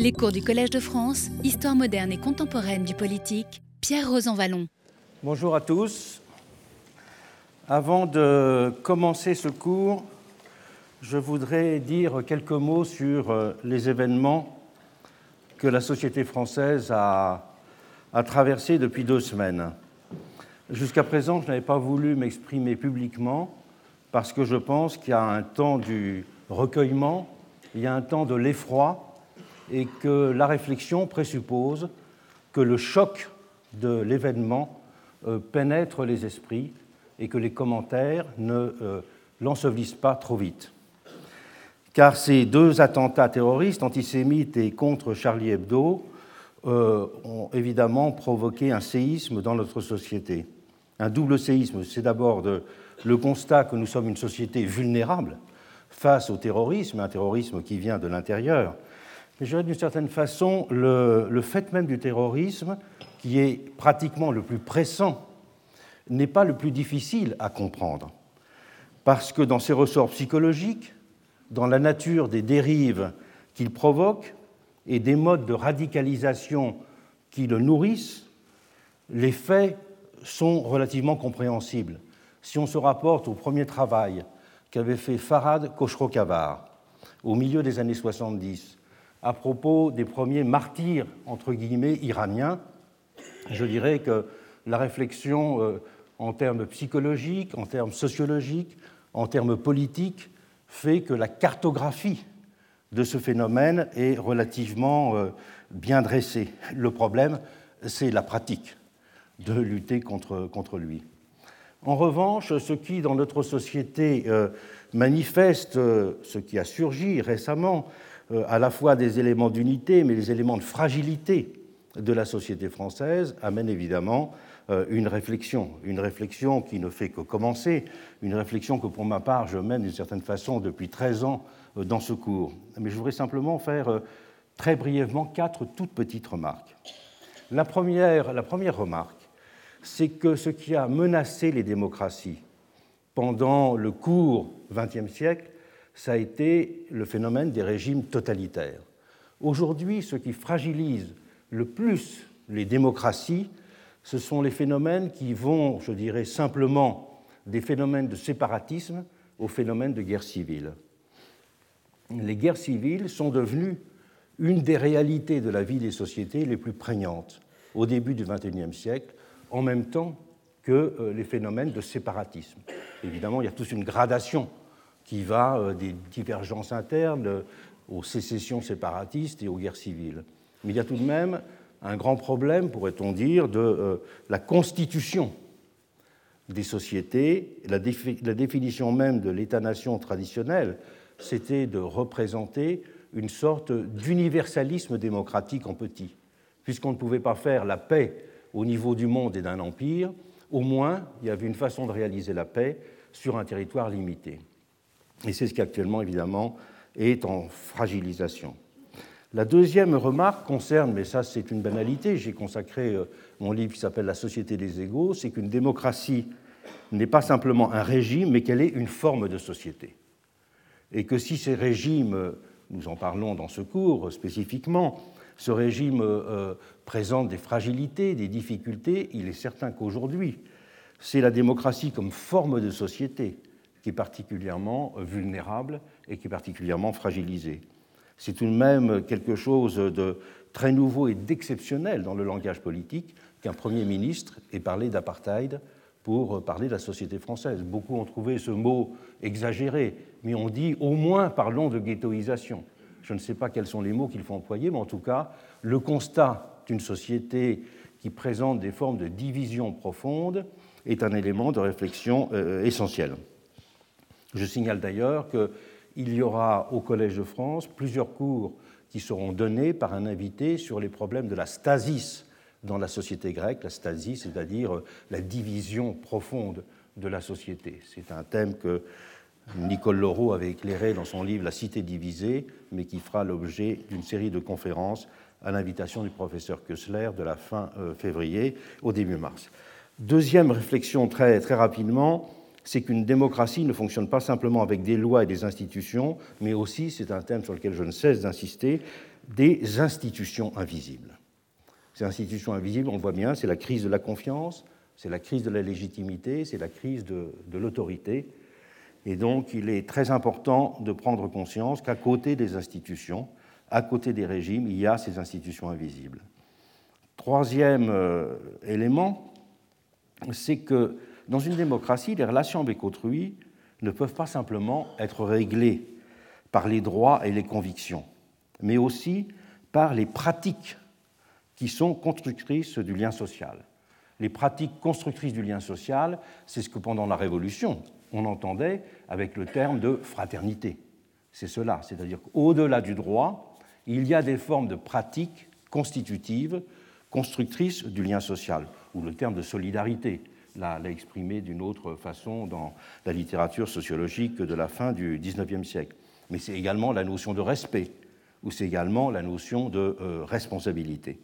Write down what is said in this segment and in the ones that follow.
Les cours du Collège de France, Histoire moderne et contemporaine du politique, Pierre Rosanvallon. Bonjour à tous. Avant de commencer ce cours, je voudrais dire quelques mots sur euh, les événements que la société française a, a traversés depuis deux semaines. Jusqu'à présent, je n'avais pas voulu m'exprimer publiquement parce que je pense qu'il y a un temps du recueillement, il y a un temps de l'effroi et que la réflexion présuppose que le choc de l'événement euh, pénètre les esprits et que les commentaires ne euh, l'ensevelissent pas trop vite. Car ces deux attentats terroristes, antisémites et contre Charlie Hebdo, euh, ont évidemment provoqué un séisme dans notre société. Un double séisme, c'est d'abord le constat que nous sommes une société vulnérable face au terrorisme, un terrorisme qui vient de l'intérieur, mais je dirais d'une certaine façon le, le, fait même du terrorisme, qui est pratiquement le plus pressant, n'est pas le plus difficile à comprendre. Parce que dans ses ressorts psychologiques, dans la nature des dérives qu'il provoque et des modes de radicalisation qui le nourrissent, les faits sont relativement compréhensibles. Si on se rapporte au premier travail qu'avait fait Farad Khoshrokavar au milieu des années 70 à propos des premiers martyrs, entre guillemets, iraniens, je dirais que la réflexion euh, en termes psychologiques, en termes sociologiques, en termes politiques, fait que la cartographie de ce phénomène est relativement euh, bien dressée. Le problème, c'est la pratique de lutter contre, contre lui. En revanche, ce qui, dans notre société, euh, manifeste ce qui a surgi récemment, à la fois des éléments d'unité, mais des éléments de fragilité de la société française, amène évidemment euh, une réflexion, une réflexion qui ne fait que commencer, une réflexion que pour ma part je mène d'une certaine façon depuis 13 ans euh, dans ce cours. Mais je voudrais simplement faire très brièvement quatre toutes petites remarques. La première, la première remarque, c'est que ce qui a menacé les démocraties pendant le court XXe siècle, ça a été le phénomène des régimes totalitaires. Aujourd'hui, ce qui fragilise le plus les démocraties, ce sont les phénomènes qui vont, je dirais simplement, des phénomènes de séparatisme aux phénomènes de guerre civile. Les guerres civiles sont devenues une des réalités de la vie des sociétés les plus prégnantes au début du XXIe siècle, en même temps que euh, les phénomènes de séparatisme. Évidemment, il y a toute une gradation qui va euh, des divergences internes euh, aux sécessions séparatistes et aux guerres civiles. Mais il y a tout de même un grand problème, pourrait-on dire, de euh, la constitution des sociétés. La, définition même de l'État-nation traditionnel, c'était de représenter une sorte d'universalisme démocratique en petit. Puisqu'on ne pouvait pas faire la paix au niveau du monde et d'un empire, au moins il y avait une façon de réaliser la paix sur un territoire limité. Et c'est ce qui actuellement, évidemment, est en fragilisation. La deuxième remarque concerne, mais ça c'est une banalité, j'ai consacré euh, mon livre qui s'appelle La société des égaux, c'est qu'une démocratie n'est pas simplement un régime, mais qu'elle est une forme de société. Et que si ces régimes, nous en parlons dans ce cours spécifiquement, ce régime euh, présente des fragilités, des difficultés, il est certain qu'aujourd'hui, c'est la démocratie comme forme de société qui est particulièrement vulnérable et qui est particulièrement fragilisé. C'est tout de même quelque chose de très nouveau et d'exceptionnel dans le langage politique qu'un Premier ministre ait parlé d'apartheid pour parler de la société française. Beaucoup ont trouvé ce mot exagéré, mais on dit au moins parlons de ghettoisation. Je ne sais pas quels sont les mots qu'il faut employer, mais en tout cas, le constat d'une société qui présente des formes de division profonde est un élément de réflexion euh, essentiel. Je signale d'ailleurs qu'il y aura au Collège de France plusieurs cours qui seront donnés par un invité sur les problèmes de la stasis dans la société grecque, la stasis, c'est-à-dire la division profonde de la société. C'est un thème que Nicole Laureau avait éclairé dans son livre La cité divisée, mais qui fera l'objet d'une série de conférences à l'invitation du professeur Kessler de la fin euh, février au début mars. Deuxième réflexion très, très rapidement, c'est qu'une démocratie ne fonctionne pas simplement avec des lois et des institutions, mais aussi, c'est un thème sur lequel je ne cesse d'insister, des institutions invisibles. Ces institutions invisibles, on voit bien, c'est la crise de la confiance, c'est la crise de la légitimité, c'est la crise de, de l'autorité. Et donc, il est très important de prendre conscience qu'à côté des institutions, à côté des régimes, il y a ces institutions invisibles. Troisième euh, élément, c'est que dans une démocratie, les relations avec autrui ne peuvent pas simplement être réglées par les droits et les convictions, mais aussi par les pratiques qui sont constructrices du lien social. Les pratiques constructrices du lien social, c'est ce que pendant la Révolution, on entendait avec le terme de fraternité. C'est cela, c'est-à-dire qu'au-delà du droit, il y a des formes de pratiques constitutives, constructrices du lien social, ou le terme de solidarité l'a exprimé d'une autre façon dans la littérature sociologique de la fin du XIXe siècle. Mais c'est également la notion de respect, ou c'est également la notion de euh, responsabilité.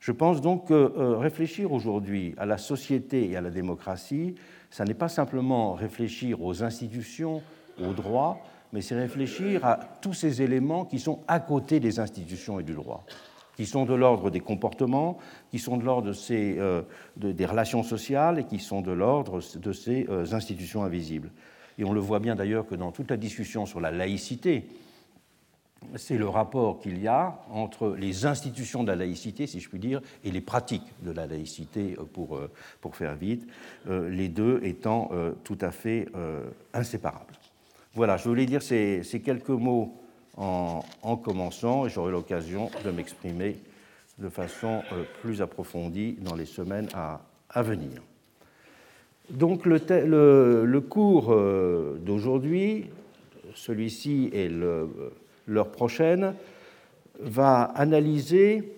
Je pense donc que euh, réfléchir aujourd'hui à la société et à la démocratie, ça n'est pas simplement réfléchir aux institutions, aux droits, mais c'est réfléchir à tous ces éléments qui sont à côté des institutions et du droit, qui sont de l'ordre des comportements, qui sont de l'ordre euh, des relations sociales et qui sont de l'ordre de ces euh, institutions invisibles. Et on le voit bien d'ailleurs que dans toute la discussion sur la laïcité, c'est le rapport qu'il y a entre les institutions de la laïcité, si je puis dire, et les pratiques de la laïcité, euh, pour, pour faire vite, les deux étant tout à fait inséparables. Voilà, je voulais dire ces, ces quelques mots en, en commençant, et j'aurai l'occasion de m'exprimer de façon plus approfondie dans les semaines à, venir. Donc le, le, cours d'aujourd'hui, celui-ci est le l'heure prochaine, va analyser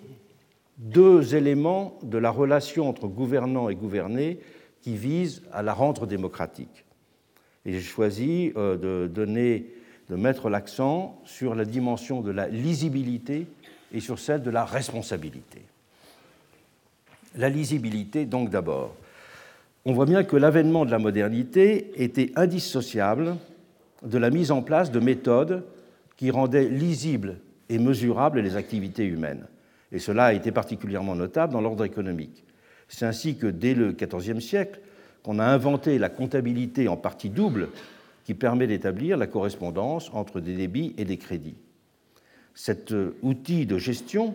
deux éléments de la relation entre gouvernant et gouverné qui visent à la rendre démocratique. Et j'ai choisi euh, de, donner, de mettre l'accent sur la dimension de la lisibilité et sur celle de la responsabilité. La lisibilité, donc d'abord. On voit bien que l'avènement de la modernité était indissociable de la mise en place de méthodes qui rendait lisibles et mesurables les activités humaines. Et cela a été particulièrement notable dans l'ordre économique. C'est ainsi que dès le XIVe siècle, qu'on a inventé la comptabilité en partie double qui permet d'établir la correspondance entre des débits et des crédits. Cet outil de gestion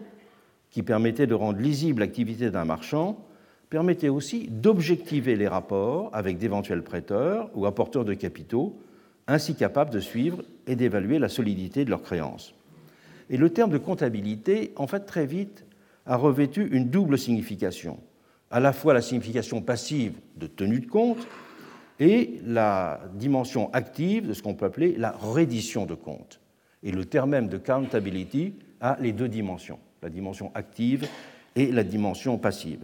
qui permettait de rendre lisible l'activité d'un marchand permettait aussi d'objectiver les rapports avec d'éventuels prêteurs ou apporteurs de capitaux ainsi capables de suivre et d'évaluer la solidité de leurs créances. Et le terme de comptabilité, en fait, très vite, a revêtu une double signification, à la fois la signification passive de tenue de compte et la dimension active de ce qu'on peut appeler la reddition de compte. Et le terme même de accountability a les deux dimensions, la dimension active et la dimension passive.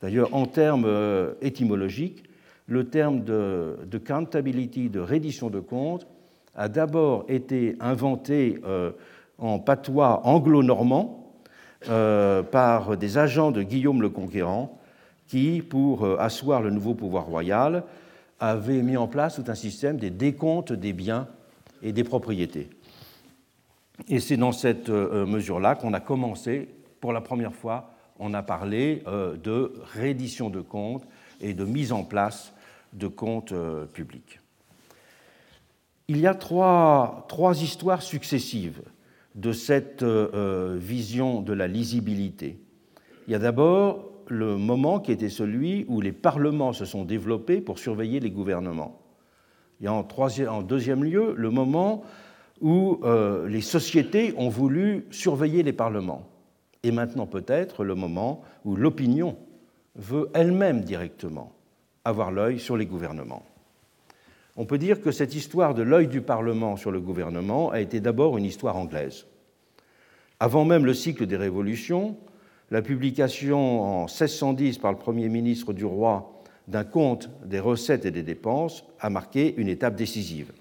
D'ailleurs, en termes euh, étymologiques, le terme de, de countability, de reddition de compte, a d'abord été inventé euh, en patois anglo-normand euh, par des agents de Guillaume le Conquérant qui, pour asseoir le nouveau pouvoir royal, avaient mis en place tout un système des décomptes des biens et des propriétés. Et c'est dans cette mesure-là qu'on a commencé, pour la première fois, on a parlé de reddition de comptes et de mise en place de comptes euh, publics. Il y a trois, trois histoires successives de cette euh, vision de la lisibilité. Il y a d'abord le moment qui était celui où les parlements se sont développés pour surveiller les gouvernements. A en, troisième, en deuxième lieu le moment où euh, les sociétés ont voulu surveiller les parlements. Et maintenant peut-être le moment où l'opinion veut elle-même directement avoir l'œil sur les gouvernements. On peut dire que cette histoire de l'œil du Parlement sur le gouvernement a été d'abord une histoire anglaise. Avant même le cycle des révolutions, la publication en 1610 par le Premier ministre du roi d'un compte des recettes et des dépenses a marqué une étape décisive.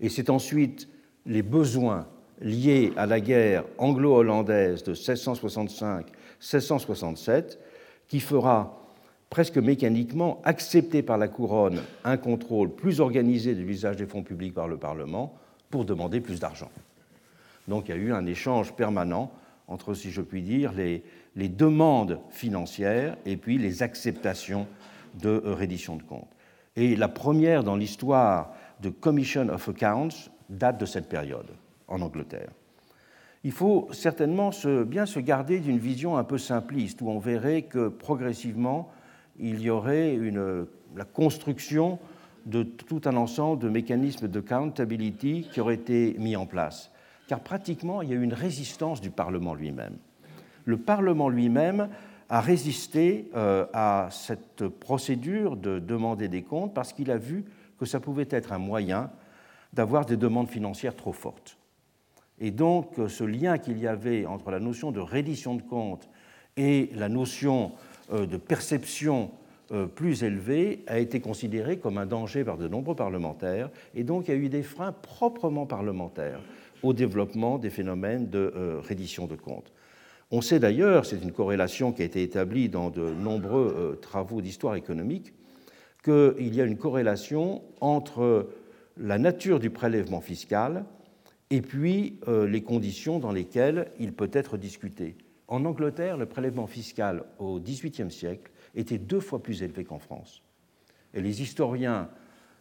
Et c'est ensuite les besoins liés à la guerre anglo-hollandaise de 1665-1667 qui fera presque mécaniquement accepter par la couronne un contrôle plus organisé de l'usage des fonds publics par le Parlement pour demander plus d'argent. Donc il y a eu un échange permanent entre, si je puis dire, les, demandes financières et puis les acceptations de reddition de comptes. Et la première dans l'histoire de Commission of Accounts date de cette période en Angleterre. Il faut certainement bien se garder d'une vision un peu simpliste où on verrait que progressivement il y aurait la construction de tout un ensemble de mécanismes de accountability qui auraient été mis en place. Car pratiquement, il y a eu une résistance du Parlement lui-même. Le Parlement lui-même a résisté euh, à cette procédure de demander des comptes parce qu'il a vu que ça pouvait être un moyen d'avoir des demandes financières trop fortes. Et donc ce lien qu'il y avait entre la notion de reddition de comptes et la notion euh, de perception euh, plus élevée a été considéré comme un danger par de nombreux parlementaires, et donc il y a eu des freins proprement parlementaires au développement des phénomènes de euh, reddition de comptes. On sait d'ailleurs, c'est une corrélation qui a été établie dans de nombreux travaux d'histoire économique, qu'il y a une corrélation entre la nature du prélèvement fiscal et puis les conditions dans lesquelles il peut être discuté. En Angleterre, le prélèvement fiscal au XVIIIe siècle était deux fois plus élevé qu'en France. Et les historiens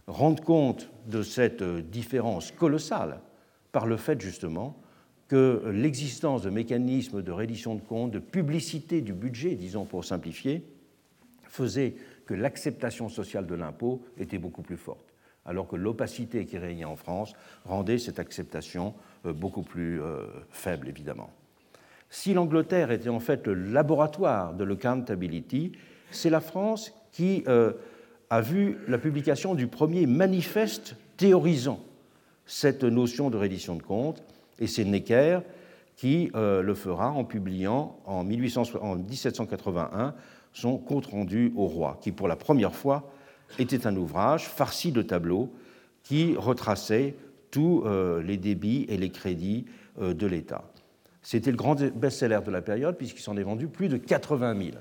rendent compte de cette différence colossale par le fait justement que l'existence de mécanismes de reddition de comptes, de publicité du budget, disons pour simplifier, faisait que l'acceptation sociale de l'impôt était beaucoup plus forte, alors que l'opacité qui régnait en France rendait cette acceptation euh, beaucoup plus euh, faible, évidemment. Si l'Angleterre était en fait le laboratoire de l'accountability, c'est la France qui euh, a vu la publication du premier manifeste théorisant cette notion de reddition de comptes, et c'est Necker qui euh, le fera en publiant en, 1781 son compte-rendu au roi, qui pour la première fois était un ouvrage farci de tableaux qui retraçait tous euh, les débits et les crédits de l'État. C'était le grand best-seller de la période puisqu'il s'en est vendu plus de 80 000.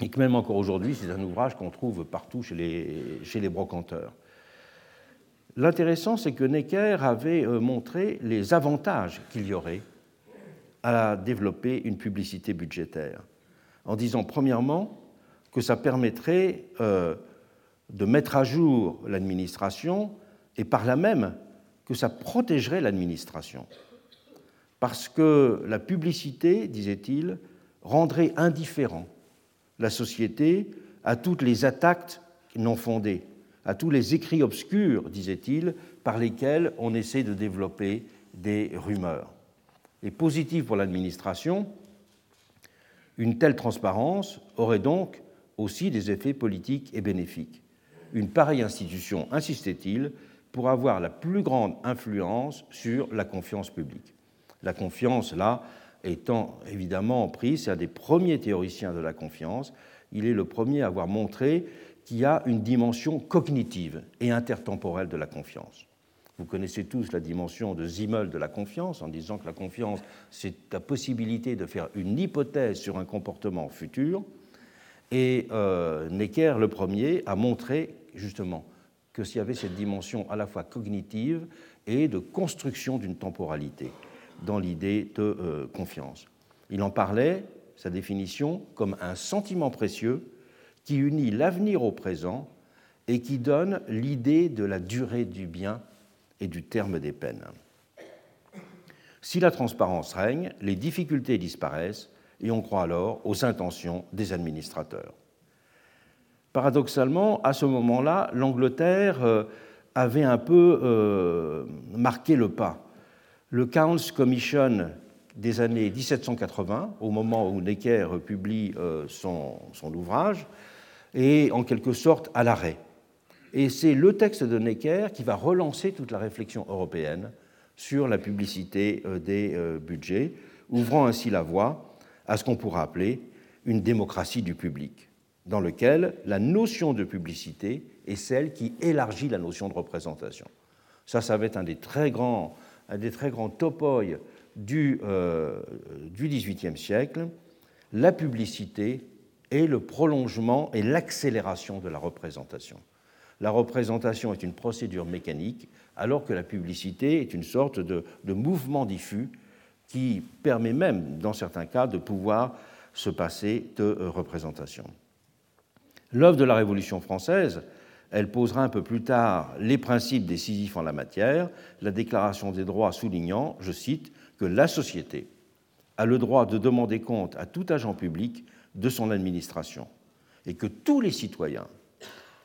Et que même encore aujourd'hui, c'est un ouvrage qu'on trouve partout chez les, chez les brocanteurs. L'intéressant, c'est que Necker avait euh, montré les avantages qu'il y aurait à développer une publicité budgétaire, en disant premièrement que ça permettrait euh, de mettre à jour l'administration et par là même que ça protégerait l'administration. Parce que la publicité, disait-il, rendrait indifférent la société à toutes les attaques non fondées, à tous les écrits obscurs, disait-il, par lesquels on essaie de développer des rumeurs. Et positif pour l'administration, une telle transparence aurait donc aussi des effets politiques et bénéfiques. Une pareille institution, insistait-il, pour avoir la plus grande influence sur la confiance publique. La confiance, là, étant évidemment prise, c'est un des premiers théoriciens de la confiance. Il est le premier à avoir montré qu'il y a une dimension cognitive et intertemporelle de la confiance. Vous connaissez tous la dimension de Zimmel de la confiance en disant que la confiance, c'est la possibilité de faire une hypothèse sur un comportement futur. Et euh, Necker, le premier, a montré justement que s'il y avait cette dimension à la fois cognitive et de construction d'une temporalité dans l'idée de euh, confiance. Il en parlait, sa définition, comme un sentiment précieux qui unit l'avenir au présent et qui donne l'idée de la durée du bien et du terme des peines. Si la transparence règne, les difficultés disparaissent et on croit alors aux intentions des administrateurs. Paradoxalement, à ce moment-là, l'Angleterre euh, avait un peu euh, marqué le pas le Council Commission des années 1780, au moment où Necker publie euh, son, ouvrage, est en quelque sorte à l'arrêt. Et c'est le texte de Necker qui va relancer toute la réflexion européenne sur la publicité euh, des euh, budgets, ouvrant ainsi la voie à ce qu'on pourra appeler une démocratie du public, dans lequel la notion de publicité est celle qui élargit la notion de représentation. Ça, ça va être un des très grands un des très grands topoi du, euh, du XVIIIe siècle, la publicité est le prolongement et l'accélération de la représentation. La représentation est une procédure mécanique, alors que la publicité est une sorte de, de mouvement diffus qui permet même, dans certains cas, de pouvoir se passer de euh, représentation. L'œuvre de la Révolution française, elle posera un peu plus tard les principes décisifs en la matière, la Déclaration des droits soulignant, je cite, que la société a le droit de demander compte à tout agent public de son administration et que tous les citoyens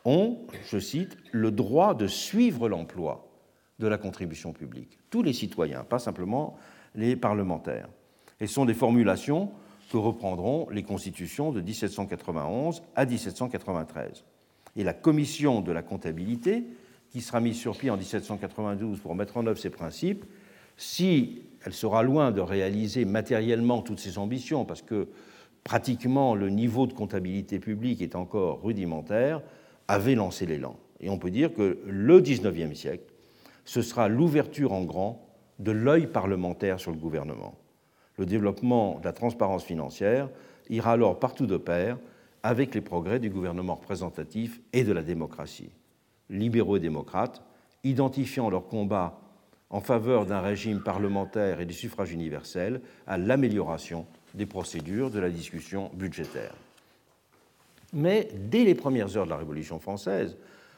ont, je cite, le droit de suivre l'emploi de la contribution publique. Tous les citoyens, pas simplement les parlementaires. Et ce sont des formulations que reprendront les constitutions de 1791 à 1793. Et la commission de la comptabilité, qui sera mise sur pied en 1792 pour mettre en œuvre ces principes, si elle sera loin de réaliser matériellement toutes ses ambitions, parce que pratiquement le niveau de comptabilité publique est encore rudimentaire, avait lancé l'élan. Et on peut dire que le XIXe siècle, ce sera l'ouverture en grand de l'œil parlementaire sur le gouvernement. Le développement de la transparence financière ira alors partout de pair avec les progrès du gouvernement représentatif et de la démocratie. Libéraux et démocrates, identifiant leur combat en faveur d'un régime parlementaire et du suffrage universel à l'amélioration des procédures de la discussion budgétaire. Mais dès les premières heures de la Révolution française,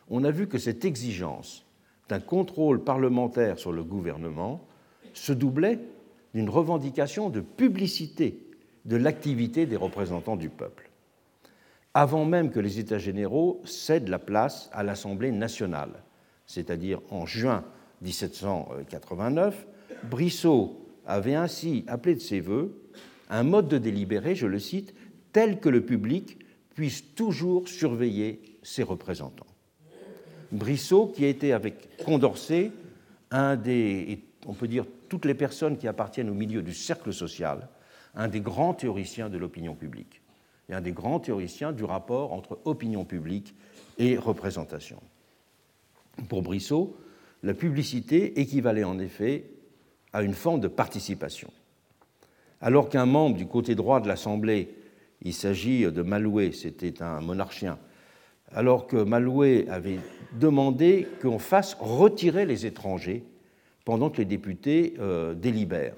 on a vu que cette exigence d'un contrôle parlementaire sur le gouvernement se doublait d'une revendication de publicité de l'activité des représentants du peuple. Avant même que les États généraux cèdent la place à l'Assemblée nationale, c'est-à-dire en juin 1789, Brissot avait ainsi appelé de ses voeux un mode de délibéré, je le cite, tel que le public puisse toujours surveiller ses représentants. Brissot, qui a été avec Condorcet un des, on peut dire toutes les personnes qui appartiennent au milieu du cercle social, un des grands théoriciens de l'opinion publique et un des grands théoriciens du rapport entre opinion publique et représentation. Pour Brissot, la publicité équivalait en effet à une forme de participation. Alors qu'un membre du côté droit de l'Assemblée, il s'agit de Malouet, c'était un monarchien, alors que Malouet avait demandé qu'on fasse retirer les étrangers pendant que les députés euh, délibèrent.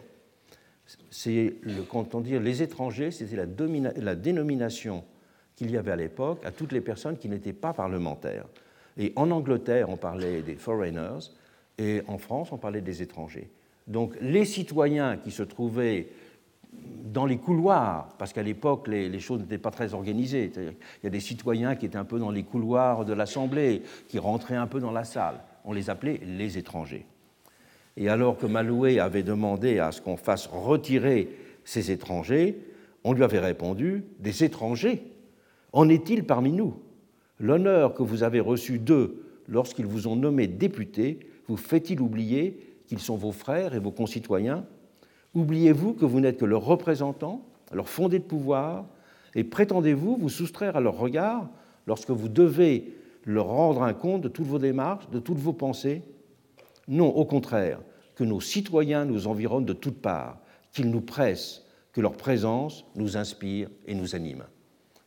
C'est quand on dit les étrangers, c'était la, la dénomination qu'il y avait à l'époque à toutes les personnes qui n'étaient pas parlementaires. Et en Angleterre, on parlait des foreigners, et en France, on parlait des étrangers. Donc les citoyens qui se trouvaient dans les couloirs, parce qu'à l'époque, les, choses n'étaient pas très organisées. Il y a des citoyens qui étaient un peu dans les couloirs de l'Assemblée, qui rentraient un peu dans la salle. On les appelait les étrangers. Et alors que Malouet avait demandé à ce qu'on fasse retirer ces étrangers, on lui avait répondu Des étrangers En est-il parmi nous? L'honneur que vous avez reçu d'eux lorsqu'ils vous ont nommé député vous fait-il oublier qu'ils sont vos frères et vos concitoyens Oubliez-vous que vous n'êtes que leurs représentants, leur fondé de pouvoir, et prétendez-vous vous soustraire à leur regard lorsque vous devez leur rendre un compte de toutes vos démarches, de toutes vos pensées? Non, au contraire, que nos citoyens nous environnent de toutes parts, qu'ils nous pressent, que leur présence nous inspire et nous anime.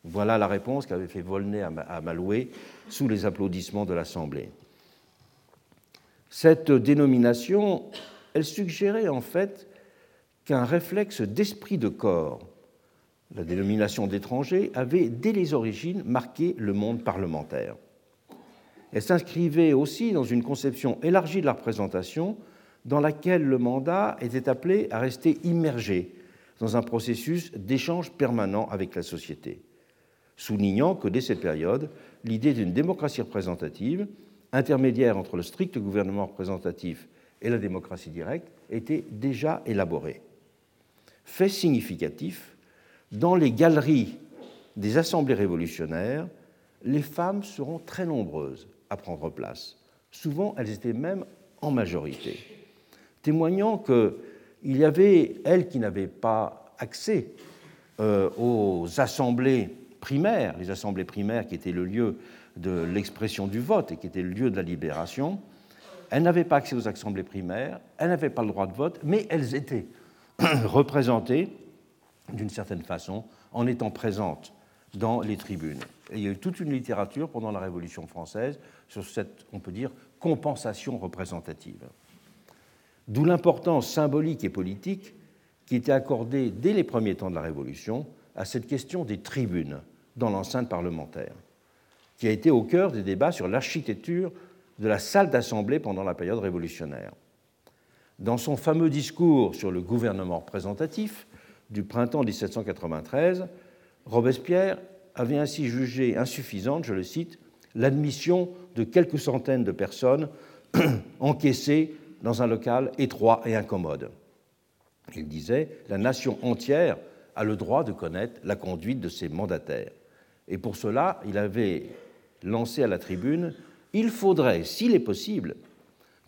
Voilà la réponse qu'avait fait Volney à Maloué sous les applaudissements de l'Assemblée. Cette dénomination, elle suggérait en fait qu'un réflexe d'esprit de corps, la dénomination d'étranger, avait dès les origines marqué le monde parlementaire. Elle s'inscrivait aussi dans une conception élargie de la représentation dans laquelle le mandat était appelé à rester immergé dans un processus d'échange permanent avec la société, soulignant que dès cette période, l'idée d'une démocratie représentative, intermédiaire entre le strict gouvernement représentatif et la démocratie directe, était déjà élaborée. Fait significatif, dans les galeries des assemblées révolutionnaires, les femmes seront très nombreuses à prendre place. Souvent, elles étaient même en majorité témoignant qu'il y avait elles qui n'avaient pas accès euh, aux assemblées primaires, les assemblées primaires qui étaient le lieu de l'expression du vote et qui étaient le lieu de la libération. Elles n'avaient pas accès aux assemblées primaires, elles n'avaient pas le droit de vote, mais elles étaient représentées d'une certaine façon en étant présentes dans les tribunes. Il y a eu toute une littérature pendant la Révolution française sur cette, on peut dire, compensation représentative. D'où l'importance symbolique et politique qui était accordée dès les premiers temps de la Révolution à cette question des tribunes dans l'enceinte parlementaire, qui a été au cœur des débats sur l'architecture de la salle d'assemblée pendant la période révolutionnaire. Dans son fameux discours sur le gouvernement représentatif du printemps 1793, Robespierre avait ainsi jugé insuffisante, je le cite, l'admission de quelques centaines de personnes encaissées dans un local étroit et incommode. Il disait La nation entière a le droit de connaître la conduite de ses mandataires. Et pour cela, il avait lancé à la tribune Il faudrait, s'il est possible,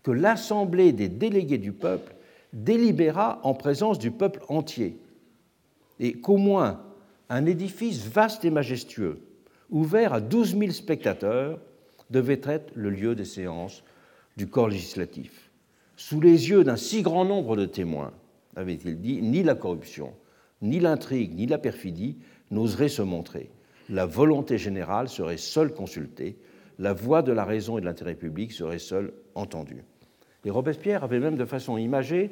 que l'Assemblée des délégués du peuple délibéra en présence du peuple entier, et qu'au moins un édifice vaste et majestueux, ouvert à 12 000 spectateurs, devait être le lieu des séances du corps législatif. Sous les yeux d'un si grand nombre de témoins, avait-il dit, ni la corruption, ni l'intrigue, ni la perfidie n'oseraient se montrer. La volonté générale serait seule consultée, la voix de la raison et de l'intérêt public serait seule entendue. Et Robespierre avait même de façon imagée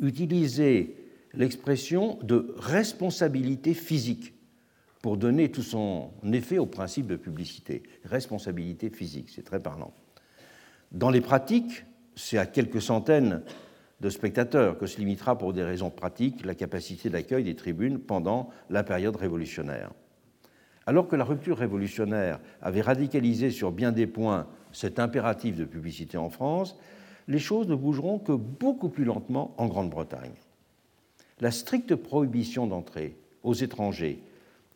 utilisé l'expression de responsabilité physique pour donner tout son effet au principe de publicité. Responsabilité physique, c'est très parlant. Dans les pratiques, c'est à quelques centaines de spectateurs que se limitera pour des raisons pratiques la capacité d'accueil des tribunes pendant la période révolutionnaire. Alors que la rupture révolutionnaire avait radicalisé sur bien des points cet impératif de publicité en France, les choses ne bougeront que beaucoup plus lentement en Grande-Bretagne. La stricte prohibition d'entrée aux étrangers,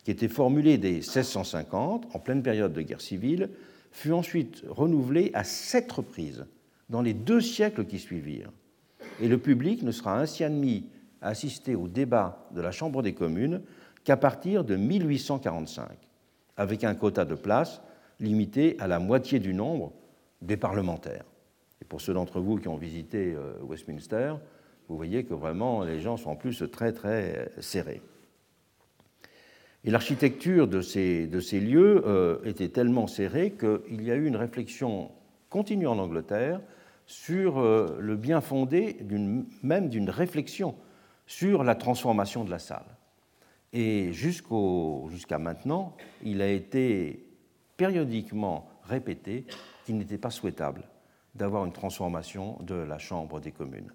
qui était formulée dès 1650, en pleine période de guerre civile, fut ensuite renouvelée à sept reprises dans les deux siècles qui suivirent. Et le public ne sera ainsi admis à assister au débat de la Chambre des communes qu'à partir de 1845, avec un quota de places limité à la moitié du nombre des parlementaires. Et pour ceux d'entre vous qui ont visité euh, Westminster, vous voyez que vraiment les gens sont en plus très très serrés. Et l'architecture de ces, de ces lieux euh, était tellement serrée qu'il y a eu une réflexion continue en Angleterre sur euh, le bien fondé même d'une réflexion sur la transformation de la salle. Et jusqu'à maintenant, il a été périodiquement répété qu'il n'était pas souhaitable d'avoir une transformation de la Chambre des communes.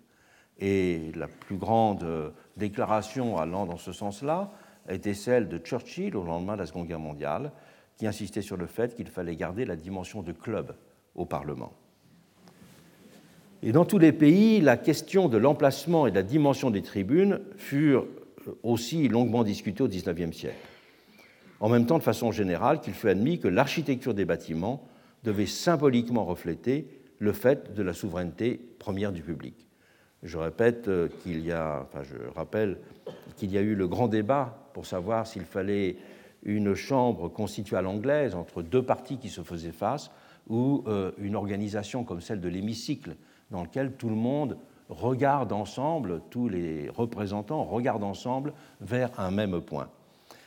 Et la plus grande déclaration allant dans ce sens-là était celle de Churchill au lendemain de la Seconde Guerre mondiale, qui insistait sur le fait qu'il fallait garder la dimension de club au Parlement. Et dans tous les pays, la question de l'emplacement et de la dimension des tribunes furent aussi longuement discutée au XIXe siècle. En même temps, de façon générale, qu'il fut admis que l'architecture des bâtiments devait symboliquement refléter le fait de la souveraineté première du public. Je répète euh, qu'il y a, enfin je rappelle qu'il y a eu le grand débat pour savoir s'il fallait une chambre constituée à l'anglaise entre deux parties qui se faisaient face ou euh, une organisation comme celle de l'hémicycle dans lequel tout le monde regarde ensemble, tous les représentants regardent ensemble vers un même point.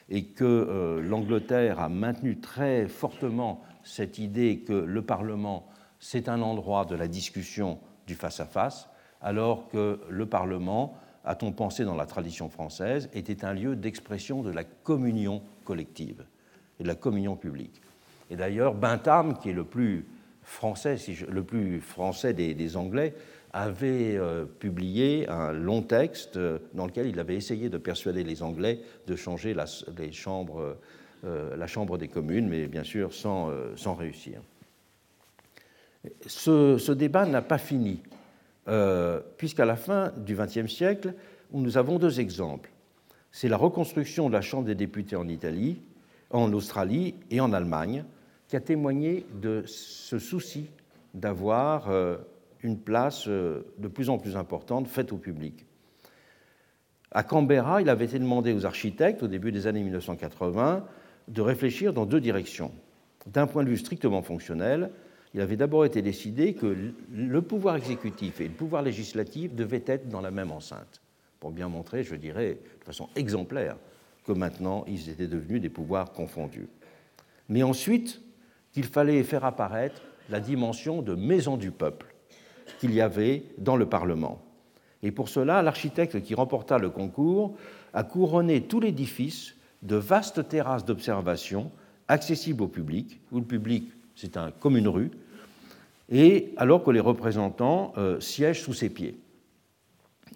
Et que euh, l'Angleterre a maintenu très fortement cette idée que le Parlement, c'est un endroit de la discussion du face-à-face, alors que le Parlement, a-t-on pensé dans la tradition française, était un lieu d'expression de la communion collective et de la communion publique. Et d'ailleurs, Bentham, qui est le plus français, le plus français des, Anglais, avait euh, publié un long texte euh, dans lequel il avait essayé de persuader les Anglais de changer la, les chambres, euh, la Chambre des communes, mais bien sûr sans, sans réussir. Ce, ce débat n'a pas fini, puisqu'à la fin du XXe siècle, nous avons deux exemples. C'est la reconstruction de la Chambre des députés en Italie, en Australie et en Allemagne, qui a témoigné de ce souci d'avoir une place euh, de plus en plus importante faite au public. À Canberra, il avait été demandé aux architectes, au début des années 1980, de réfléchir dans deux directions. D'un point de vue strictement fonctionnel, il avait d'abord été décidé que le pouvoir exécutif et le pouvoir législatif devaient être dans la même enceinte, pour bien montrer, je dirais, de façon exemplaire, que maintenant ils étaient devenus des pouvoirs confondus. Mais ensuite, qu'il fallait faire apparaître la dimension de maison du peuple qu'il y avait dans le Parlement. Et pour cela, l'architecte qui remporta le concours a couronné tout l'édifice de vastes terrasses d'observation accessibles au public, où le public, c'est un, comme une rue, et alors que les représentants euh, siègent sous ses pieds.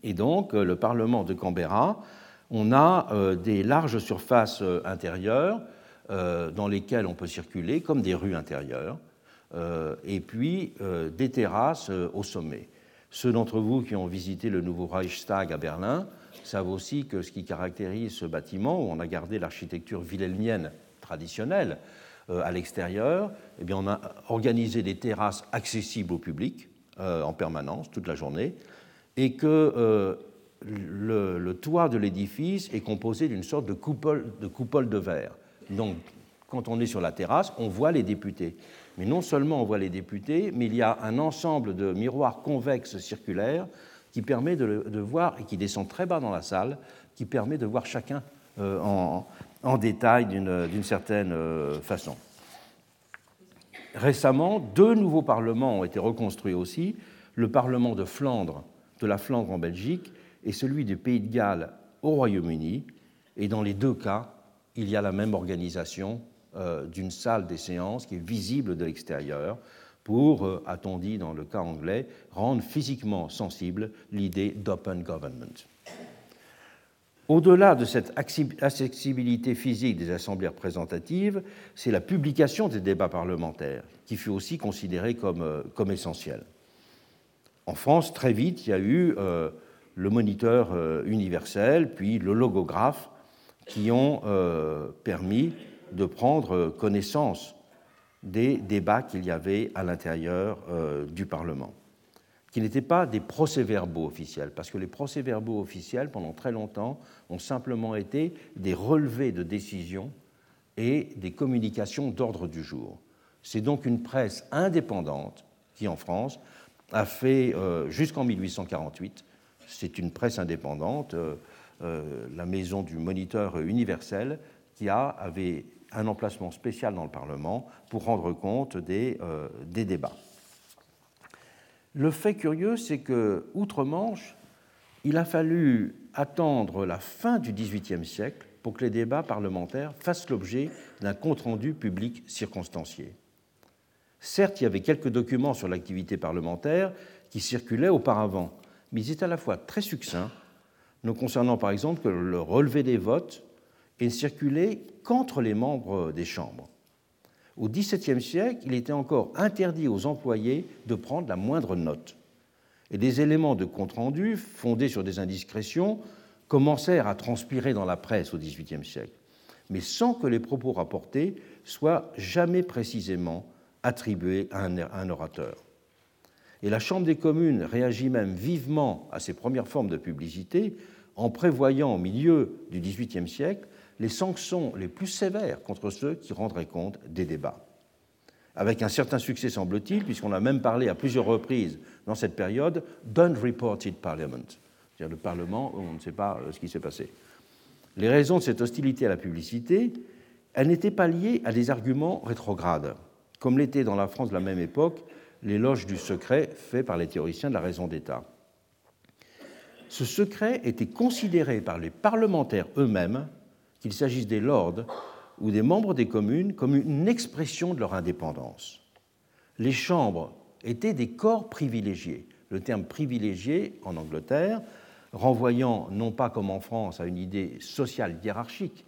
Et donc, euh, le Parlement de Canberra, on a euh, des larges surfaces intérieures dans lesquelles on peut circuler, comme des rues intérieures, et puis des terrasses au sommet. Ceux d'entre vous qui ont visité le nouveau Reichstag à Berlin savent aussi que ce qui caractérise ce bâtiment, où on a gardé l'architecture wilhelmienne traditionnelle euh, à l'extérieur, eh bien, on a organisé des terrasses accessibles au public euh, en permanence, toute la journée, et que euh, le, toit de l'édifice est composé d'une sorte de coupole de verre. Donc, quand on est sur la terrasse, on voit les députés. Mais non seulement on voit les députés, mais il y a un ensemble de miroirs convexes circulaires qui permet de, voir, et qui descend très bas dans la salle, qui permet de voir chacun euh, en, détail d'une certaine euh, façon. Récemment, deux nouveaux parlements ont été reconstruits aussi, le Parlement de Flandre, de la Flandre en Belgique, et celui du Pays de Galles au Royaume-Uni. Et dans les deux cas, il y a la même organisation d'une salle des séances qui est visible de l'extérieur, pour, euh, a-t-on dit dans le cas anglais, rendre physiquement sensible l'idée d'open government. Au-delà de cette accessibilité physique des assemblées représentatives, c'est la publication des débats parlementaires qui fut aussi considérée comme, euh, comme essentielle. En France, très vite, il y a eu euh, le moniteur universel, puis le logographe, qui ont permis de prendre connaissance des débats qu'il y avait à l'intérieur euh, du Parlement, qui n'étaient pas des procès-verbaux officiels, parce que les procès-verbaux officiels, pendant très longtemps, ont simplement été des relevés de décisions et des communications d'ordre du jour. C'est donc une presse indépendante qui, en France, a fait euh, jusqu'en 1848, c'est une presse indépendante, euh, la maison du moniteur universel, qui a, avait un emplacement spécial dans le Parlement pour rendre compte des, euh, des débats. Le fait curieux, c'est que, outre-Manche, il a fallu attendre la fin du XVIIIe siècle pour que les débats parlementaires fassent l'objet d'un compte-rendu public circonstancié. Certes, il y avait quelques documents sur l'activité parlementaire qui circulaient auparavant, mais ils étaient à la fois très succincts, ne concernant par exemple que le relevé des votes et ne circulait qu'entre les membres des chambres. Au XVIIe siècle, il était encore interdit aux employés de prendre la moindre note. Et des éléments de compte-rendu, fondés sur des indiscrétions, commencèrent à transpirer dans la presse au XVIIIe siècle, mais sans que les propos rapportés soient jamais précisément attribués à un orateur. Et la Chambre des communes réagit même vivement à ces premières formes de publicité en prévoyant au milieu du XVIIIe siècle les sanctions les plus sévères contre ceux qui rendraient compte des débats. Avec un certain succès, semble-t-il, puisqu'on a même parlé à plusieurs reprises dans cette période d'unreported parliament, c'est-à-dire le Parlement où on ne sait pas euh, ce qui s'est passé. Les raisons de cette hostilité à la publicité, elles n'étaient pas liées à des arguments rétrogrades, comme l'était dans la France de la même époque l'éloge du secret fait par les théoriciens de la raison d'État. Ce secret était considéré par les parlementaires eux-mêmes qu'il s'agisse des lords ou des membres des communes, comme une expression de leur indépendance. Les chambres étaient des corps privilégiés. Le terme privilégié en Angleterre, renvoyant non pas comme en France à une idée sociale hiérarchique,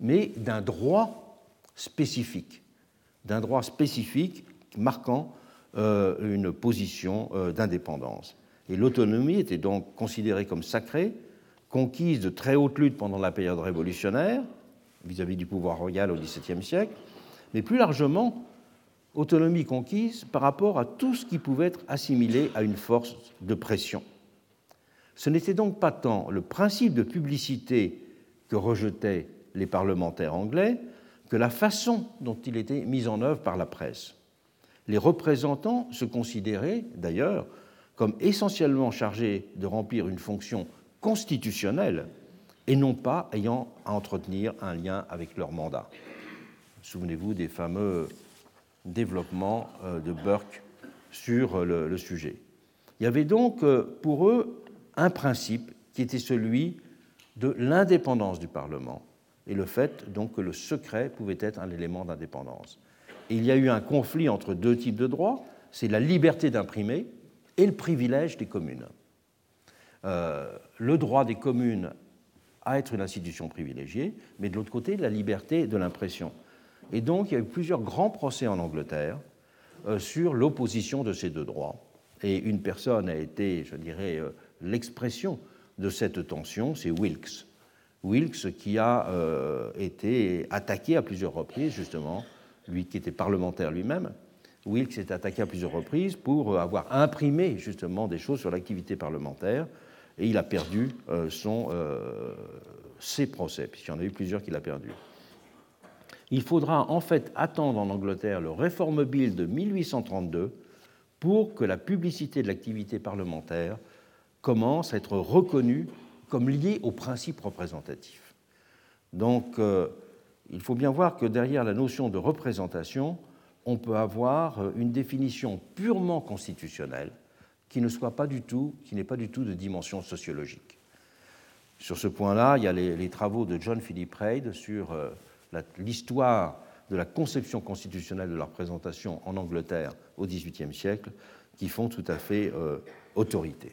mais d'un droit spécifique, d'un droit spécifique marquant euh, une position euh, d'indépendance. Et l'autonomie était donc considérée comme sacrée conquise de très haute lutte pendant la période révolutionnaire, vis-à-vis du pouvoir royal au XVIIe siècle, mais plus largement, autonomie conquise par rapport à tout ce qui pouvait être assimilé à une force de pression. Ce n'était donc pas tant le principe de publicité que rejetaient les parlementaires anglais que la façon dont il était mis en œuvre par la presse. Les représentants se considéraient d'ailleurs comme essentiellement chargés de remplir une fonction constitutionnelle et non pas ayant à entretenir un lien avec leur mandat. Souvenez-vous des fameux développements euh, de Burke sur le, sujet. Il y avait donc euh, pour eux un principe qui était celui de l'indépendance du Parlement et le fait donc que le secret pouvait être un élément d'indépendance. Il y a eu un conflit entre deux types de droits, c'est la liberté d'imprimer et le privilège des communes. Euh, le droit des communes à être une institution privilégiée, mais de l'autre côté, la liberté de l'impression. Et donc, il y a eu plusieurs grands procès en Angleterre euh, sur l'opposition de ces deux droits. Et une personne a été, je dirais, euh, l'expression de cette tension, c'est Wilkes. Wilkes qui a été attaqué à plusieurs reprises, justement, lui qui était parlementaire lui-même. Wilkes est attaqué à plusieurs reprises pour avoir imprimé justement des choses sur l'activité parlementaire et il a perdu son, ses procès, puisqu'il y en a eu plusieurs qu'il a perdus il faudra en fait attendre en Angleterre le Reform Bill de 1832 pour que la publicité de l'activité parlementaire commence à être reconnue comme liée au principe représentatif. Donc, euh, il faut bien voir que derrière la notion de représentation, on peut avoir euh, une définition purement constitutionnelle qui ne soit pas du tout, qui n'ait pas du tout de dimension sociologique. Sur ce point-là, il y a les, travaux de John Philip Reid sur euh, l'histoire de la conception constitutionnelle de la représentation en Angleterre au XVIIIe siècle qui font tout à fait euh, autorité.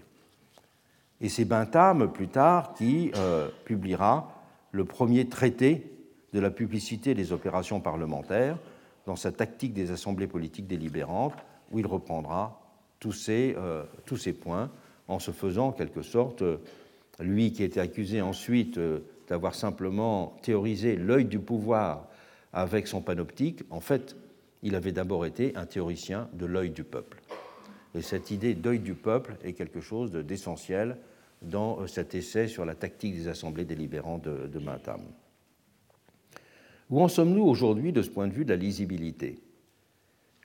Et c'est Bentham, plus tard, qui euh, publiera le premier traité de la publicité des opérations parlementaires dans sa tactique des assemblées politiques délibérantes, où il reprendra tous ces, euh, tous ces points en se faisant en quelque sorte, lui qui était accusé ensuite d'avoir simplement théorisé l'œil du pouvoir avec son panoptique, en fait, il avait d'abord été un théoricien de l'œil du peuple. Et cette idée d'œil du peuple est quelque chose d'essentiel dans euh, cet essai sur la tactique des assemblées délibérantes de, de Bentham. Où en sommes-nous aujourd'hui de ce point de vue de la lisibilité?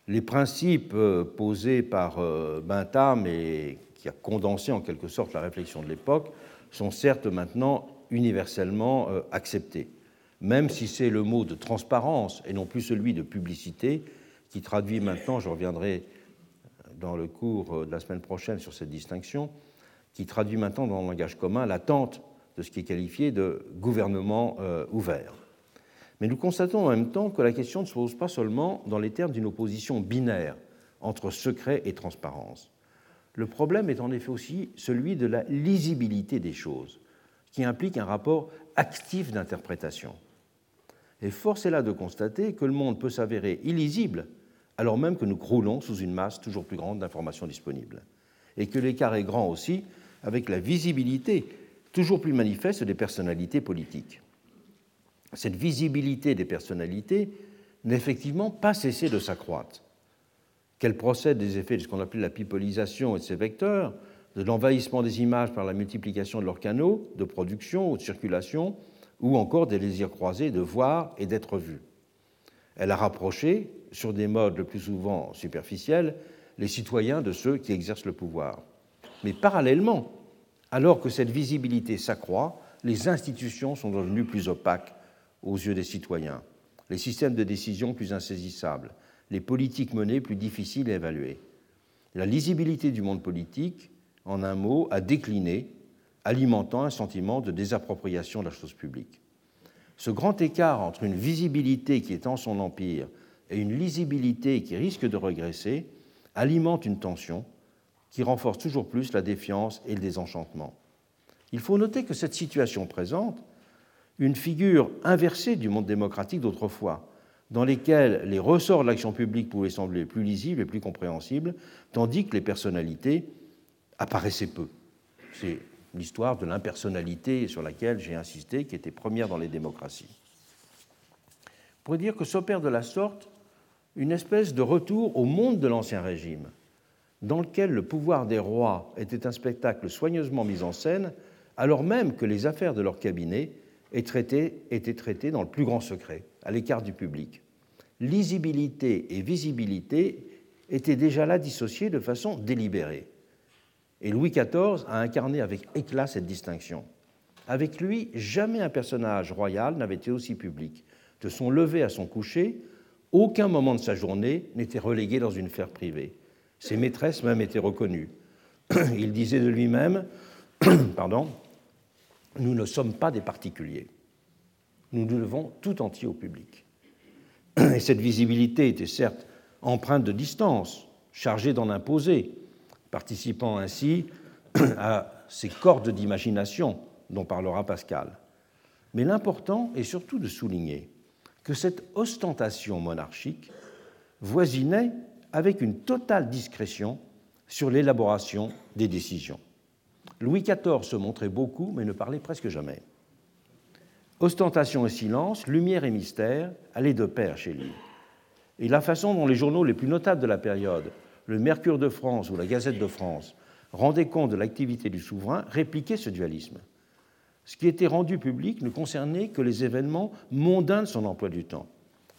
Les principes euh, posés par euh, Bentham et qui a condensé en quelque sorte la réflexion de l'époque sont certes maintenant universellement euh, accepté, même si c'est le mot de transparence et non plus celui de publicité qui traduit maintenant, je reviendrai dans le cours de la semaine prochaine sur cette distinction, qui traduit maintenant dans le langage commun l'attente de ce qui est qualifié de gouvernement ouvert. Mais nous constatons en même temps que la question ne se pose pas seulement dans les termes d'une opposition binaire entre secret et transparence. Le problème est en effet aussi celui de la lisibilité des choses qui implique un rapport actif d'interprétation. Et force est là de constater que le monde peut s'avérer illisible alors même que nous croulons sous une masse toujours plus grande d'informations disponibles, et que l'écart est grand aussi avec la visibilité toujours plus manifeste des personnalités politiques. Cette visibilité des personnalités n'a effectivement pas cessé de s'accroître. Qu'elle procède des effets de ce qu'on appelle la pipolisation et de ses vecteurs, de l'envahissement des images par la multiplication de leurs canaux de production ou de circulation, ou encore des désirs croisés de voir et d'être vu. Elle a rapproché, sur des modes le plus souvent superficiels, les citoyens de ceux qui exercent le pouvoir. Mais parallèlement, alors que cette visibilité s'accroît, les institutions sont devenues plus opaques aux yeux des citoyens, les systèmes de décision plus insaisissables, les politiques menées plus difficiles à évaluer. La lisibilité du monde politique en un mot, a décliné, alimentant un sentiment de désappropriation de la chose publique. Ce grand écart entre une visibilité qui est en son empire et une lisibilité qui risque de regresser alimente une tension qui renforce toujours plus la défiance et le désenchantement. Il faut noter que cette situation présente une figure inversée du monde démocratique d'autrefois, dans lesquels les ressorts de l'action publique pouvaient sembler plus lisibles et plus compréhensibles, tandis que les personnalités apparaissait peu. C'est l'histoire de l'impersonnalité sur laquelle j'ai insisté, qui était première dans les démocraties. On pourrait dire que s'opère de la sorte une espèce de retour au monde de l'Ancien Régime, dans lequel le pouvoir des rois était un spectacle soigneusement mis en scène, alors même que les affaires de leur cabinet étaient traitées dans le plus grand secret, à l'écart du public. Lisibilité et visibilité étaient déjà là dissociées de façon délibérée. Et Louis XIV a incarné avec éclat cette distinction. Avec lui, jamais un personnage royal n'avait été aussi public. De son lever à son coucher, aucun moment de sa journée n'était relégué dans une sphère privée. Ses maîtresses même étaient reconnues. Il disait de lui-même, pardon, nous ne sommes pas des particuliers. Nous nous devons tout entier au public. Et cette visibilité était certes empreinte de distance, chargée d'en imposer, participant ainsi à ces cordes d'imagination dont parlera Pascal. Mais l'important est surtout de souligner que cette ostentation monarchique voisinait avec une totale discrétion sur l'élaboration des décisions. Louis XIV se montrait beaucoup, mais ne parlait presque jamais. Ostentation et silence, lumière et mystère allaient de pair chez lui. Et la façon dont les journaux les plus notables de la période, le Mercure de France ou la Gazette de France, rendaient compte de l'activité du souverain, répliquaient ce dualisme. Ce qui était rendu public ne concernait que les événements mondains de son emploi du temps.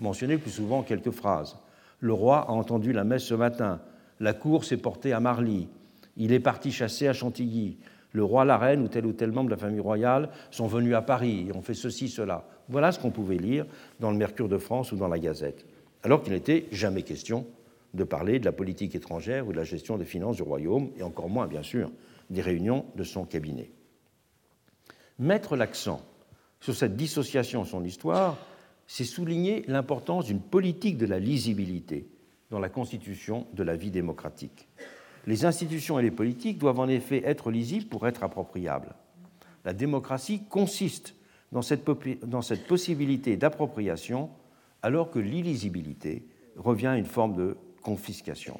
Mentionné plus souvent quelques phrases. Le roi a entendu la messe ce matin. La cour s'est portée à Marly. Il est parti chasser à Chantilly. Le roi, la reine ou tel ou tel membre de la famille royale sont venus à Paris et ont fait ceci, cela. Voilà ce qu'on pouvait lire dans le Mercure de France ou dans la Gazette. Alors qu'il n'était jamais question de parler de la politique étrangère ou de la gestion des finances du royaume, et encore moins, bien sûr, des réunions de son cabinet. Mettre l'accent sur cette dissociation de son histoire, c'est souligner l'importance d'une politique de la lisibilité dans la constitution de la vie démocratique. Les institutions et les politiques doivent en effet être lisibles pour être appropriables. La démocratie consiste dans cette, possibilité d'appropriation alors que l'illisibilité revient à une forme de confiscation.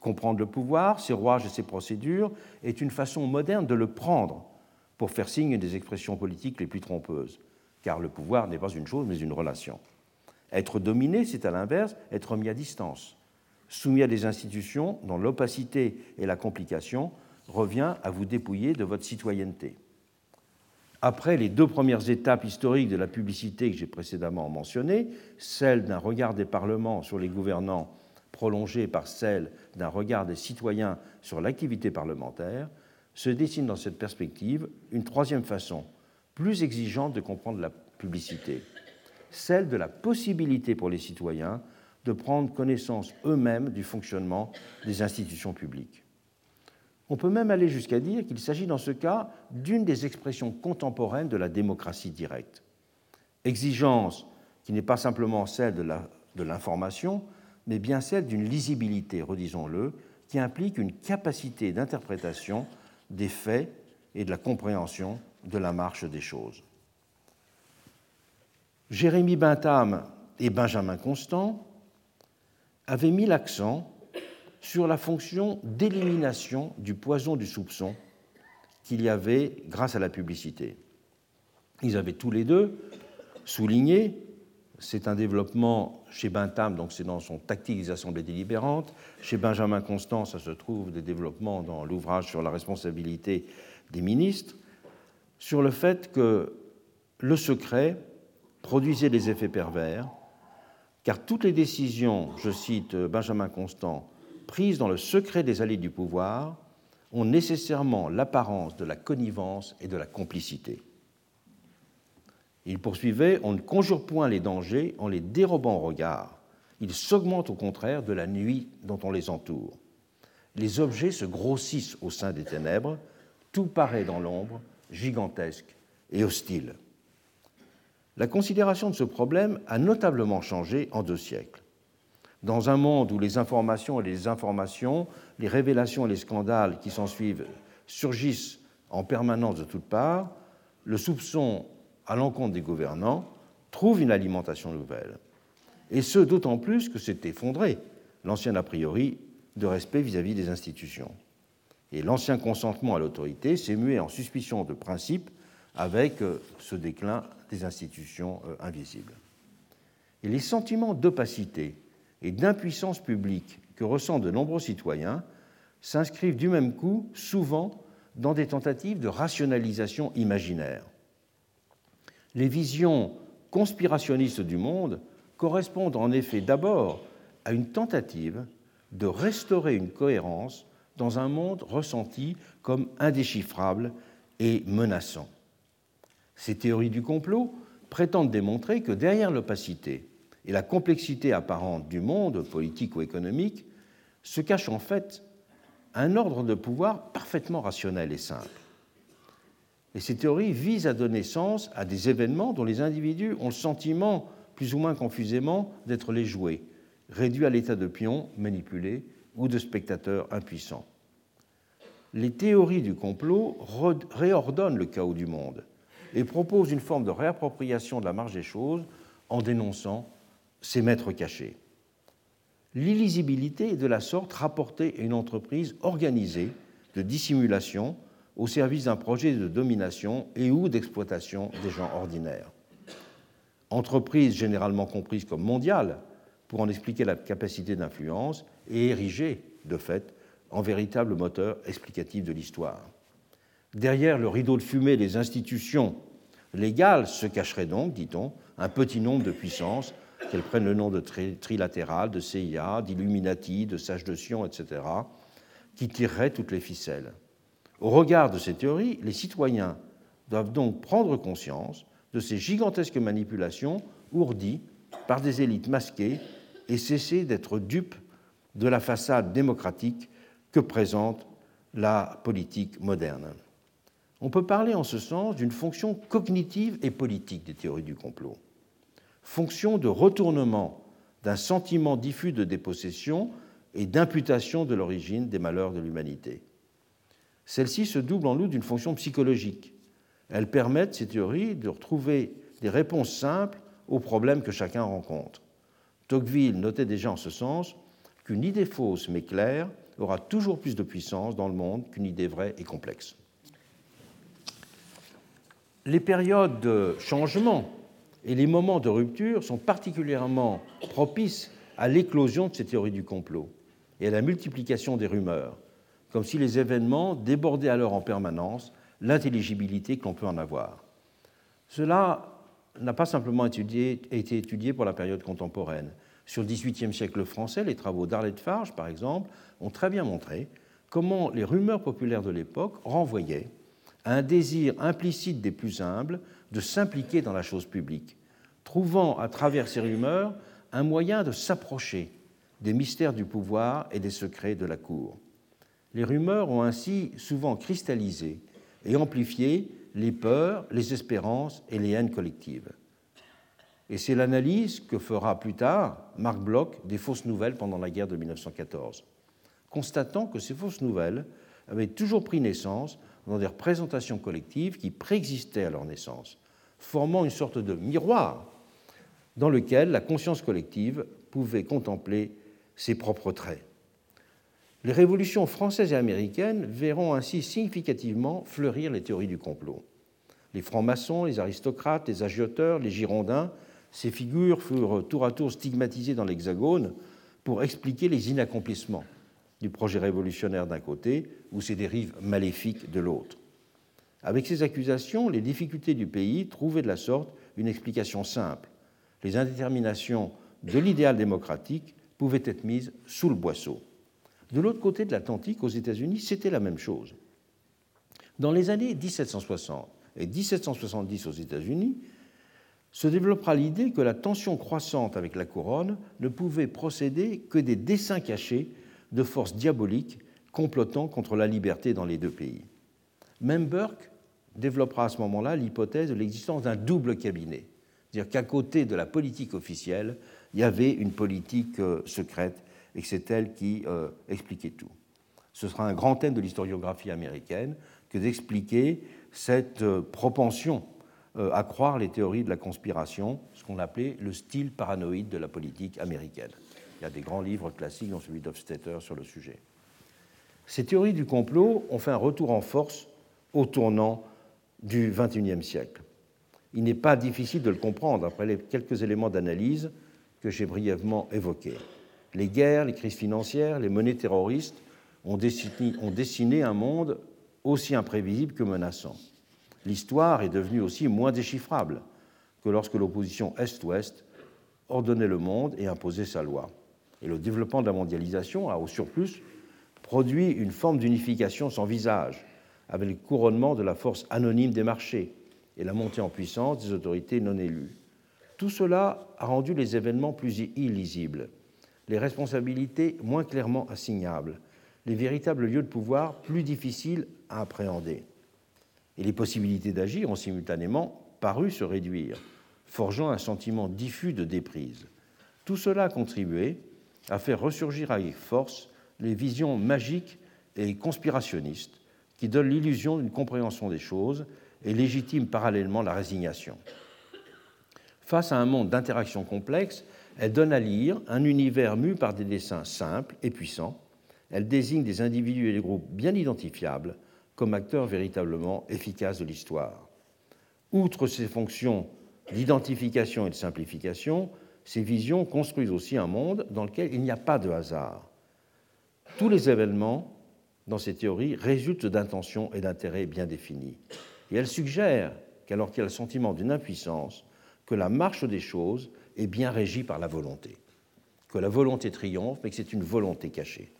Comprendre le pouvoir, ses rouages et ses procédures est une façon moderne de le prendre pour faire signe des expressions politiques les plus trompeuses, car le pouvoir n'est pas une chose mais une relation. Être dominé, c'est à l'inverse être mis à distance, soumis à des institutions dont l'opacité et la complication revient à vous dépouiller de votre citoyenneté. Après les deux premières étapes historiques de la publicité que j'ai précédemment mentionnées, celle d'un regard des parlements sur les gouvernants prolongée par celle d'un regard des citoyens sur l'activité parlementaire, se dessine dans cette perspective une troisième façon, plus exigeante de comprendre la publicité, celle de la possibilité pour les citoyens de prendre connaissance eux-mêmes du fonctionnement des institutions publiques. On peut même aller jusqu'à dire qu'il s'agit dans ce cas d'une des expressions contemporaines de la démocratie directe. Exigence qui n'est pas simplement celle de l'information, mais bien celle d'une lisibilité, redisons-le, qui implique une capacité d'interprétation des faits et de la compréhension de la marche des choses. Jérémie Bentham et Benjamin Constant avaient mis l'accent sur la fonction d'élimination du poison du soupçon qu'il y avait grâce à la publicité. Ils avaient tous les deux souligné c'est un développement chez Bentham, donc c'est dans son tactique des assemblées délibérantes. Chez Benjamin Constant, ça se trouve des développements dans l'ouvrage sur la responsabilité des ministres, sur le fait que le secret produisait des effets pervers, car toutes les décisions, je cite Benjamin Constant, prises dans le secret des allées du pouvoir, ont nécessairement l'apparence de la connivence et de la complicité. Il poursuivait On ne conjure point les dangers en les dérobant au regard. Ils s'augmentent au contraire de la nuit dont on les entoure. Les objets se grossissent au sein des ténèbres, tout paraît dans l'ombre, gigantesque et hostile. La considération de ce problème a notablement changé en deux siècles. Dans un monde où les informations et les informations, les révélations et les scandales qui s'ensuivent surgissent en permanence de toutes parts, le soupçon à l'encontre des gouvernants trouve une alimentation nouvelle. Et ce, d'autant plus que s'est effondré l'ancien a priori de respect vis-à-vis des institutions. Et l'ancien consentement à l'autorité s'est mué en suspicion de principe avec euh, ce déclin des institutions euh, invisibles. Et les sentiments d'opacité et d'impuissance publique que ressentent de nombreux citoyens s'inscrivent du même coup souvent dans des tentatives de rationalisation imaginaire les visions conspirationnistes du monde correspondent en effet d'abord à une tentative de restaurer une cohérence dans un monde ressenti comme indéchiffrable et menaçant. Ces théories du complot prétendent démontrer que derrière l'opacité et la complexité apparente du monde, politique ou économique, se cache en fait un ordre de pouvoir parfaitement rationnel et simple. Et ces théories visent à donner sens à des événements dont les individus ont le sentiment, plus ou moins confusément, d'être les jouets, réduits à l'état de pions manipulés ou de spectateurs impuissants. Les théories du complot réordonnent le chaos du monde et proposent une forme de réappropriation de la marge des choses en dénonçant ses maîtres cachés. L'illisibilité est de la sorte rapportée à une entreprise organisée de dissimulation au service d'un projet de domination et ou d'exploitation des gens ordinaires. Entreprise généralement comprise comme mondiale, pour en expliquer la capacité d'influence, et érigée, de fait, en véritable moteur explicatif de l'histoire. Derrière le rideau de fumée des institutions légales se cacherait donc, dit-on, un petit nombre de puissances, qu'elles prennent le nom de trilatéral, de CIA, d'Illuminati, de Sage de Sion, etc., qui tireraient toutes les ficelles. Au regard de ces théories, les citoyens doivent donc prendre conscience de ces gigantesques manipulations ourdies par des élites masquées et cesser d'être dupes de la façade démocratique que présente la politique moderne. On peut parler en ce sens d'une fonction cognitive et politique des théories du complot, fonction de retournement d'un sentiment diffus de dépossession et d'imputation de l'origine des malheurs de l'humanité. Celle-ci se double en outre d'une fonction psychologique. Elles permettent, ces théories, de retrouver des réponses simples aux problèmes que chacun rencontre. Tocqueville notait déjà en ce sens qu'une idée fausse mais claire aura toujours plus de puissance dans le monde qu'une idée vraie et complexe. Les périodes de changement et les moments de rupture sont particulièrement propices à l'éclosion de ces théories du complot et à la multiplication des rumeurs, comme si les événements débordaient alors en permanence l'intelligibilité qu'on peut en avoir. Cela n'a pas simplement été étudié pour la période contemporaine. Sur le XVIIIe siècle français, les travaux d'Arlette Farge, par exemple, ont très bien montré comment les rumeurs populaires de l'époque renvoyaient un désir implicite des plus humbles de s'impliquer dans la chose publique, trouvant à travers ces rumeurs un moyen de s'approcher des mystères du pouvoir et des secrets de la cour. Les rumeurs ont ainsi souvent cristallisé et amplifié les peurs, les espérances et les haines collectives. Et c'est l'analyse que fera plus tard Marc Bloch des fausses nouvelles pendant la guerre de 1914, constatant que ces fausses nouvelles avaient toujours pris naissance dans des représentations collectives qui préexistaient à leur naissance, formant une sorte de miroir dans lequel la conscience collective pouvait contempler ses propres traits. Les révolutions françaises et américaines verront ainsi significativement fleurir les théories du complot. Les francs-maçons, les aristocrates, les agioteurs, les girondins, ces figures furent tour à tour stigmatisées dans l'Hexagone pour expliquer les inaccomplissements du projet révolutionnaire d'un côté ou ses dérives maléfiques de l'autre. Avec ces accusations, les difficultés du pays trouvaient de la sorte une explication simple. Les indéterminations de l'idéal démocratique pouvaient être mises sous le boisseau. De l'autre côté de l'Atlantique, aux États-Unis, c'était la même chose. Dans les années 1760 et 1770 aux États-Unis, se développera l'idée que la tension croissante avec la couronne ne pouvait procéder que des desseins cachés de forces diaboliques complotant contre la liberté dans les deux pays. Même Burke développera à ce moment-là l'hypothèse de l'existence d'un double cabinet, c'est-à-dire qu'à côté de la politique officielle, il y avait une politique euh, secrète et que c'est elle qui euh, expliquait tout. Ce sera un grand thème de l'historiographie américaine que d'expliquer cette euh, propension à croire les théories de la conspiration, ce qu'on appelait le style paranoïde de la politique américaine. Il y a des grands livres classiques, dont celui d'Hofstetter, sur le sujet. Ces théories du complot ont fait un retour en force au tournant du XXIe siècle. Il n'est pas difficile de le comprendre après les quelques éléments d'analyse que j'ai brièvement évoqués. Les guerres, les crises financières, les monnaies terroristes ont dessiné, ont dessiné un monde aussi imprévisible que menaçant. L'histoire est devenue aussi moins déchiffrable que lorsque l'opposition Est-Ouest ordonnait le monde et imposait sa loi. Et le développement de la mondialisation a au surplus produit une forme d'unification sans visage, avec le couronnement de la force anonyme des marchés et la montée en puissance des autorités non élues. Tout cela a rendu les événements plus illisibles, les responsabilités moins clairement assignables, les véritables lieux de pouvoir plus difficiles à appréhender. Et les possibilités d'agir ont simultanément paru se réduire, forgeant un sentiment diffus de déprise. Tout cela a contribué à faire ressurgir avec force les visions magiques et conspirationnistes qui donnent l'illusion d'une compréhension des choses et légitiment parallèlement la résignation. Face à un monde d'interactions complexes, elle donne à lire un univers mu par des dessins simples et puissants. Elle désigne des individus et des groupes bien identifiables comme acteurs véritablement efficaces de l'histoire. Outre ces fonctions d'identification et de simplification, ces visions construisent aussi un monde dans lequel il n'y a pas de hasard. Tous les événements dans ces théories résultent d'intentions et d'intérêts bien définis. Et elles suggèrent qu'alors qu'il y a le sentiment d'une impuissance, que la marche des choses est bien régie par la volonté, que la volonté triomphe, mais que c'est une volonté cachée.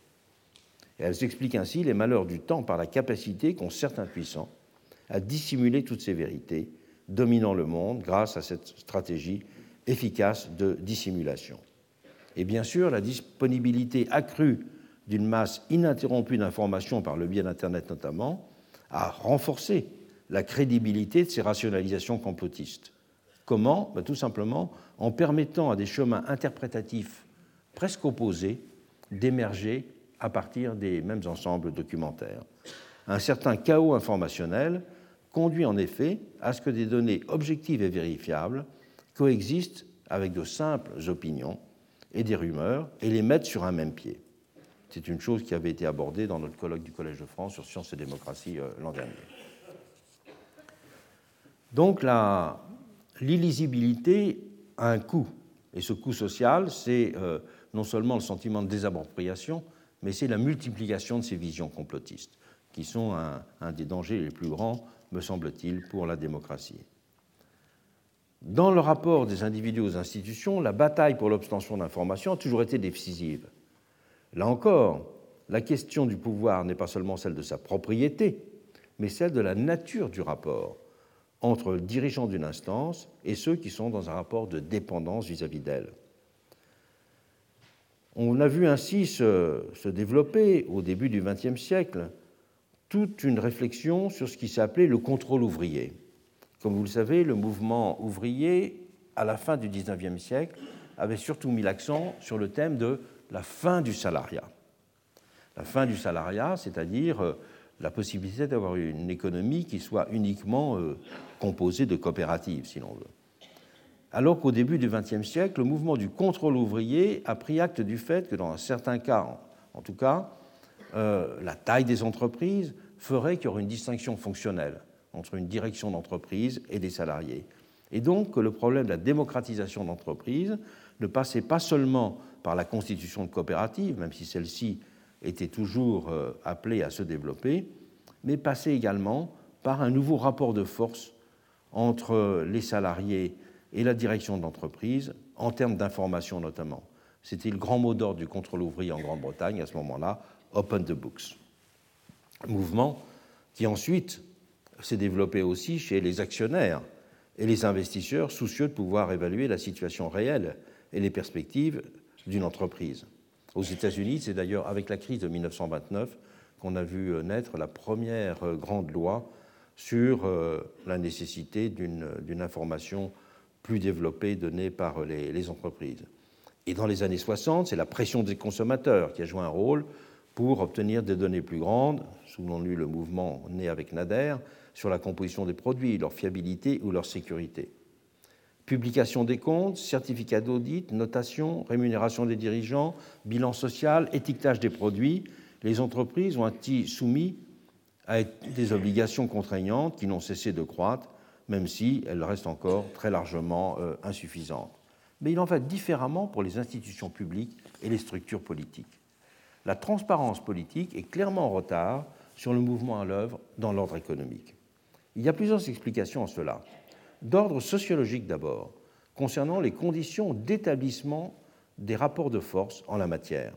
Et elles expliquent ainsi les malheurs du temps par la capacité qu'ont certains puissants à dissimuler toutes ces vérités, dominant le monde grâce à cette stratégie efficace de dissimulation. Et bien sûr, la disponibilité accrue d'une masse ininterrompue d'informations par le biais d'Internet notamment a renforcé la crédibilité de ces rationalisations complotistes. Comment? Ben, Tout simplement en permettant à des chemins interprétatifs presque opposés d'émerger à partir des mêmes ensembles documentaires. Un certain chaos informationnel conduit en effet à ce que des données objectives et vérifiables coexistent avec de simples opinions et des rumeurs et les mettent sur un même pied. C'est une chose qui avait été abordée dans notre colloque du Collège de France sur sciences et démocratie euh, l'an dernier. Donc l'illisibilité a un coût, et ce coût social, c'est euh, non seulement le sentiment de désappropriation, mais c'est la multiplication de ces visions complotistes, qui sont un, des dangers les plus grands, me semble-t-il, pour la démocratie. Dans le rapport des individus aux institutions, la bataille pour l'obtention d'informations a toujours été décisive. Là encore, la question du pouvoir n'est pas seulement celle de sa propriété, mais celle de la nature du rapport entre le dirigeant d'une instance et ceux qui sont dans un rapport de dépendance vis-à-vis d'elle. On a vu ainsi se, développer au début du XXe siècle toute une réflexion sur ce qui s'appelait le contrôle ouvrier. Comme vous le savez, le mouvement ouvrier, à la fin du XIXe siècle, avait surtout mis l'accent sur le thème de la fin du salariat. La fin du salariat, c'est-à-dire euh, la possibilité d'avoir une économie qui soit uniquement euh, composée de coopératives, si l'on veut alors qu'au début du XXe siècle, le mouvement du contrôle ouvrier a pris acte du fait que, dans certains cas, en tout cas, euh, la taille des entreprises ferait qu'il y aurait une distinction fonctionnelle entre une direction d'entreprise et des salariés. Et donc que le problème de la démocratisation d'entreprise ne passait pas seulement par la constitution de coopératives, même si celle-ci était toujours euh, appelée à se développer, mais passait également par un nouveau rapport de force entre les salariés et la direction d'entreprise, en termes d'information notamment. C'était le grand mot d'ordre du contrôle ouvrier en Grande-Bretagne à ce moment-là, Open the Books. Mouvement qui ensuite s'est développé aussi chez les actionnaires et les investisseurs soucieux de pouvoir évaluer la situation réelle et les perspectives d'une entreprise. Aux États-Unis, c'est d'ailleurs avec la crise de 1929 qu'on a vu naître la première grande loi sur euh, la nécessité d'une information plus développées données par les, entreprises. Et dans les années 60, c'est la pression des consommateurs qui a joué un rôle pour obtenir des données plus grandes, souvenons-nous le mouvement né avec Nader, sur la composition des produits, leur fiabilité ou leur sécurité. Publication des comptes, certificat d'audit, notation, rémunération des dirigeants, bilan social, étiquetage des produits, les entreprises ont été soumises à des obligations contraignantes qui n'ont cessé de croître même si elle reste encore très largement euh, insuffisante. Mais il en va différemment pour les institutions publiques et les structures politiques. La transparence politique est clairement en retard sur le mouvement à l'œuvre dans l'ordre économique. Il y a plusieurs explications à cela. D'ordre sociologique d'abord, concernant les conditions d'établissement des rapports de force en la matière.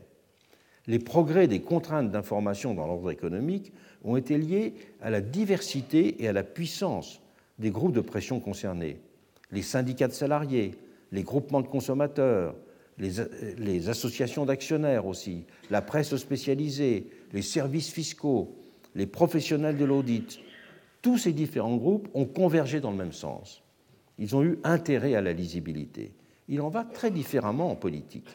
Les progrès des contraintes d'information dans l'ordre économique ont été liés à la diversité et à la puissance des groupes de pression concernés, les syndicats de salariés, les groupements de consommateurs, les, associations d'actionnaires aussi, la presse spécialisée, les services fiscaux, les professionnels de l'audit, tous ces différents groupes ont convergé dans le même sens. Ils ont eu intérêt à la lisibilité. Il en va très différemment en politique.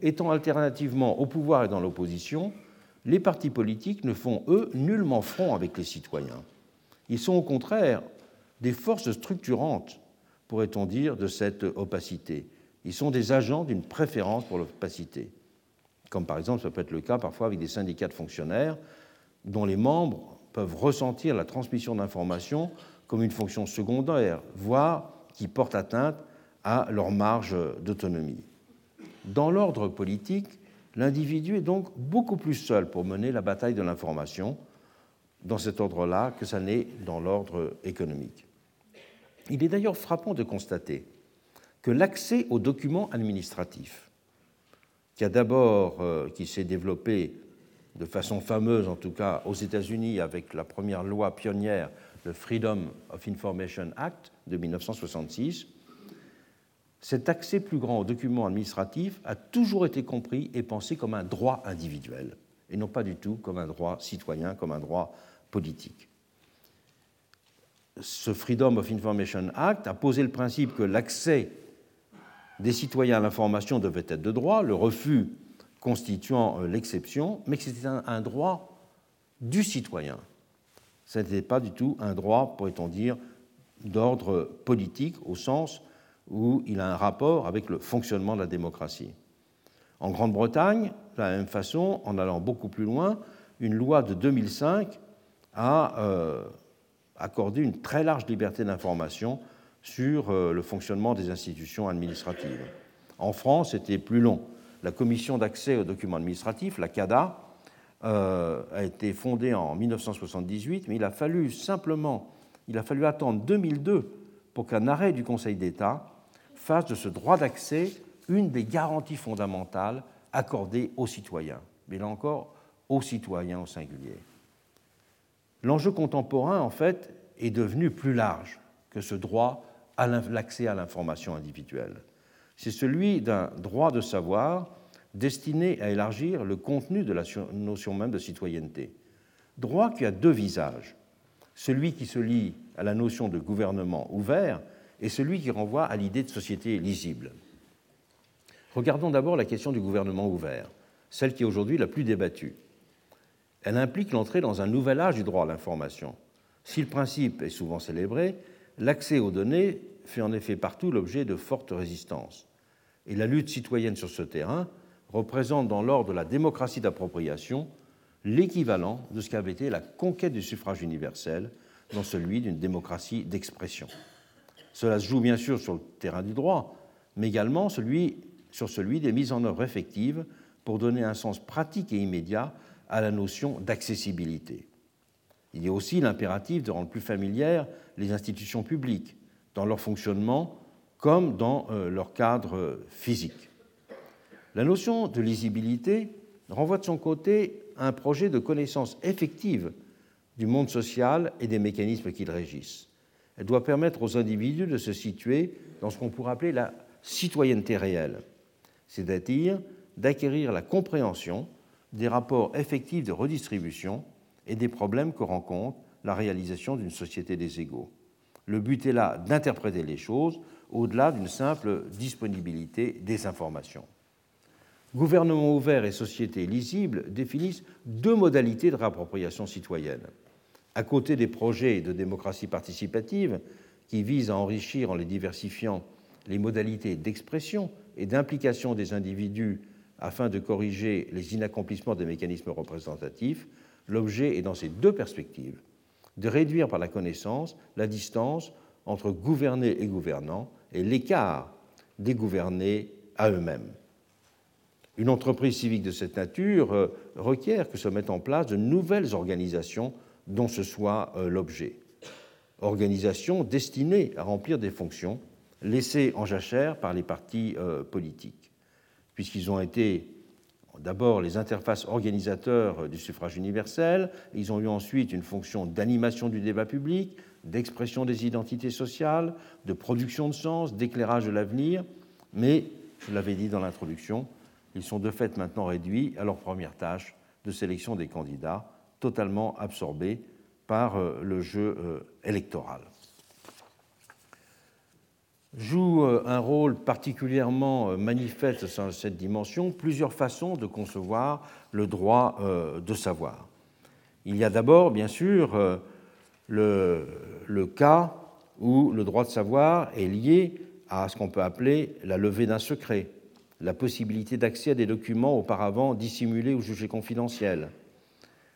Étant alternativement au pouvoir et dans l'opposition, les partis politiques ne font, eux, nullement front avec les citoyens. Ils sont au contraire des forces structurantes, pourrait-on dire, de cette opacité. Ils sont des agents d'une préférence pour l'opacité, comme par exemple ça peut être le cas parfois avec des syndicats de fonctionnaires dont les membres peuvent ressentir la transmission d'informations comme une fonction secondaire, voire qui porte atteinte à leur marge d'autonomie. Dans l'ordre politique, l'individu est donc beaucoup plus seul pour mener la bataille de l'information dans cet ordre-là que ça n'est dans l'ordre économique. Il est d'ailleurs frappant de constater que l'accès aux documents administratifs, qui a d'abord, euh, qui s'est développé de façon fameuse, en tout cas aux États-Unis, avec la première loi pionnière, le Freedom of Information Act de 1966, cet accès plus grand aux documents administratifs a toujours été compris et pensé comme un droit individuel, et non pas du tout comme un droit citoyen, comme un droit politique. Ce Freedom of Information Act a posé le principe que l'accès des citoyens à l'information devait être de droit, le refus constituant euh, l'exception, mais que c'était un, droit du citoyen. Ce n'était pas du tout un droit, pourrait-on dire, d'ordre politique, au sens où il a un rapport avec le fonctionnement de la démocratie. En Grande-Bretagne, de la même façon, en allant beaucoup plus loin, une loi de 2005 a euh, accordé une très large liberté d'information sur euh, le fonctionnement des institutions administratives. En France, c'était plus long. La commission d'accès aux documents administratifs, la CADA, euh, a été fondée en 1978, mais il a fallu simplement, il a fallu attendre 2002 pour qu'un arrêt du Conseil d'État fasse de ce droit d'accès une des garanties fondamentales accordées aux citoyens, mais là encore aux citoyens au singulier. L'enjeu contemporain, en fait, est devenu plus large que ce droit à l'accès à l'information individuelle. C'est celui d'un droit de savoir destiné à élargir le contenu de la notion même de citoyenneté. Droit qui a deux visages, celui qui se lie à la notion de gouvernement ouvert et celui qui renvoie à l'idée de société lisible. Regardons d'abord la question du gouvernement ouvert, celle qui est aujourd'hui la plus débattue. Elle implique l'entrée dans un nouvel âge du droit à l'information. Si le principe est souvent célébré, l'accès aux données fait en effet partout l'objet de fortes résistances. Et la lutte citoyenne sur ce terrain représente dans l'ordre de la démocratie d'appropriation l'équivalent de ce qu'avait été la conquête du suffrage universel dans celui d'une démocratie d'expression. Cela se joue bien sûr sur le terrain du droit, mais également sur celui des mises en œuvre effectives pour donner un sens pratique et immédiat à la notion d'accessibilité. Il y a aussi l'impératif de rendre plus familières les institutions publiques, dans leur fonctionnement comme dans euh, leur cadre physique. La notion de lisibilité renvoie de son côté à un projet de connaissance effective du monde social et des mécanismes qui le régissent. Elle doit permettre aux individus de se situer dans ce qu'on pourrait appeler la citoyenneté réelle, c'est-à-dire d'acquérir la compréhension des rapports effectifs de redistribution et des problèmes que rencontre la réalisation d'une société des égaux. Le but est là d'interpréter les choses au-delà d'une simple disponibilité des informations. Gouvernement ouvert et société lisible définissent deux modalités de réappropriation citoyenne. À côté des projets de démocratie participative qui visent à enrichir en les diversifiant les modalités d'expression et d'implication des individus afin de corriger les inaccomplissements des mécanismes représentatifs, l'objet est dans ces deux perspectives de réduire par la connaissance la distance entre gouvernés et gouvernants et l'écart des gouvernés à eux-mêmes. Une entreprise civique de cette nature euh, requiert que se mettent en place de nouvelles organisations dont ce soit euh, l'objet. Organisations destinées à remplir des fonctions laissées en jachère par les partis euh, politiques, puisqu'ils ont été d'abord les interfaces organisateurs du suffrage universel, ils ont eu ensuite une fonction d'animation du débat public, d'expression des identités sociales, de production de sens, d'éclairage de l'avenir, mais, je l'avais dit dans l'introduction, ils sont de fait maintenant réduits à leur première tâche de sélection des candidats, totalement absorbés par euh, le jeu euh, électoral. Joue euh, un rôle particulièrement manifeste dans cette dimension plusieurs façons de concevoir le droit de savoir. Il y a d'abord, bien sûr, le, cas où le droit de savoir est lié à ce qu'on peut appeler la levée d'un secret, la possibilité d'accès à des documents auparavant dissimulés ou jugés confidentiels,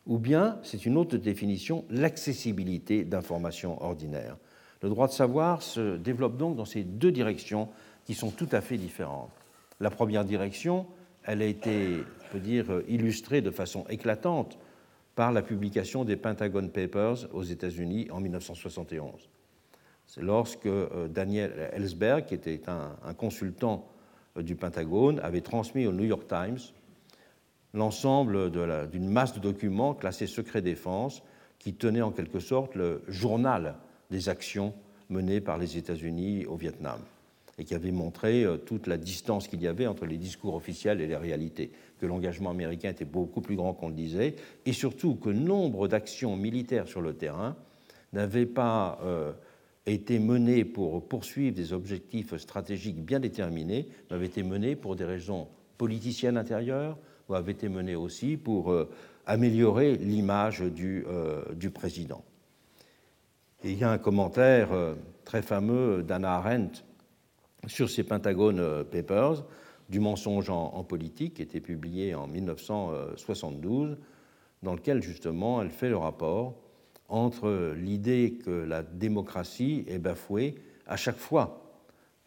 ou bien, c'est une autre définition, l'accessibilité d'informations ordinaires. Le droit de savoir se développe donc dans ces deux directions qui sont tout à fait différentes. La première direction, elle a été, on peut dire, illustrée de façon éclatante par la publication des Pentagon Papers aux États-Unis en 1971. C'est lorsque euh, Daniel Ellsberg, qui était un, consultant euh, du Pentagone, avait transmis au New York Times l'ensemble d'une masse de documents classés secret défense qui tenait en quelque sorte le journal des actions menées par les États-Unis au Vietnam et qui avait montré euh, toute la distance qu'il y avait entre les discours officiels et les réalités, que l'engagement américain était beaucoup plus grand qu'on le disait, et surtout que nombre d'actions militaires sur le terrain n'avaient pas été menées pour poursuivre des objectifs stratégiques bien déterminés, mais avaient été menées pour des raisons politiciennes intérieures ou avaient été menées aussi pour euh, améliorer l'image du, euh, du, président. Et il y a un commentaire euh, très fameux d'Anna Arendt sur ces Pentagone Papers, du mensonge en, politique, qui était publié en 1972, dans lequel justement elle fait le rapport entre l'idée que la démocratie est bafouée à chaque fois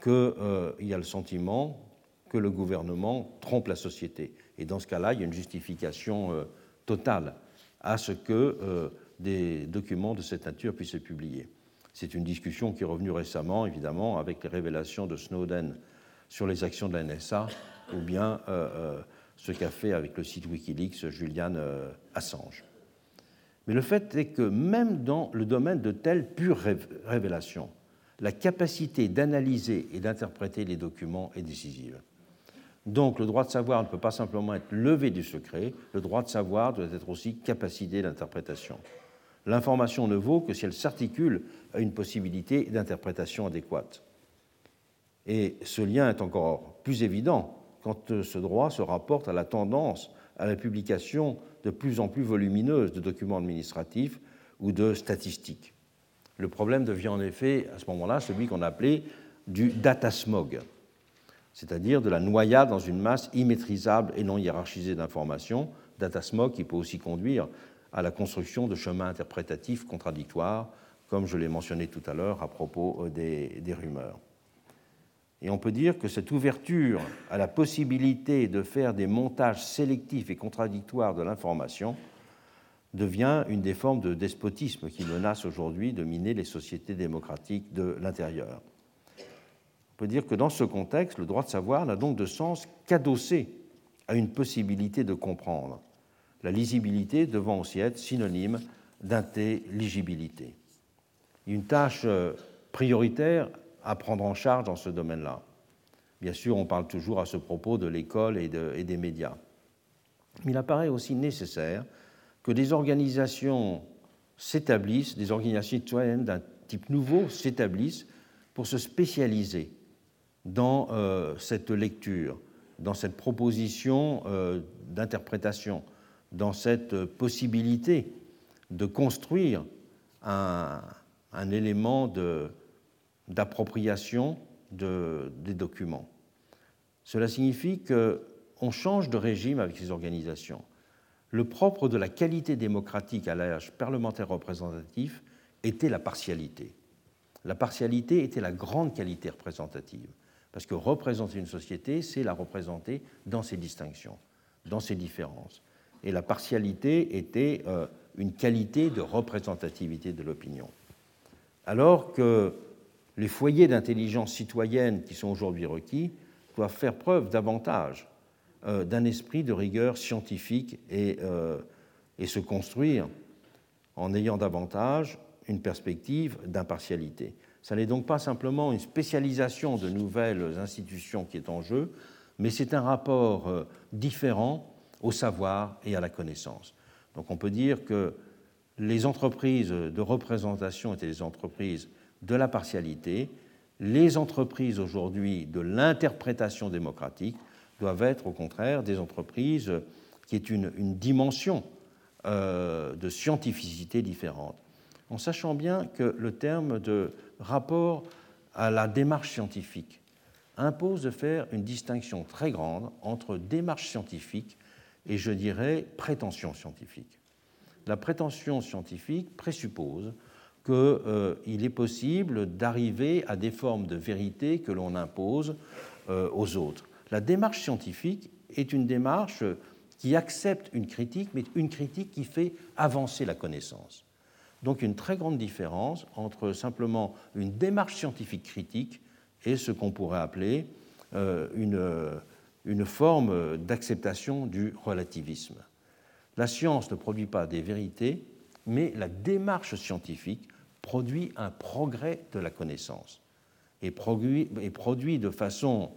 qu'il euh, y a le sentiment que le gouvernement trompe la société. Et dans ce cas-là, il y a une justification euh, totale à ce que euh, des documents de cette nature puissent être publiés. C'est une discussion qui est revenue récemment, évidemment, avec les révélations de Snowden sur les actions de la NSA, ou bien ce qu'a fait avec le site Wikileaks Julian Assange. Mais le fait est que même dans le domaine de telles pures révélations, la capacité d'analyser et d'interpréter les documents est décisive. Donc le droit de savoir ne peut pas simplement être levé du secret, le droit de savoir doit être aussi capacité d'interprétation. L'information ne vaut que si elle s'articule à une possibilité d'interprétation adéquate. Et ce lien est encore plus évident quand ce droit se rapporte à la tendance à la publication de plus en plus volumineuse de documents administratifs ou de statistiques. Le problème devient en effet à ce moment-là celui qu'on appelait du data smog, c'est-à-dire de la noyade dans une masse immaîtrisable et non hiérarchisée d'informations, data smog qui peut aussi conduire à la construction de chemins interprétatifs contradictoires, comme je l'ai mentionné tout à l'heure à propos euh, des rumeurs. Et on peut dire que cette ouverture à la possibilité de faire des montages sélectifs et contradictoires de l'information devient une des formes de despotisme qui menace aujourd'hui de miner les sociétés démocratiques de l'intérieur. On peut dire que dans ce contexte, le droit de savoir n'a donc de sens qu'adossé à une possibilité de comprendre, la lisibilité devant aussi être synonyme d'intelligibilité. Une tâche euh, prioritaire à prendre en charge dans ce domaine-là. Bien sûr, on parle toujours à ce propos de l'école et, des médias. Mais il apparaît aussi nécessaire que des organisations s'établissent, des organisations citoyennes d'un type nouveau s'établissent pour se spécialiser dans euh, cette lecture, dans cette proposition euh, d'interprétation, dans cette possibilité de construire un élément de, d'appropriation des documents. Cela signifie qu'on change de régime avec ces organisations. Le propre de la qualité démocratique à l'âge parlementaire représentatif était la partialité. La partialité était la grande qualité représentative, parce que représenter une société, c'est la représenter dans ses distinctions, dans ses différences. Et la partialité était euh, une qualité de représentativité de l'opinion. Alors que les foyers d'intelligence citoyenne qui sont aujourd'hui requis doivent faire preuve davantage euh, d'un esprit de rigueur scientifique et, euh, et, se construire en ayant davantage une perspective d'impartialité. Ce n'est donc pas simplement une spécialisation de nouvelles institutions qui est en jeu, mais c'est un rapport euh, différent au savoir et à la connaissance. Donc on peut dire que les entreprises de représentation étaient des entreprises de la partialité, les entreprises aujourd'hui de l'interprétation démocratique doivent être au contraire des entreprises qui aient une, dimension euh, de scientificité différente, en sachant bien que le terme de rapport à la démarche scientifique impose de faire une distinction très grande entre démarche scientifique et, je dirais, prétention scientifique. La prétention scientifique présuppose qu'il euh, est possible d'arriver à des formes de vérité que l'on impose euh, aux autres. La démarche scientifique est une démarche qui accepte une critique, mais une critique qui fait avancer la connaissance. Donc une très grande différence entre simplement une démarche scientifique critique et ce qu'on pourrait appeler euh, une, une forme d'acceptation du relativisme. La science ne produit pas des vérités, mais la démarche scientifique produit un progrès de la connaissance et produit, de façon,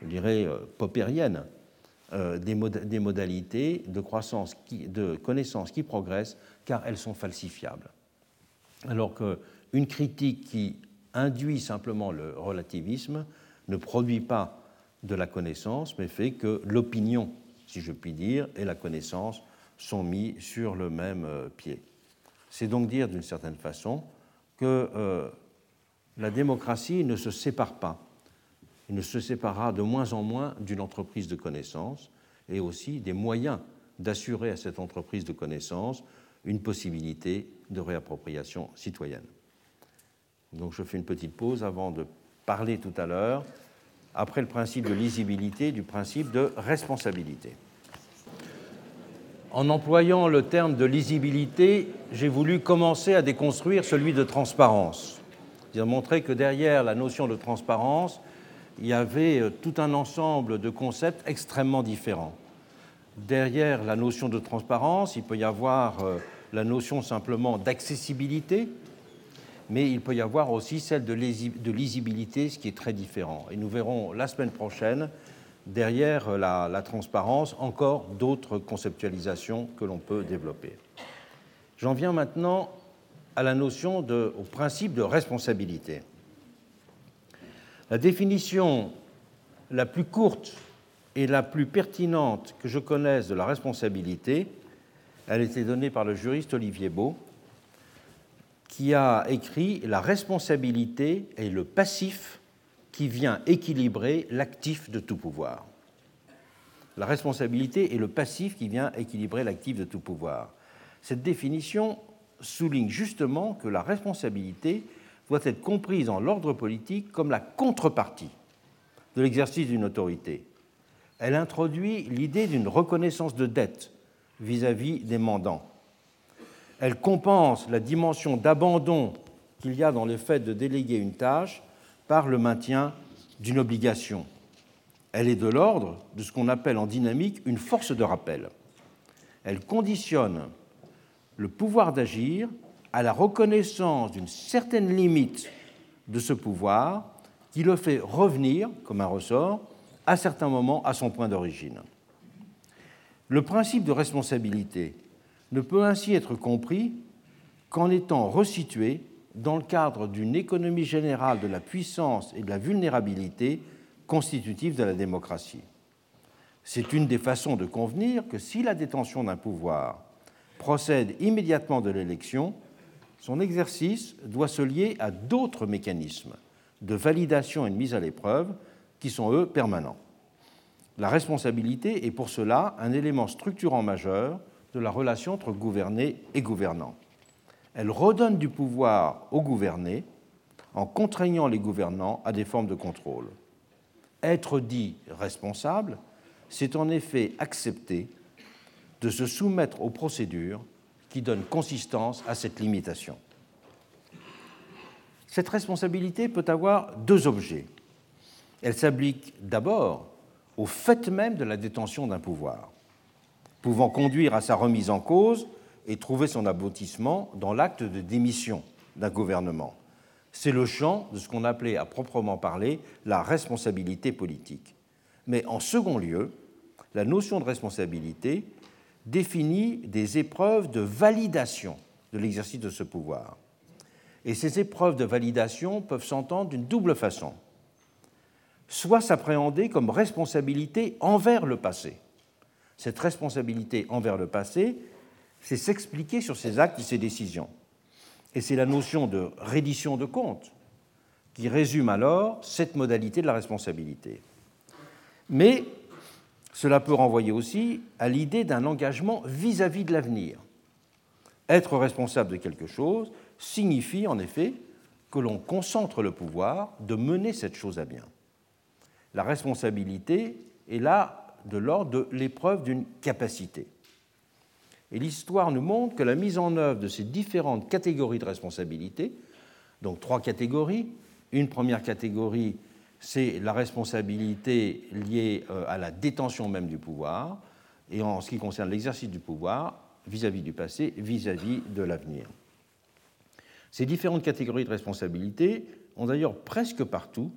je dirais, euh, popérienne euh, des, des, modalités de, croissance qui, de connaissance qui progressent car elles sont falsifiables. Alors qu'une critique qui induit simplement le relativisme ne produit pas de la connaissance, mais fait que l'opinion, si je puis dire, et la connaissance sont mis sur le même euh, pied. C'est donc dire d'une certaine façon que euh, la démocratie ne se sépare pas. Ne se séparera de moins en moins d'une entreprise de connaissance et aussi des moyens d'assurer à cette entreprise de connaissance une possibilité de réappropriation citoyenne. Donc je fais une petite pause avant de parler tout à l'heure, après le principe de lisibilité, du principe de responsabilité. En employant le terme de lisibilité, j'ai voulu commencer à déconstruire celui de transparence. J'ai montré que derrière la notion de transparence, il y avait euh, tout un ensemble de concepts extrêmement différents. Derrière la notion de transparence, il peut y avoir euh, la notion simplement d'accessibilité, mais il peut y avoir aussi celle de lisibilité, ce qui est très différent. Et nous verrons la semaine prochaine derrière la, transparence encore d'autres conceptualisations que l'on peut développer. J'en viens maintenant à la notion au principe de responsabilité. La définition la plus courte et la plus pertinente que je connaisse de la responsabilité, elle a été donnée par le juriste Olivier Beau, qui a écrit La responsabilité est le passif qui vient équilibrer l'actif de tout pouvoir. La responsabilité est le passif qui vient équilibrer l'actif de tout pouvoir. Cette définition souligne justement que la responsabilité doit être comprise en l'ordre politique comme la contrepartie de l'exercice d'une autorité. Elle introduit l'idée d'une reconnaissance de dette vis-à-vis des mandants. Elle compense la dimension d'abandon qu'il y a dans le fait de déléguer une tâche par le maintien d'une obligation. Elle est de l'ordre de ce qu'on appelle en dynamique une force de rappel. Elle conditionne le pouvoir d'agir à la reconnaissance d'une certaine limite de ce pouvoir qui le fait revenir, comme un ressort, à certains moments à son point d'origine. Le principe de responsabilité ne peut ainsi être compris qu'en étant resitué dans le cadre d'une économie générale de la puissance et de la vulnérabilité constitutive de la démocratie. C'est une des façons de convenir que si la détention d'un pouvoir procède immédiatement de l'élection, son exercice doit se lier à d'autres mécanismes de validation et de mise à l'épreuve qui sont, eux, permanents. La responsabilité est pour cela un élément structurant majeur de la relation entre gouverné et gouvernant elle redonne du pouvoir aux gouvernés en contraignant les gouvernants à des formes de contrôle. Être dit responsable, c'est en effet accepter de se soumettre aux procédures qui donnent consistance à cette limitation. Cette responsabilité peut avoir deux objets. Elle s'applique d'abord au fait même de la détention d'un pouvoir, pouvant conduire à sa remise en cause et trouver son aboutissement dans l'acte de démission d'un gouvernement. C'est le champ de ce qu'on appelait à proprement parler la responsabilité politique. Mais en second lieu, la notion de responsabilité définit des épreuves de validation de l'exercice de ce pouvoir. Et ces épreuves de validation peuvent s'entendre d'une double façon. Soit s'appréhender comme responsabilité envers le passé. Cette responsabilité envers le passé, c'est s'expliquer sur ses actes et ses décisions. Et c'est la notion de reddition de compte qui résume alors cette modalité de la responsabilité. Mais cela peut renvoyer aussi à l'idée d'un engagement vis-à-vis de l'avenir. Être responsable de quelque chose signifie en effet que l'on concentre le pouvoir de mener cette chose à bien. La responsabilité est là de l'ordre de l'épreuve d'une capacité. Et l'histoire nous montre que la mise en œuvre de ces différentes catégories de responsabilité, donc trois catégories, une première catégorie c'est la responsabilité liée euh, à la détention même du pouvoir, et en ce qui concerne l'exercice du pouvoir vis-à-vis du passé, vis-à-vis de l'avenir. Ces différentes catégories de responsabilité ont d'ailleurs presque partout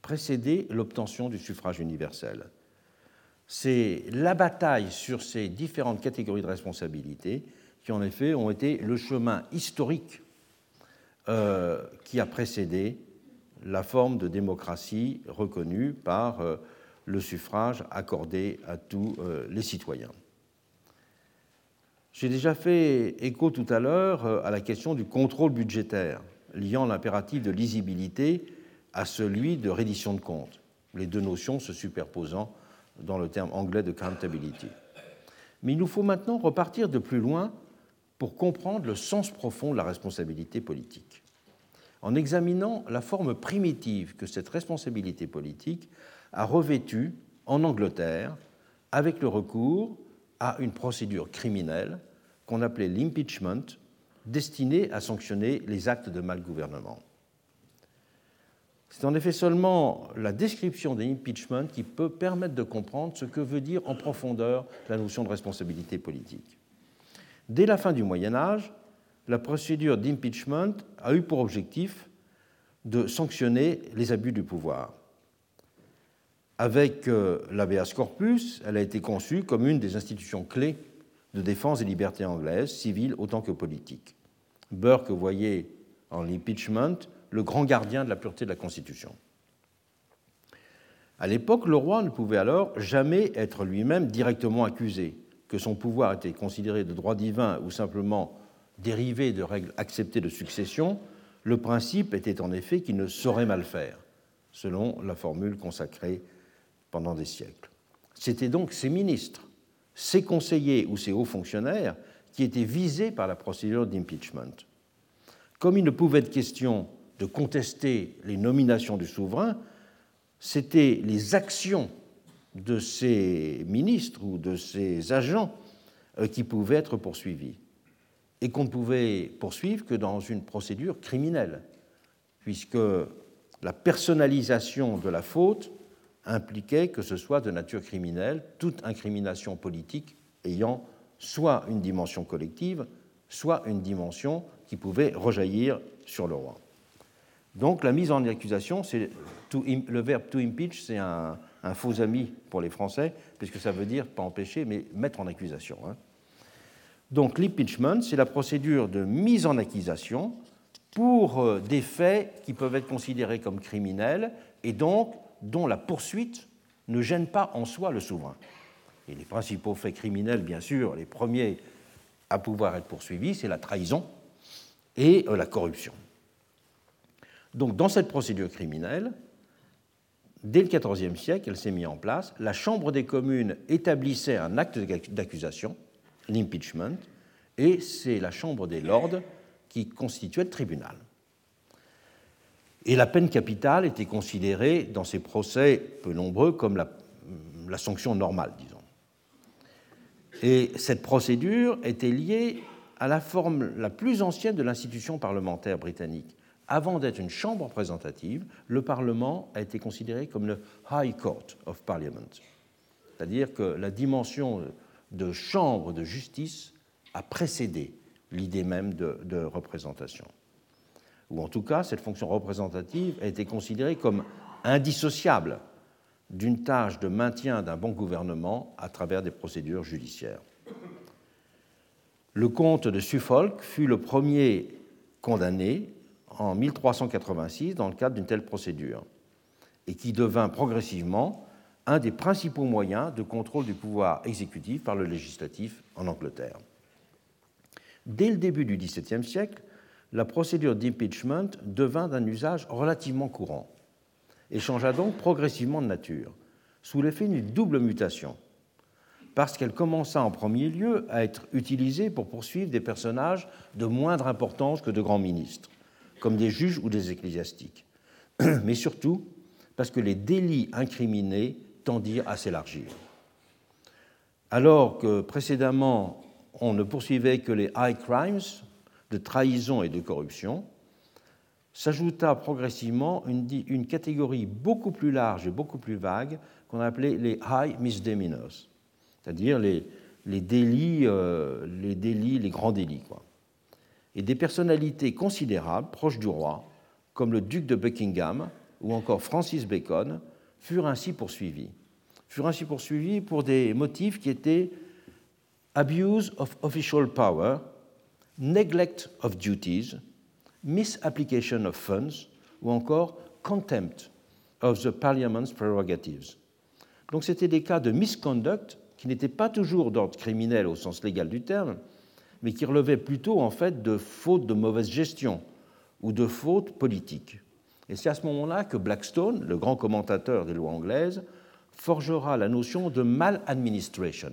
précédé l'obtention du suffrage universel. C'est la bataille sur ces différentes catégories de responsabilité qui, en effet, ont été le chemin historique euh, qui a précédé la forme de démocratie reconnue par euh, le suffrage accordé à tous euh, les citoyens. J'ai déjà fait écho tout à l'heure à la question du contrôle budgétaire, liant l'impératif de lisibilité à celui de reddition de comptes, les deux notions se superposant dans le terme anglais de accountability. Mais il nous faut maintenant repartir de plus loin pour comprendre le sens profond de la responsabilité politique en examinant la forme primitive que cette responsabilité politique a revêtue en Angleterre avec le recours à une procédure criminelle qu'on appelait l'impeachment, destinée à sanctionner les actes de malgouvernement. C'est en effet seulement la description de l'impeachment qui peut permettre de comprendre ce que veut dire en profondeur la notion de responsabilité politique. Dès la fin du Moyen Âge, la procédure d'impeachment a eu pour objectif de sanctionner les abus du pouvoir. Avec euh, l'habeas corpus, elle a été conçue comme une des institutions clés de défense des libertés anglaises, civiles autant que politiques. Burke voyait en l'impeachment le grand gardien de la pureté de la Constitution. À l'époque, le roi ne pouvait alors jamais être lui-même directement accusé, que son pouvoir était considéré de droit divin ou simplement dérivé de règles acceptées de succession, le principe était en effet qu'il ne saurait mal faire, selon la formule consacrée pendant des siècles. C'était donc ses ministres, ses conseillers ou ses hauts fonctionnaires qui étaient visés par la procédure d'impeachment. Comme il ne pouvait être question de contester les nominations du souverain, c'était les actions de ces ministres ou de ces agents euh, qui pouvaient être poursuivis et qu'on ne pouvait poursuivre que dans une procédure criminelle, puisque la personnalisation de la faute impliquait que ce soit de nature criminelle, toute incrimination politique ayant soit une dimension collective, soit une dimension qui pouvait rejaillir sur le roi. Donc la mise en accusation, c'est le verbe to impeach, c'est un, faux ami pour les Français, puisque ça veut dire pas empêcher, mais mettre en accusation. Hein. Donc l'impeachment, c'est la procédure de mise en accusation pour euh, des faits qui peuvent être considérés comme criminels et donc dont la poursuite ne gêne pas en soi le souverain. Et les principaux faits criminels, bien sûr, les premiers à pouvoir être poursuivis, c'est la trahison et euh, la corruption. Donc dans cette procédure criminelle, dès le XIVe siècle, elle s'est mise en place, la Chambre des communes établissait un acte d'accusation l'impeachment, et c'est la Chambre des Lords qui constituait le tribunal. Et la peine capitale était considérée dans ces procès peu nombreux comme la, sanction normale, disons. Et cette procédure était liée à la forme la plus ancienne de l'institution parlementaire britannique. Avant d'être une chambre représentative, le Parlement a été considéré comme le High Court of Parliament, c'est-à-dire que la dimension de chambre de justice a précédé l'idée même de, représentation. ou en tout cas cette fonction représentative a été considérée comme indissociable d'une tâche de maintien d'un bon gouvernement à travers des procédures judiciaires. Le comte de Suffolk fut le premier condamné en 1386 dans le cadre d'une telle procédure, et qui devint progressivement un des principaux moyens de contrôle du pouvoir exécutif par le législatif en Angleterre. Dès le début du XVIIe siècle, la procédure d'impeachment devint d'un usage relativement courant et changea donc progressivement de nature, sous l'effet d'une double mutation, parce qu'elle commença en premier lieu à être utilisée pour poursuivre des personnages de moindre importance que de grands ministres, comme des juges ou des ecclésiastiques, mais surtout parce que les délits incriminés tendirent à s'élargir. Alors que précédemment on ne poursuivait que les high crimes de trahison et de corruption, s'ajouta progressivement une, catégorie beaucoup plus large et beaucoup plus vague qu'on appelait les high misdemeanors, c'est-à-dire les, délits, euh, les délits, les grands délits. Quoi. Et des personnalités considérables, proches du roi, comme le duc de Buckingham ou encore Francis Bacon, furent ainsi poursuivis. Furent ainsi poursuivis pour des motifs qui étaient abuse of official power, neglect of duties, misapplication of funds ou encore contempt of the Parliament's prerogatives. Donc c'était des cas de misconduct qui n'étaient pas toujours d'ordre criminel au sens légal du terme, mais qui relevaient plutôt en fait de fautes de mauvaise gestion ou de fautes politiques. Et c'est à ce moment-là que Blackstone, le grand commentateur des lois anglaises, forgera la notion de maladministration,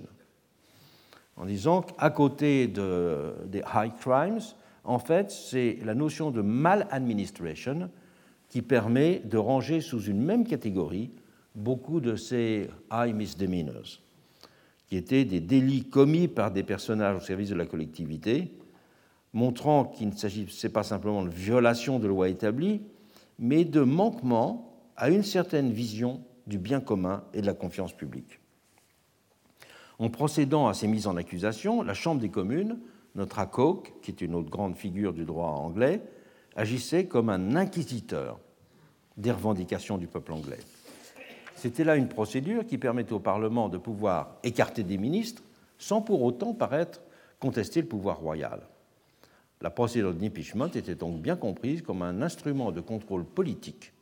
en disant qu'à côté de, des high crimes, en fait, c'est la notion de maladministration qui permet de ranger sous une même catégorie beaucoup de ces high misdemeanors, qui étaient des délits commis par des personnages au service de la collectivité, montrant qu'il ne s'agissait pas simplement de violation de lois établies, mais de manquement à une certaine vision du bien commun et de la confiance publique. En procédant à ces mises en accusation, la Chambre des communes, notre ACOC, qui est une autre grande figure du droit anglais, agissait comme un inquisiteur des revendications du peuple anglais. C'était là une procédure qui permettait au Parlement de pouvoir écarter des ministres sans pour autant paraître contester le pouvoir royal. La procédure d'impeachment était donc bien comprise comme un instrument de contrôle politique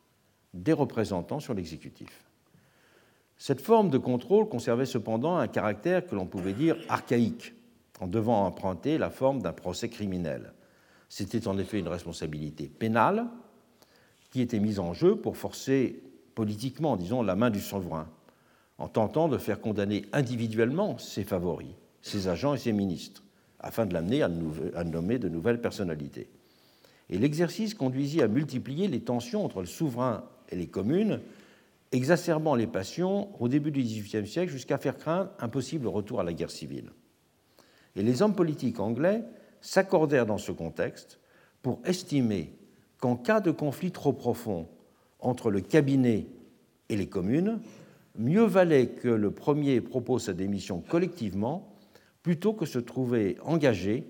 des représentants sur l'exécutif. Cette forme de contrôle conservait cependant un caractère que l'on pouvait dire archaïque, en devant emprunter la forme d'un procès criminel. C'était en effet une responsabilité pénale qui était mise en jeu pour forcer politiquement, disons, la main du souverain, en tentant de faire condamner individuellement ses favoris, ses agents et ses ministres, afin de l'amener à nommer de nouvelles personnalités. Et l'exercice conduisit à multiplier les tensions entre le souverain et les communes exacerbant les passions au début du XVIIIe siècle jusqu'à faire craindre un possible retour à la guerre civile. Et les hommes politiques anglais s'accordèrent dans ce contexte pour estimer qu'en cas de conflit trop profond entre le cabinet et les communes, mieux valait que le premier propose sa démission collectivement plutôt que se trouver engagé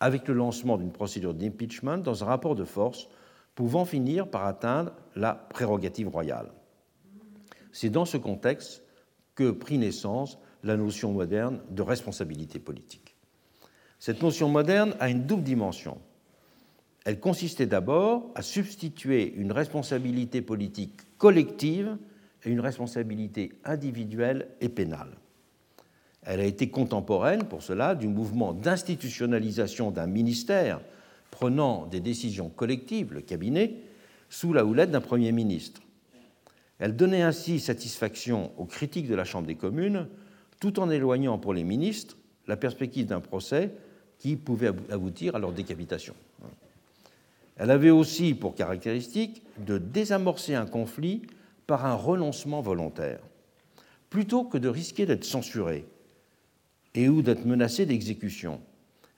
avec le lancement d'une procédure d'impeachment dans un rapport de force pouvant finir par atteindre la prérogative royale. C'est dans ce contexte que prit naissance la notion moderne de responsabilité politique. Cette notion moderne a une double dimension. Elle consistait d'abord à substituer une responsabilité politique collective à une responsabilité individuelle et pénale. Elle a été contemporaine, pour cela, du mouvement d'institutionnalisation d'un ministère prenant des décisions collectives, le cabinet, sous la houlette d'un Premier ministre. Elle donnait ainsi satisfaction aux critiques de la Chambre des communes, tout en éloignant pour les ministres la perspective d'un procès qui pouvait aboutir à leur décapitation. Elle avait aussi pour caractéristique de désamorcer un conflit par un renoncement volontaire. Plutôt que de risquer d'être censurés et ou d'être menacés d'exécution,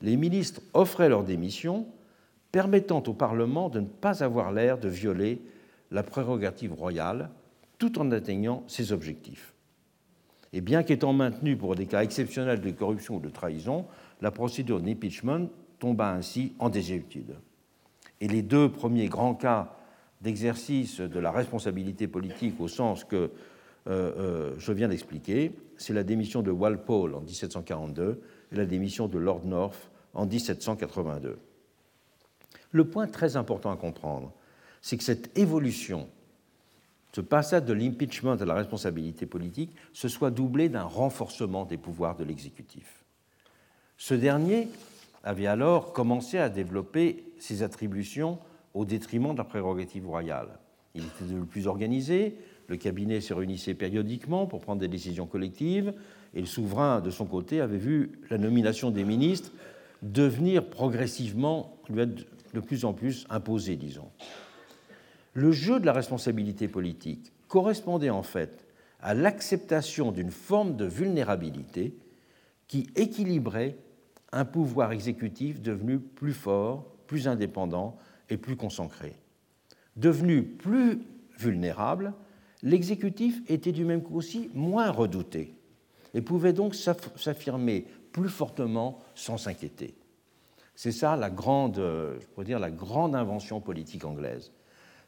les ministres offraient leur démission, permettant au Parlement de ne pas avoir l'air de violer la prérogative royale tout en atteignant ses objectifs. Et bien qu'étant maintenue pour des cas exceptionnels de corruption ou de trahison, la procédure d'impeachment tomba ainsi en désuétude. Et les deux premiers grands cas d'exercice de la responsabilité politique au sens que euh, euh, je viens d'expliquer, c'est la démission de Walpole en 1742 et la démission de Lord North en 1782. Le point très important à comprendre, c'est que cette évolution, ce passage de l'impeachment à la responsabilité politique, se soit doublé d'un renforcement des pouvoirs de l'exécutif. Ce dernier avait alors commencé à développer ses attributions au détriment de la prérogative royale. Il était le plus organisé, le cabinet se réunissait périodiquement pour prendre des décisions collectives, et le souverain, de son côté, avait vu la nomination des ministres devenir progressivement, lui être de plus en plus imposée, disons. Le jeu de la responsabilité politique correspondait en fait à l'acceptation d'une forme de vulnérabilité qui équilibrait un pouvoir exécutif devenu plus fort, plus indépendant et plus concentré. Devenu plus vulnérable, l'exécutif était du même coup aussi moins redouté et pouvait donc s'affirmer plus fortement sans s'inquiéter. C'est ça la grande invention politique anglaise.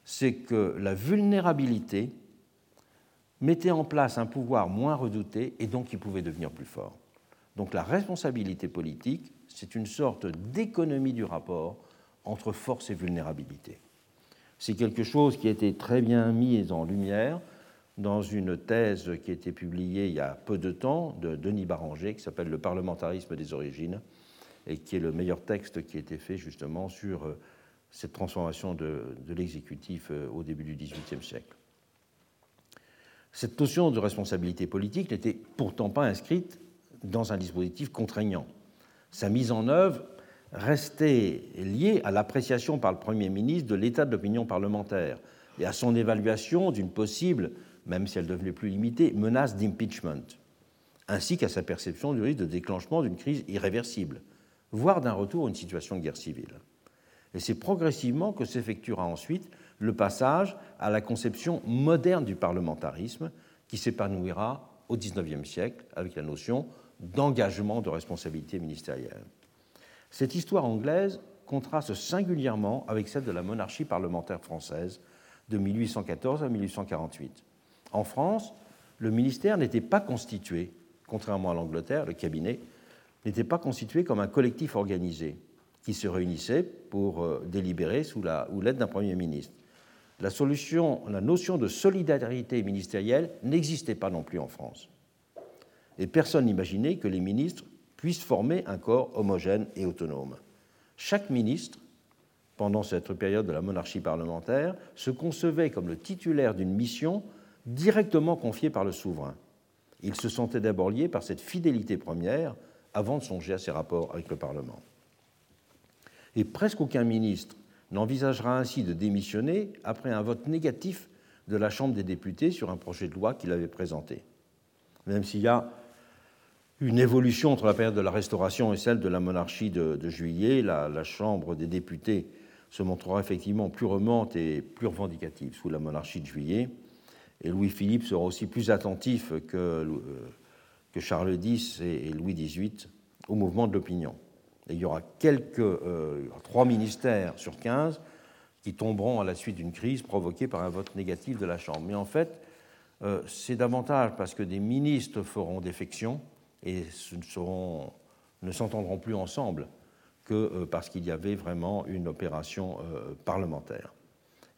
C'est que la vulnérabilité mettait en place un pouvoir moins redouté et donc il pouvait devenir plus fort. Donc la responsabilité politique, c'est une sorte d'économie du rapport entre force et vulnérabilité. C'est quelque chose qui a été très bien mis en lumière dans une thèse qui a été publiée il y a peu de temps de Denis Baranger, qui s'appelle Le parlementarisme des origines, et qui est le meilleur texte qui a été fait justement sur euh, cette transformation de, de l'exécutif euh, au début du XVIIIe siècle. Cette notion de responsabilité politique n'était pourtant pas inscrite dans un dispositif contraignant. Sa mise en œuvre restait liée à l'appréciation par le Premier ministre de l'état de l'opinion parlementaire et à son évaluation d'une possible, même si elle devenait plus limitée, menace d'impeachment, ainsi qu'à sa perception du risque de déclenchement d'une crise irréversible, voire d'un retour à une situation de guerre civile. Et c'est progressivement que s'effectuera ensuite le passage à la conception moderne du parlementarisme qui s'épanouira au XIXe siècle avec la notion d'engagement de responsabilité ministérielle. Cette histoire anglaise contraste singulièrement avec celle de la monarchie parlementaire française de 1814 à 1848. En France, le ministère n'était pas constitué, contrairement à l'Angleterre, le cabinet n'était pas constitué comme un collectif organisé qui se réunissait pour euh, délibérer sous la l'aide d'un Premier ministre. La, solution, la notion de solidarité ministérielle n'existait pas non plus en France. Et personne n'imaginait que les ministres puissent former un corps homogène et autonome. Chaque ministre, pendant cette période de la monarchie parlementaire, se concevait comme le titulaire d'une mission directement confiée par le souverain. Il se sentait d'abord lié par cette fidélité première avant de songer à ses rapports avec le Parlement. Et presque aucun ministre n'envisagera ainsi de démissionner après un vote négatif de la Chambre des députés sur un projet de loi qu'il avait présenté. Même s'il y a une évolution entre la période de la Restauration et celle de la monarchie de, juillet. La, Chambre des députés se montrera effectivement plus remonte et plus revendicative sous la monarchie de juillet. Et Louis-Philippe sera aussi plus attentif que, euh, que Charles X et, Louis XVIII au mouvement de l'opinion. il y aura quelques, euh, trois ministères sur 15 qui tomberont à la suite d'une crise provoquée par un vote négatif de la Chambre. Mais en fait, euh, c'est davantage parce que des ministres feront défection et ne s'entendront plus ensemble que euh, parce qu'il y avait vraiment une opération euh, parlementaire.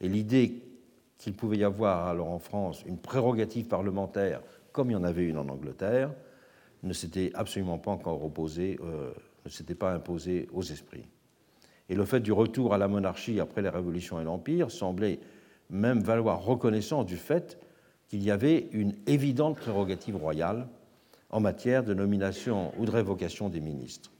Et l'idée qu'il pouvait y avoir alors en France une prérogative parlementaire, comme il y en avait une en Angleterre, ne s'était absolument pas encore opposée, euh, ne s'était pas imposée aux esprits. Et le fait du retour à la monarchie après la Révolution et l'Empire semblait même valoir reconnaissance du fait qu'il y avait une évidente prérogative royale en matière de nomination ou de révocation des ministres.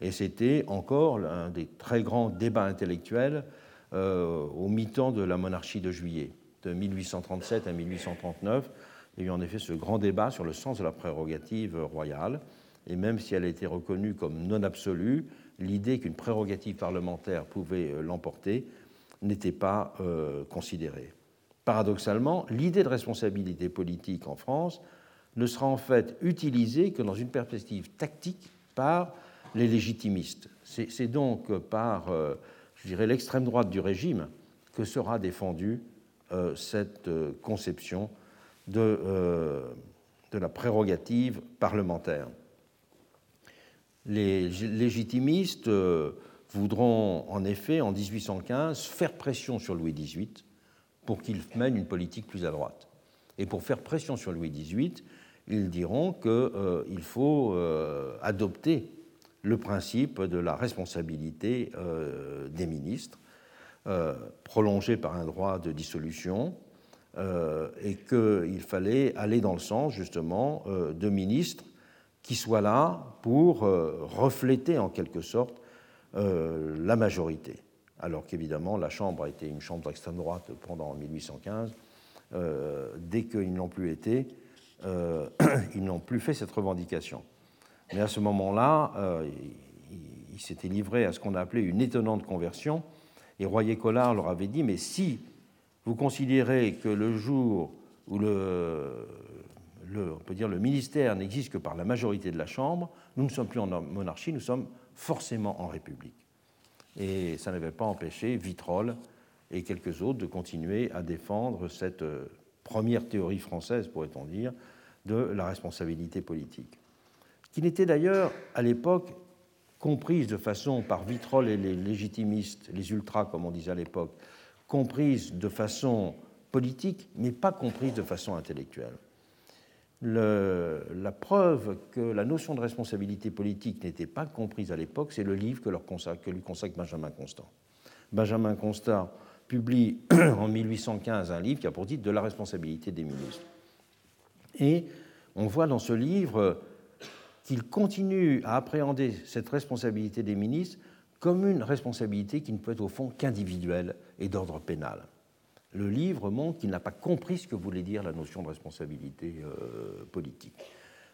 Et c'était encore l'un des très grands débats intellectuels euh, au mi-temps de la monarchie de juillet, de 1837 à 1839. Il y a eu en effet ce grand débat sur le sens de la prérogative royale. Et même si elle a été reconnue comme non absolue, l'idée qu'une prérogative parlementaire pouvait euh, l'emporter n'était pas euh, considérée. Paradoxalement, l'idée de responsabilité politique en France ne sera en fait utilisé que dans une perspective tactique par les légitimistes. C'est donc par euh, je dirais, l'extrême droite du régime que sera défendue cette conception de, de la prérogative parlementaire. Les légitimistes voudront en effet, en 1815, faire pression sur Louis XVIII pour qu'il mène une politique plus à droite. Et pour faire pression sur Louis XVIII, ils diront qu'il euh, faut euh, adopter le principe de la responsabilité euh, des ministres, prolongé par un droit de dissolution, et qu'il fallait aller dans le sens justement de ministres qui soient là pour refléter en quelque sorte la majorité alors qu'évidemment la Chambre a été une chambre d'extrême droite pendant 1815. Euh, dès qu'ils n'ont plus été, euh, ils n'ont plus fait cette revendication. Mais à ce moment-là, euh, ils s'étaient livrés à ce qu'on a appelé une étonnante conversion, et Royer-Collard leur avait dit, mais si vous considérez que le jour où le, on peut dire le ministère n'existe que par la majorité de la Chambre, nous ne sommes plus en monarchie, nous sommes forcément en République et ça n'avait pas empêché Vitrolles et quelques autres de continuer à défendre cette euh, première théorie française, pourrait-on dire, de la responsabilité politique, qui n'était d'ailleurs à l'époque comprise de façon par Vitrolles et les légitimistes, les ultras comme on disait à l'époque, comprise de façon politique, mais pas comprise de façon intellectuelle la preuve que la notion de responsabilité politique n'était pas comprise à l'époque, c'est le livre que, lui consacre Benjamin Constant. Benjamin Constant publie en 1815 un livre qui a pour titre De la responsabilité des ministres. Et on voit dans ce livre qu'il continue à appréhender cette responsabilité des ministres comme une responsabilité qui ne peut être au fond qu'individuelle et d'ordre pénal le livre montre qu'il n'a pas compris ce que voulait dire la notion de responsabilité euh, politique.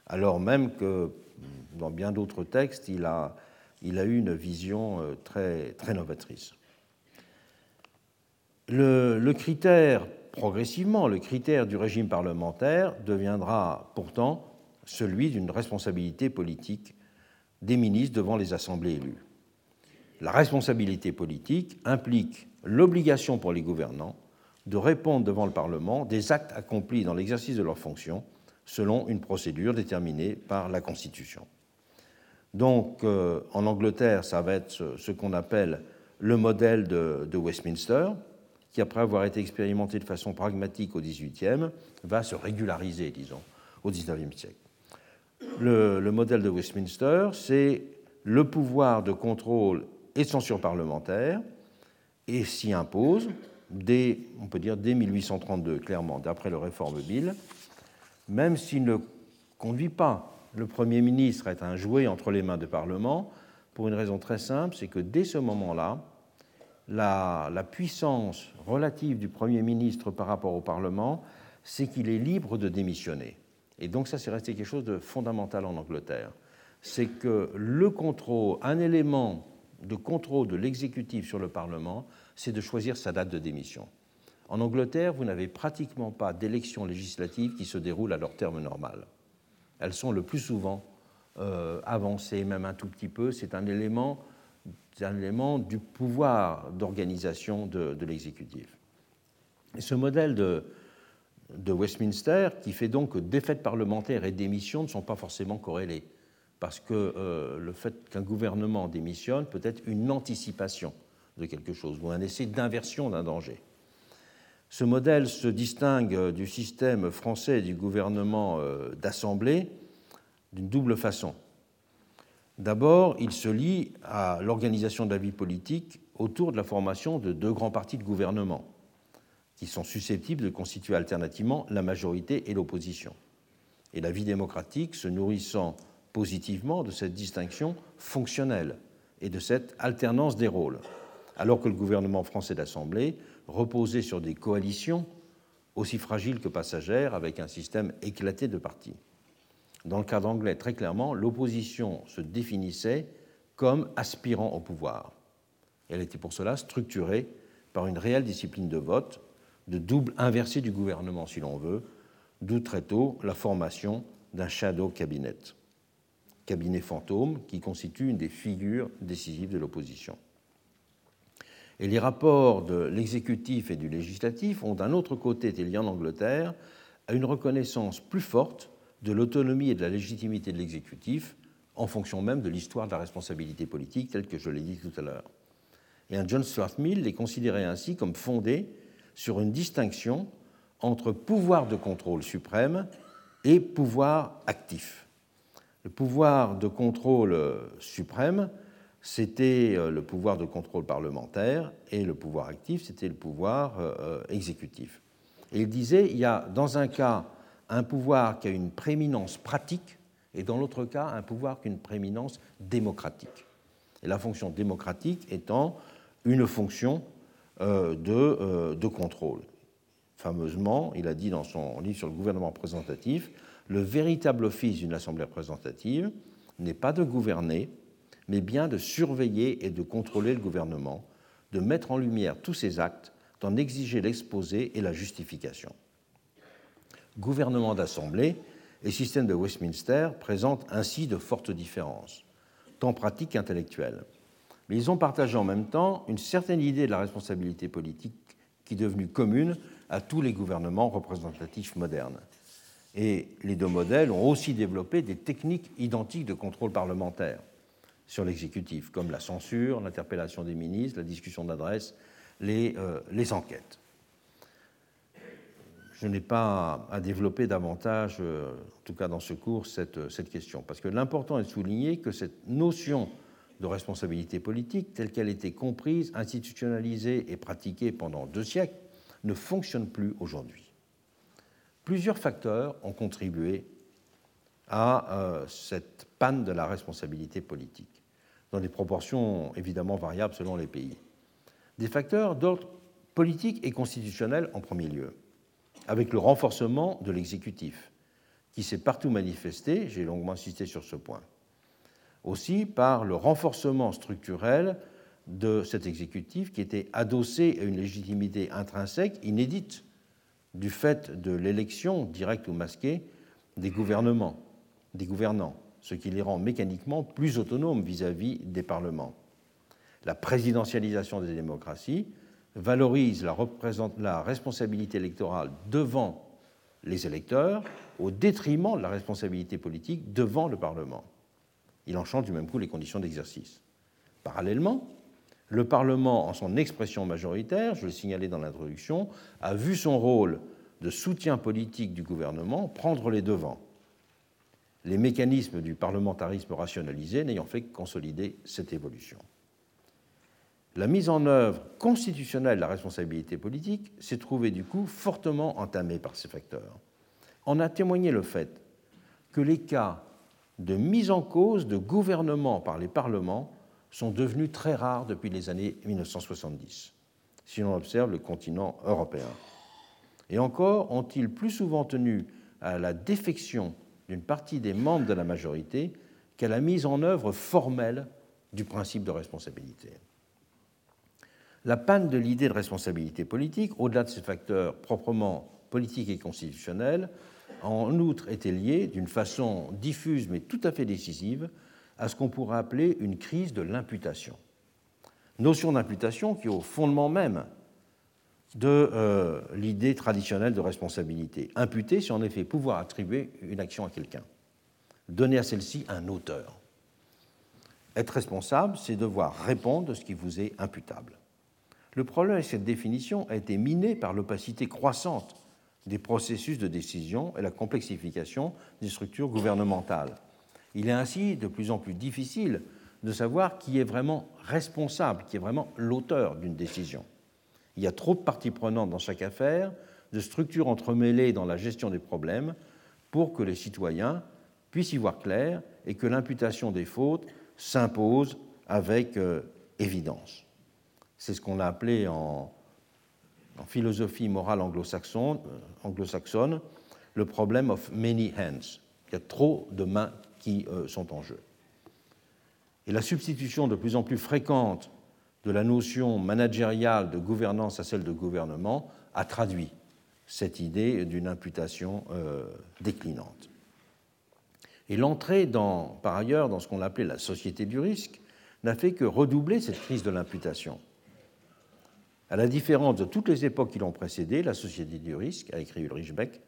Alors même que dans bien d'autres textes, il a, il a eu une vision euh, très, très novatrice. Le, critère, progressivement, le critère du régime parlementaire deviendra pourtant celui d'une responsabilité politique des ministres devant les assemblées élues. La responsabilité politique implique l'obligation pour les gouvernants de répondre devant le Parlement des actes accomplis dans l'exercice de leurs fonctions selon une procédure déterminée par la Constitution. Donc, euh, en Angleterre, ça va être ce, qu'on appelle le modèle de, Westminster, qui, après avoir été expérimenté de façon pragmatique au XVIIIe, va se régulariser, disons, au XIXe siècle. Le, le modèle de Westminster, c'est le pouvoir de contrôle et de censure parlementaire, et s'y impose dès, on peut dire, dès 1832, clairement, d'après le Réforme Bill, même s'il ne conduit pas le Premier ministre à être un jouet entre les mains du Parlement, pour une raison très simple, c'est que dès ce moment-là, la, puissance relative du Premier ministre par rapport au Parlement, c'est qu'il est libre de démissionner. Et donc ça, c'est resté quelque chose de fondamental en Angleterre. C'est que le contrôle, un élément de contrôle de l'exécutif sur le Parlement, c'est de choisir sa date de démission. En Angleterre, vous n'avez pratiquement pas d'élections législatives qui se déroulent à leur terme normal. Elles sont le plus souvent euh, avancées, même un tout petit peu. C'est un élément, élément du pouvoir d'organisation de, l'exécutif. Ce modèle de, Westminster, qui fait donc que défaite parlementaire et démission ne sont pas forcément corrélés, parce que euh, le fait qu'un gouvernement démissionne peut être une anticipation de quelque chose, ou un essai d'inversion d'un danger. Ce modèle se distingue du système français du gouvernement euh, d'assemblée d'une double façon. D'abord, il se lie à l'organisation de la vie politique autour de la formation de deux grands partis de gouvernement, qui sont susceptibles de constituer alternativement la majorité et l'opposition. Et la vie démocratique se nourrissant positivement de cette distinction fonctionnelle et de cette alternance des rôles alors que le gouvernement français d'Assemblée reposait sur des coalitions aussi fragiles que passagères, avec un système éclaté de partis. Dans le cas anglais, très clairement, l'opposition se définissait comme aspirant au pouvoir. Elle était pour cela structurée par une réelle discipline de vote, de double inversé du gouvernement, si l'on veut, d'où très tôt la formation d'un shadow cabinet, cabinet fantôme qui constitue une des figures décisives de l'opposition. Et les rapports de l'exécutif et du législatif ont d'un autre côté été liés en Angleterre à une reconnaissance plus forte de l'autonomie et de la légitimité de l'exécutif en fonction même de l'histoire de la responsabilité politique, telle que je l'ai dit tout à l'heure. Et un John Stuart Mill les considérait ainsi comme fondés sur une distinction entre pouvoir de contrôle suprême et pouvoir actif. Le pouvoir de contrôle suprême, c'était euh, le pouvoir de contrôle parlementaire et le pouvoir actif, c'était le pouvoir euh, euh, exécutif. Et il disait, il y a dans un cas un pouvoir qui a une prééminence pratique et dans l'autre cas un pouvoir qui a une prééminence démocratique. Et la fonction démocratique étant une fonction de, de contrôle. Fameusement, il a dit dans son livre sur le gouvernement représentatif, le véritable office d'une assemblée représentative n'est pas de gouverner, mais bien de surveiller et de contrôler le gouvernement, de mettre en lumière tous ses actes, d'en exiger l'exposé et la justification. Gouvernement d'assemblée et système de Westminster présentent ainsi de fortes différences, tant pratiques qu'intellectuelles. Mais ils ont partagé en même temps une certaine idée de la responsabilité politique qui est devenue commune à tous les gouvernements représentatifs modernes. Et les deux modèles ont aussi développé des techniques identiques de contrôle parlementaire sur l'exécutif, comme la censure, l'interpellation des ministres, la discussion d'adresse, les, euh, les, enquêtes. Je n'ai pas à développer davantage, euh, en tout cas dans ce cours, cette, cette question, parce que l'important est de souligner que cette notion de responsabilité politique, telle qu'elle été comprise, institutionnalisée et pratiquée pendant deux siècles, ne fonctionne plus aujourd'hui. Plusieurs facteurs ont contribué à euh, cette panne de la responsabilité politique, dans des proportions évidemment variables selon les pays. Des facteurs d'ordre politique et constitutionnel en premier lieu, avec le renforcement de l'exécutif, qui s'est partout manifesté, j'ai longuement insisté sur ce point. Aussi par le renforcement structurel de cet exécutif qui était adossé à une légitimité intrinsèque inédite du fait de l'élection directe ou masquée des gouvernements, des gouvernants, ce qui les rend mécaniquement plus autonomes vis-à-vis des parlements. La présidentialisation des démocraties valorise la, responsabilité électorale devant les électeurs au détriment de la responsabilité politique devant le Parlement. Il en change du même coup les conditions d'exercice. Parallèlement, le Parlement, en son expression majoritaire, je le signalais dans l'introduction, a vu son rôle de soutien politique du gouvernement prendre les devants, les mécanismes du parlementarisme rationalisé n'ayant fait que consolider cette évolution. La mise en œuvre constitutionnelle de la responsabilité politique s'est trouvée du coup fortement entamée par ces facteurs. En a témoigné le fait que les cas de mise en cause de gouvernement par les parlements sont devenus très rares depuis les années 1970, si l'on observe le continent européen. Et encore ont-ils plus souvent tenu à la défection d'une partie des membres de la majorité qu'à la mise en œuvre formelle du principe de responsabilité? La panne de l'idée de responsabilité politique, au-delà de ces facteurs proprement politiques et constitutionnels, a en outre été liée, d'une façon diffuse mais tout à fait décisive, à ce qu'on pourrait appeler une crise de l'imputation. Notion d'imputation qui est au fondement même de euh, l'idée traditionnelle de responsabilité. Imputer, c'est en effet pouvoir attribuer une action à quelqu'un, donner à celle-ci un auteur. Être responsable, c'est devoir répondre de ce qui vous est imputable. Le problème avec cette définition a été miné par l'opacité croissante des processus de décision et la complexification des structures gouvernementales. Il est ainsi de plus en plus difficile de savoir qui est vraiment responsable, qui est vraiment l'auteur d'une décision. Il y a trop de parties prenantes dans chaque affaire, de structures entremêlées dans la gestion des problèmes, pour que les citoyens puissent y voir clair et que l'imputation des fautes s'impose avec euh, évidence. C'est ce qu'on a appelé en, philosophie morale anglo-saxonne, euh, anglo-saxonne le problème of many hands. Il y a trop de mains qui euh, sont en jeu. Et la substitution de plus en plus fréquente de la notion managériale de gouvernance à celle de gouvernement a traduit cette idée d'une imputation euh, déclinante. Et l'entrée, par ailleurs, dans ce qu'on appelait la société du risque n'a fait que redoubler cette crise de l'imputation. À la différence de toutes les époques qui l'ont précédé, la société du risque, a écrit Ulrich Beck,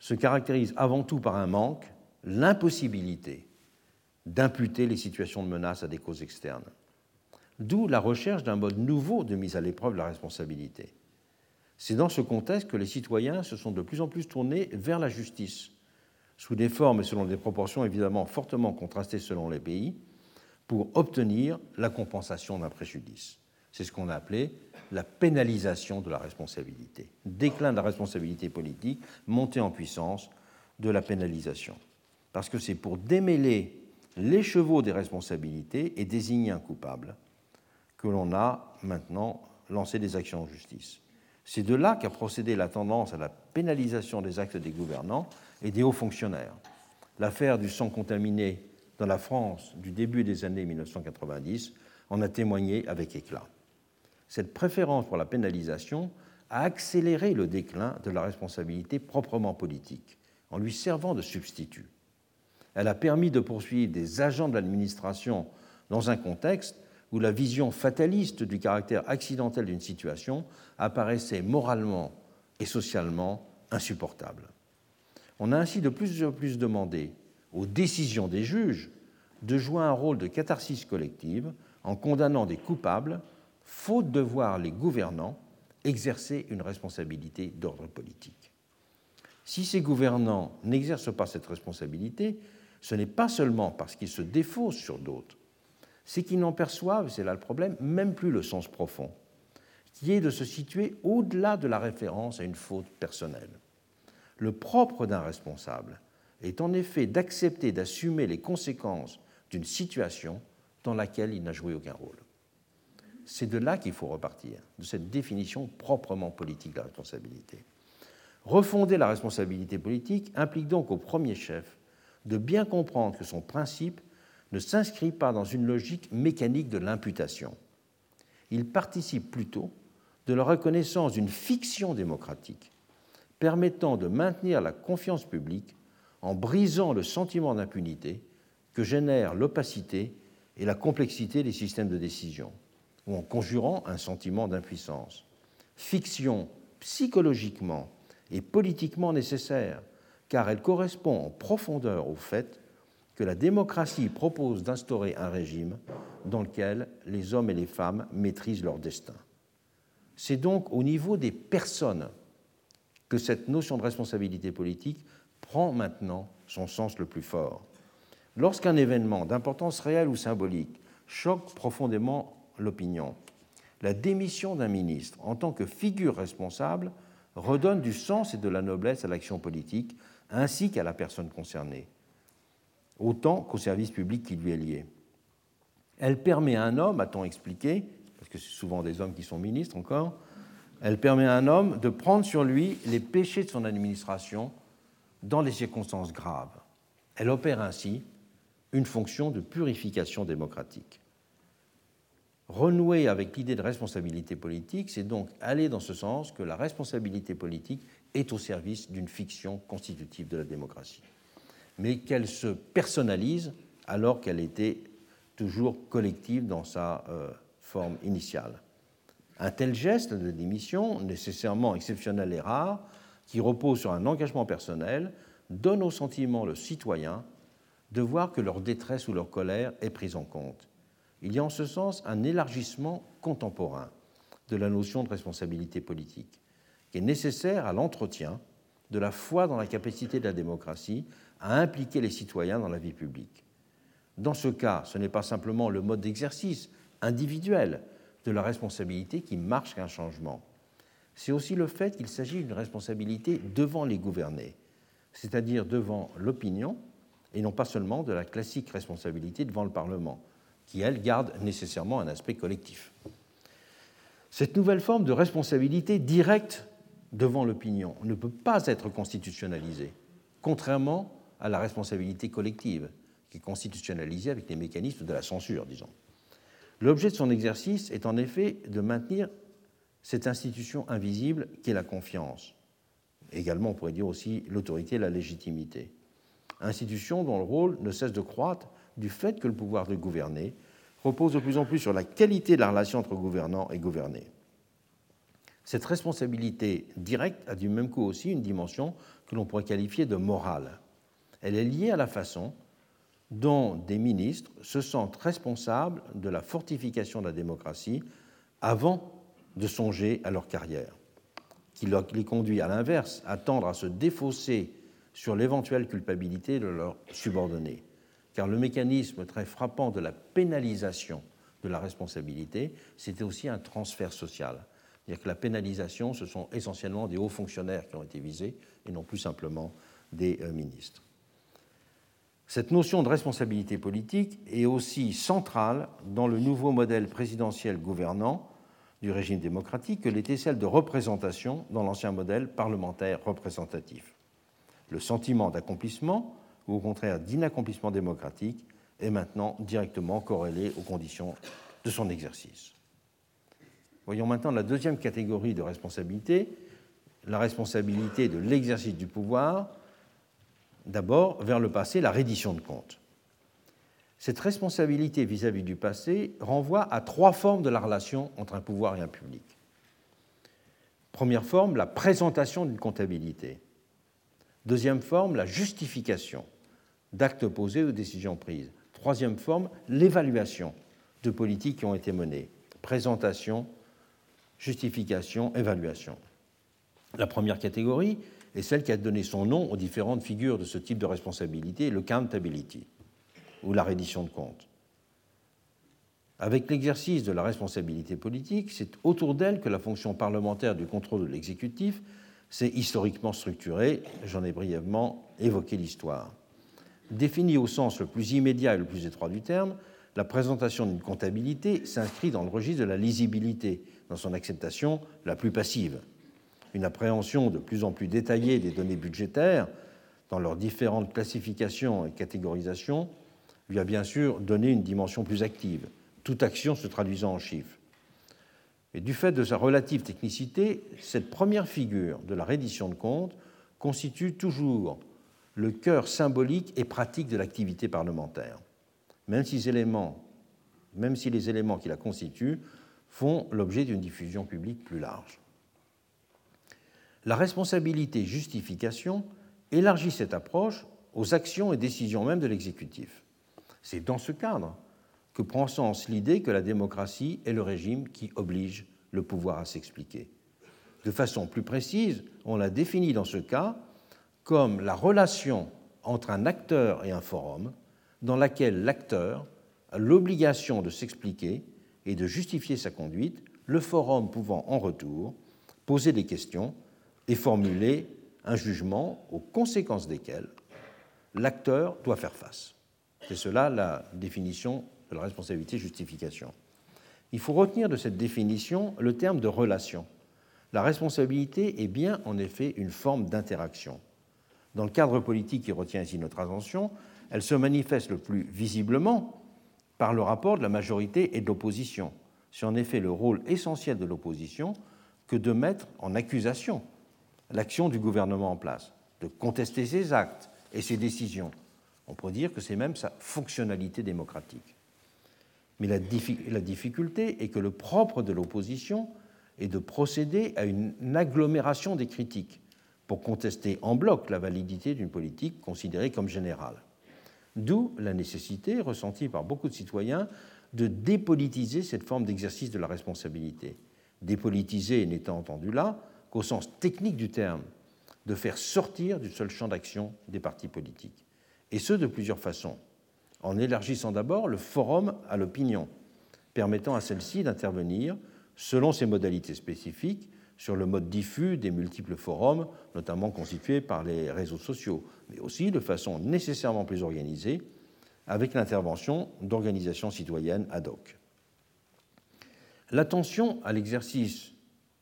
se caractérise avant tout par un manque, l'impossibilité d'imputer les situations de menace à des causes externes. D'où la recherche d'un mode nouveau de mise à l'épreuve de la responsabilité. C'est dans ce contexte que les citoyens se sont de plus en plus tournés vers la justice, sous des formes et selon des proportions évidemment fortement contrastées selon les pays, pour obtenir la compensation d'un préjudice. C'est ce qu'on a appelé la pénalisation de la responsabilité. Déclin de la responsabilité politique, montée en puissance de la pénalisation. Parce que c'est pour démêler les chevaux des responsabilités et désigner un coupable que l'on a maintenant lancé des actions en justice. C'est de là qu'a procédé la tendance à la pénalisation des actes des gouvernants et des hauts fonctionnaires. L'affaire du sang contaminé dans la France du début des années 1990 en a témoigné avec éclat. Cette préférence pour la pénalisation a accéléré le déclin de la responsabilité proprement politique, en lui servant de substitut. Elle a permis de poursuivre des agents de l'administration dans un contexte où la vision fataliste du caractère accidentel d'une situation apparaissait moralement et socialement insupportable. On a ainsi de plus en plus demandé aux décisions des juges de jouer un rôle de catharsis collective en condamnant des coupables, faute de voir les gouvernants exercer une responsabilité d'ordre politique. Si ces gouvernants n'exercent pas cette responsabilité, ce n'est pas seulement parce qu'ils se défaussent sur d'autres, c'est qu'ils n'en perçoivent, c'est là le problème, même plus le sens profond, qui est de se situer au-delà de la référence à une faute personnelle. Le propre d'un responsable est en effet d'accepter d'assumer les conséquences d'une situation dans laquelle il n'a joué aucun rôle. C'est de là qu'il faut repartir, de cette définition proprement politique de la responsabilité. Refonder la responsabilité politique implique donc au premier chef de bien comprendre que son principe ne s'inscrit pas dans une logique mécanique de l'imputation. Il participe plutôt de la reconnaissance d'une fiction démocratique permettant de maintenir la confiance publique en brisant le sentiment d'impunité que génère l'opacité et la complexité des systèmes de décision, ou en conjurant un sentiment d'impuissance. Fiction psychologiquement et politiquement nécessaire, car elle correspond en profondeur au fait que la démocratie propose d'instaurer un régime dans lequel les hommes et les femmes maîtrisent leur destin. C'est donc au niveau des personnes que cette notion de responsabilité politique prend maintenant son sens le plus fort. Lorsqu'un événement d'importance réelle ou symbolique choque profondément l'opinion, la démission d'un ministre en tant que figure responsable redonne du sens et de la noblesse à l'action politique ainsi qu'à la personne concernée, autant qu'au service public qui lui est lié. Elle permet à un homme, a-t-on expliqué, parce que c'est souvent des hommes qui sont ministres encore, elle permet à un homme de prendre sur lui les péchés de son administration dans les circonstances graves. Elle opère ainsi une fonction de purification démocratique. Renouer avec l'idée de responsabilité politique, c'est donc aller dans ce sens que la responsabilité politique est au service d'une fiction constitutive de la démocratie, mais qu'elle se personnalise alors qu'elle était toujours collective dans sa euh, forme initiale. Un tel geste de démission, nécessairement exceptionnel et rare, qui repose sur un engagement personnel, donne au sentiment le citoyen de voir que leur détresse ou leur colère est prise en compte. Il y a en ce sens un élargissement contemporain de la notion de responsabilité politique, qui est nécessaire à l'entretien de la foi dans la capacité de la démocratie à impliquer les citoyens dans la vie publique. Dans ce cas, ce n'est pas simplement le mode d'exercice individuel de la responsabilité qui marche un changement. C'est aussi le fait qu'il s'agit d'une responsabilité devant les gouvernés, c'est-à-dire devant l'opinion, et non pas seulement de la classique responsabilité devant le Parlement, qui, elle, garde nécessairement un aspect collectif. Cette nouvelle forme de responsabilité directe devant l'opinion ne peut pas être constitutionnalisée, contrairement à la responsabilité collective, qui est constitutionnalisée avec les mécanismes de la censure, disons. L'objet de son exercice est en effet de maintenir cette institution invisible qu'est la confiance. Également, on pourrait dire aussi l'autorité et la légitimité. Institution dont le rôle ne cesse de croître du fait que le pouvoir de gouverner repose de plus en plus sur la qualité de la relation entre gouvernants et gouvernés. Cette responsabilité directe a du même coup aussi une dimension que l'on pourrait qualifier de morale. Elle est liée à la façon dont des ministres se sentent responsables de la fortification de la démocratie avant de songer à leur carrière, qui les conduit à l'inverse à tendre à se défausser sur l'éventuelle culpabilité de leurs subordonnés. Car le mécanisme très frappant de la pénalisation de la responsabilité, c'était aussi un transfert social. C'est-à-dire que la pénalisation, ce sont essentiellement des hauts fonctionnaires qui ont été visés et non plus simplement des euh, ministres. Cette notion de responsabilité politique est aussi centrale dans le nouveau modèle présidentiel gouvernant du régime démocratique que l'était celle de représentation dans l'ancien modèle parlementaire représentatif. Le sentiment d'accomplissement, ou au contraire d'inaccomplissement démocratique, est maintenant directement corrélé aux conditions de son exercice. Voyons maintenant la deuxième catégorie de responsabilité, la responsabilité de l'exercice du pouvoir, d'abord vers le passé, la reddition de comptes. Cette responsabilité vis-à-vis -vis du passé renvoie à trois formes de la relation entre un pouvoir et un public. Première forme, la présentation d'une comptabilité. Deuxième forme, la justification d'actes posés ou décisions prises. Troisième forme, l'évaluation de politiques qui ont été menées. Présentation, justification, évaluation. La première catégorie est celle qui a donné son nom aux différentes figures de ce type de responsabilité, le accountability, ou la reddition de comptes. Avec l'exercice de la responsabilité politique, c'est autour d'elle que la fonction parlementaire du contrôle de l'exécutif c'est historiquement structuré, j'en ai brièvement évoqué l'histoire. Définie au sens le plus immédiat et le plus étroit du terme, la présentation d'une comptabilité s'inscrit dans le registre de la lisibilité, dans son acceptation la plus passive. Une appréhension de plus en plus détaillée des données budgétaires, dans leurs différentes classifications et catégorisations, lui a bien sûr donné une dimension plus active, toute action se traduisant en chiffres. Et du fait de sa relative technicité, cette première figure de la reddition de comptes constitue toujours le cœur symbolique et pratique de l'activité parlementaire, même si, les éléments qui la constituent font l'objet d'une diffusion publique plus large. La responsabilité justification élargit cette approche aux actions et décisions même de l'exécutif. C'est dans ce cadre que prend sens l'idée que la démocratie est le régime qui oblige le pouvoir à s'expliquer. De façon plus précise, on l'a défini dans ce cas comme la relation entre un acteur et un forum dans laquelle l'acteur a l'obligation de s'expliquer et de justifier sa conduite, le forum pouvant en retour poser des questions et formuler un jugement aux conséquences desquelles l'acteur doit faire face. C'est cela la définition de la responsabilité justification. Il faut retenir de cette définition le terme de relation. La responsabilité est bien en effet une forme d'interaction. Dans le cadre politique qui retient ici notre attention, elle se manifeste le plus visiblement par le rapport de la majorité et de l'opposition. C'est en effet le rôle essentiel de l'opposition que de mettre en accusation l'action du gouvernement en place, de contester ses actes et ses décisions. On pourrait dire que c'est même sa fonctionnalité démocratique. Mais la, difficulté est que le propre de l'opposition est de procéder à une agglomération des critiques pour contester en bloc la validité d'une politique considérée comme générale. D'où la nécessité, ressentie par beaucoup de citoyens, de dépolitiser cette forme d'exercice de la responsabilité. Dépolitiser n'étant entendu là qu'au sens technique du terme, de faire sortir du seul champ d'action des partis politiques. Et ce, de plusieurs façons en élargissant d'abord le forum à l'opinion, permettant à celle-ci d'intervenir selon ses modalités spécifiques sur le mode diffus des multiples forums, notamment constitués par les réseaux sociaux, mais aussi de façon nécessairement plus organisée, avec l'intervention d'organisations citoyennes ad hoc. L'attention à l'exercice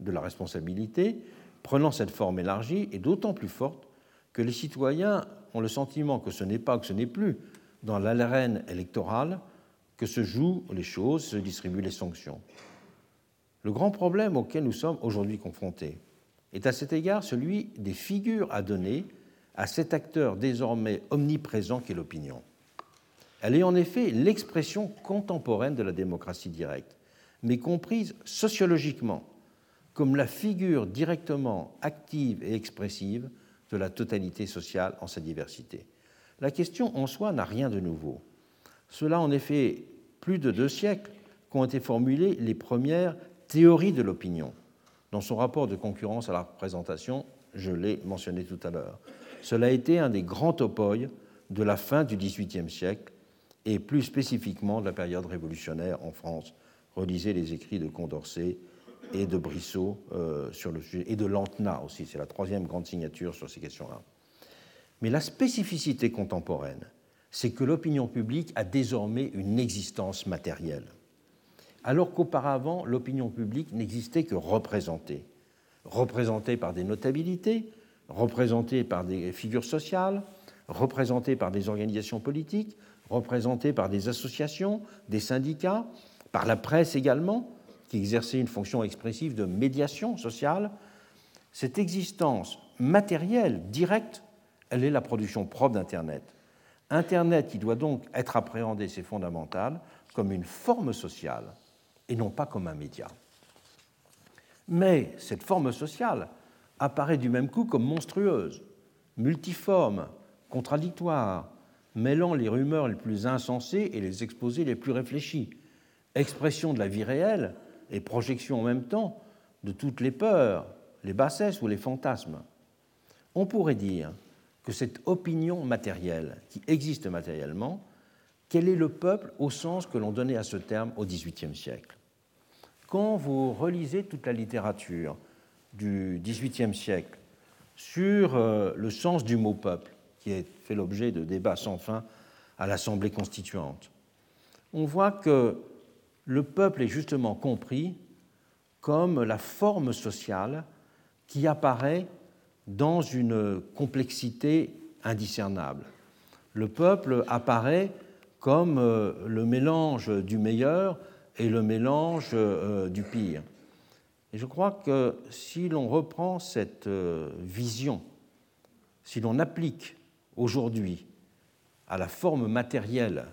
de la responsabilité, prenant cette forme élargie, est d'autant plus forte que les citoyens ont le sentiment que ce n'est pas, que ce n'est plus dans l'arène électorale que se jouent les choses, se distribuent les sanctions. Le grand problème auquel nous sommes aujourd'hui confrontés est à cet égard celui des figures à donner à cet acteur désormais omniprésent qu'est l'opinion. Elle est en effet l'expression contemporaine de la démocratie directe, mais comprise sociologiquement comme la figure directement active et expressive de la totalité sociale en sa diversité. La question en soi n'a rien de nouveau. Cela en effet plus de deux siècles qu'ont été formulées les premières théories de l'opinion. Dans son rapport de concurrence à la représentation, je l'ai mentionné tout à l'heure. Cela a été un des grands topoïs de la fin du XVIIIe siècle et plus spécifiquement de la période révolutionnaire en France. Relisez les écrits de Condorcet et de Brissot euh, sur le sujet, et de Lantena aussi, c'est la troisième grande signature sur ces questions-là. Mais la spécificité contemporaine, c'est que l'opinion publique a désormais une existence matérielle, alors qu'auparavant, l'opinion publique n'existait que représentée, représentée par des notabilités, représentée par des figures sociales, représentée par des organisations politiques, représentée par des associations, des syndicats, par la presse également, qui exerçait une fonction expressive de médiation sociale. Cette existence matérielle, directe, elle est la production propre d'Internet. Internet qui doit donc être appréhendé, c'est fondamental, comme une forme sociale et non pas comme un média. Mais cette forme sociale apparaît du même coup comme monstrueuse, multiforme, contradictoire, mêlant les rumeurs les plus insensées et les exposés les plus réfléchis, expression de la vie réelle et projection en même temps de toutes les peurs, les bassesses ou les fantasmes. On pourrait dire que cette opinion matérielle, qui existe matériellement, quel est le peuple au sens que l'on donnait à ce terme au XVIIIe siècle? Quand vous relisez toute la littérature du XVIIIe siècle sur euh, le sens du mot peuple, qui a fait l'objet de débats sans fin à l'Assemblée constituante, on voit que le peuple est justement compris comme la forme sociale qui apparaît dans une complexité indiscernable. Le peuple apparaît comme euh, le mélange du meilleur et le mélange euh, du pire. Et je crois que si l'on reprend cette euh, vision, si l'on applique aujourd'hui à la forme matérielle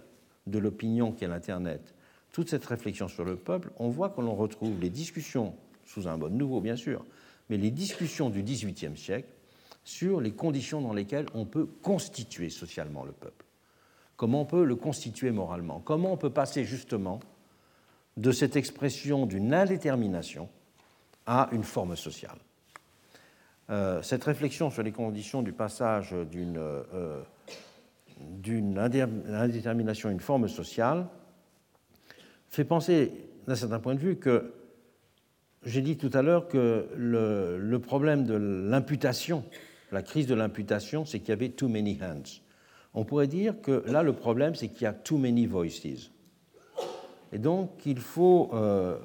de l'opinion qu'est l'Internet toute cette réflexion sur le peuple, on voit que l'on retrouve les discussions, sous un mode nouveau bien sûr, mais les discussions du XVIIIe siècle sur les conditions dans lesquelles on peut constituer socialement le peuple. Comment on peut le constituer moralement? Comment on peut passer justement de cette expression d'une indétermination à une forme sociale? Euh, Cette réflexion sur les conditions du passage d'une euh, indétermination à une forme sociale fait penser, d'un certain point de vue, que j'ai dit tout à l'heure que le, problème de l'imputation, la crise de l'imputation, c'est qu'il y avait too many hands. On pourrait dire que là, le problème, c'est qu'il y a too many voices. Et donc, il faut, euh,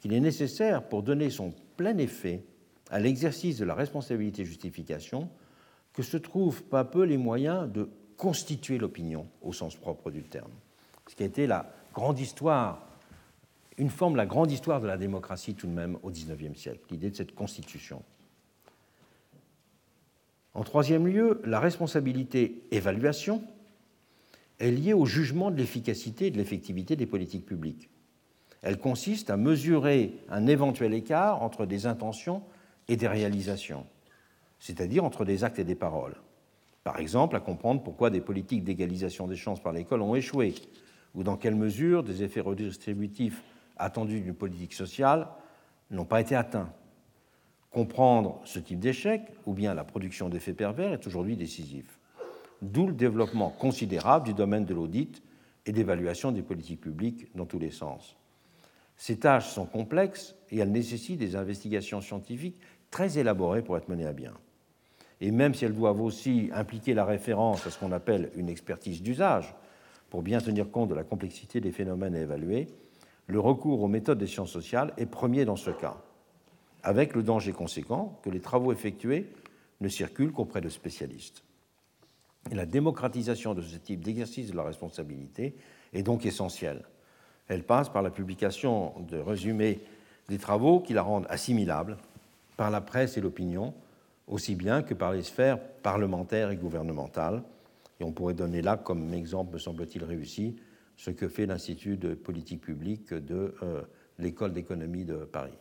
qu'il est nécessaire, pour donner son plein effet à l'exercice de la responsabilité justification, que se trouvent pas peu les moyens de constituer l'opinion au sens propre du terme. Ce qui a été la grande histoire, une forme, la grande histoire de la démocratie tout de même au XIXe siècle, l'idée de cette constitution. En troisième lieu, la responsabilité évaluation est liée au jugement de l'efficacité et de l'effectivité des politiques publiques. Elle consiste à mesurer un éventuel écart entre des intentions et des réalisations, c'est-à-dire entre des actes et des paroles. Par exemple, à comprendre pourquoi des politiques d'égalisation des chances par l'école ont échoué, ou dans quelle mesure des effets redistributifs attendus d'une politique sociale n'ont pas été atteints. Comprendre ce type d'échec, ou bien la production d'effets pervers, est aujourd'hui décisif. D'où le développement considérable du domaine de l'audit et d'évaluation des politiques publiques dans tous les sens. Ces tâches sont complexes et elles nécessitent des investigations scientifiques très élaborées pour être menées à bien. Et même si elles doivent aussi impliquer la référence à ce qu'on appelle une expertise d'usage, pour bien tenir compte de la complexité des phénomènes à évaluer, le recours aux méthodes des sciences sociales est premier dans ce cas, avec le danger conséquent que les travaux effectués ne circulent qu'auprès de spécialistes. Et la démocratisation de ce type d'exercice de la responsabilité est donc essentielle. Elle passe par la publication de résumés des travaux qui la rendent assimilable par la presse et l'opinion, aussi bien que par les sphères parlementaires et gouvernementales, et on pourrait donner là comme exemple, me semble-t-il réussi, ce que fait l'Institut de politique publique de euh, l'École d'économie de Paris.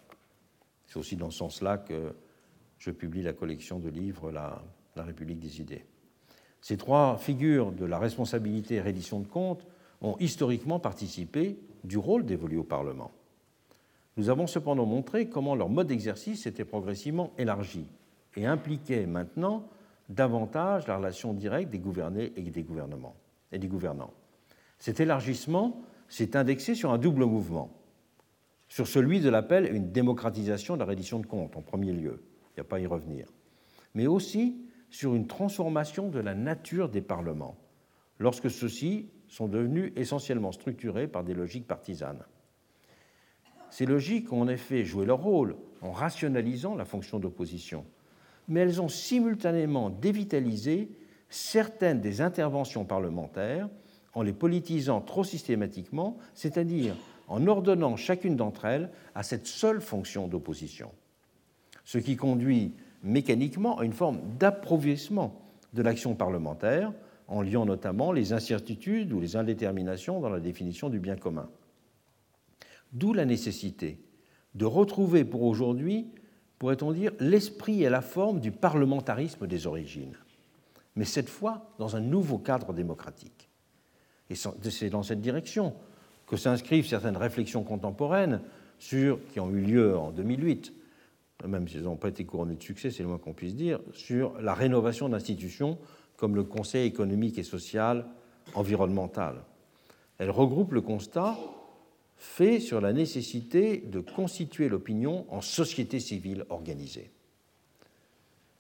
C'est aussi dans ce sens-là que je publie la collection de livres La, République des idées. Ces trois figures de la responsabilité et reddition de comptes ont historiquement participé du rôle dévolu au Parlement. Nous avons cependant montré comment leur mode d'exercice était progressivement élargi et impliquait maintenant davantage la relation directe des gouvernés et des gouvernements et des gouvernants. Cet élargissement s'est indexé sur un double mouvement. Sur celui de l'appel à une démocratisation de la reddition de comptes, en premier lieu, il n'y a pas à y revenir, mais aussi sur une transformation de la nature des parlements, lorsque ceux-ci sont devenus essentiellement structurés par des logiques partisanes. Ces logiques ont en effet joué leur rôle en rationalisant la fonction d'opposition, mais elles ont simultanément dévitalisé certaines des interventions parlementaires en les politisant trop systématiquement, c'est-à-dire en ordonnant chacune d'entre elles à cette seule fonction d'opposition. Ce qui conduit mécaniquement à une forme d'approvissement de l'action parlementaire, en liant notamment les incertitudes ou les indéterminations dans la définition du bien commun. D'où la nécessité de retrouver pour aujourd'hui, pourrait-on dire, l'esprit et la forme du parlementarisme des origines, mais cette fois dans un nouveau cadre démocratique. Et c'est dans cette direction que s'inscrivent certaines réflexions contemporaines sur, qui ont eu lieu en 2008, même si elles n'ont pas été couronnées de succès, c'est le moins qu'on puisse dire, sur la rénovation d'institutions comme le Conseil économique et social environnemental. Elles regroupent le constat fait sur la nécessité de constituer l'opinion en société civile organisée.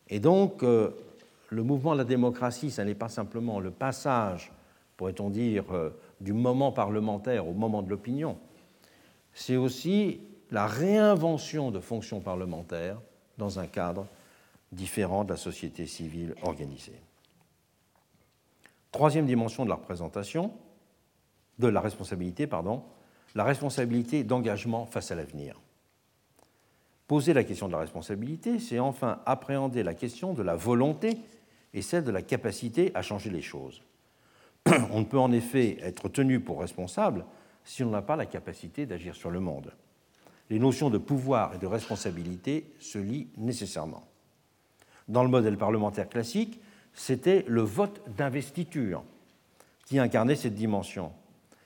Et donc, euh, le mouvement de la démocratie, ce n'est pas simplement le passage, pourrait-on dire, euh, du moment parlementaire au moment de l'opinion, c'est aussi la réinvention de fonctions parlementaires dans un cadre différent de la société civile organisée. Troisième dimension de la représentation, de la responsabilité, pardon, la responsabilité d'engagement face à l'avenir. Poser la question de la responsabilité, c'est enfin appréhender la question de la volonté et celle de la capacité à changer les choses. On ne peut en effet être tenu pour responsable si on n'a pas la capacité d'agir sur le monde. Les notions de pouvoir et de responsabilité se lient nécessairement. Dans le modèle parlementaire classique, c'était le vote d'investiture qui incarnait cette dimension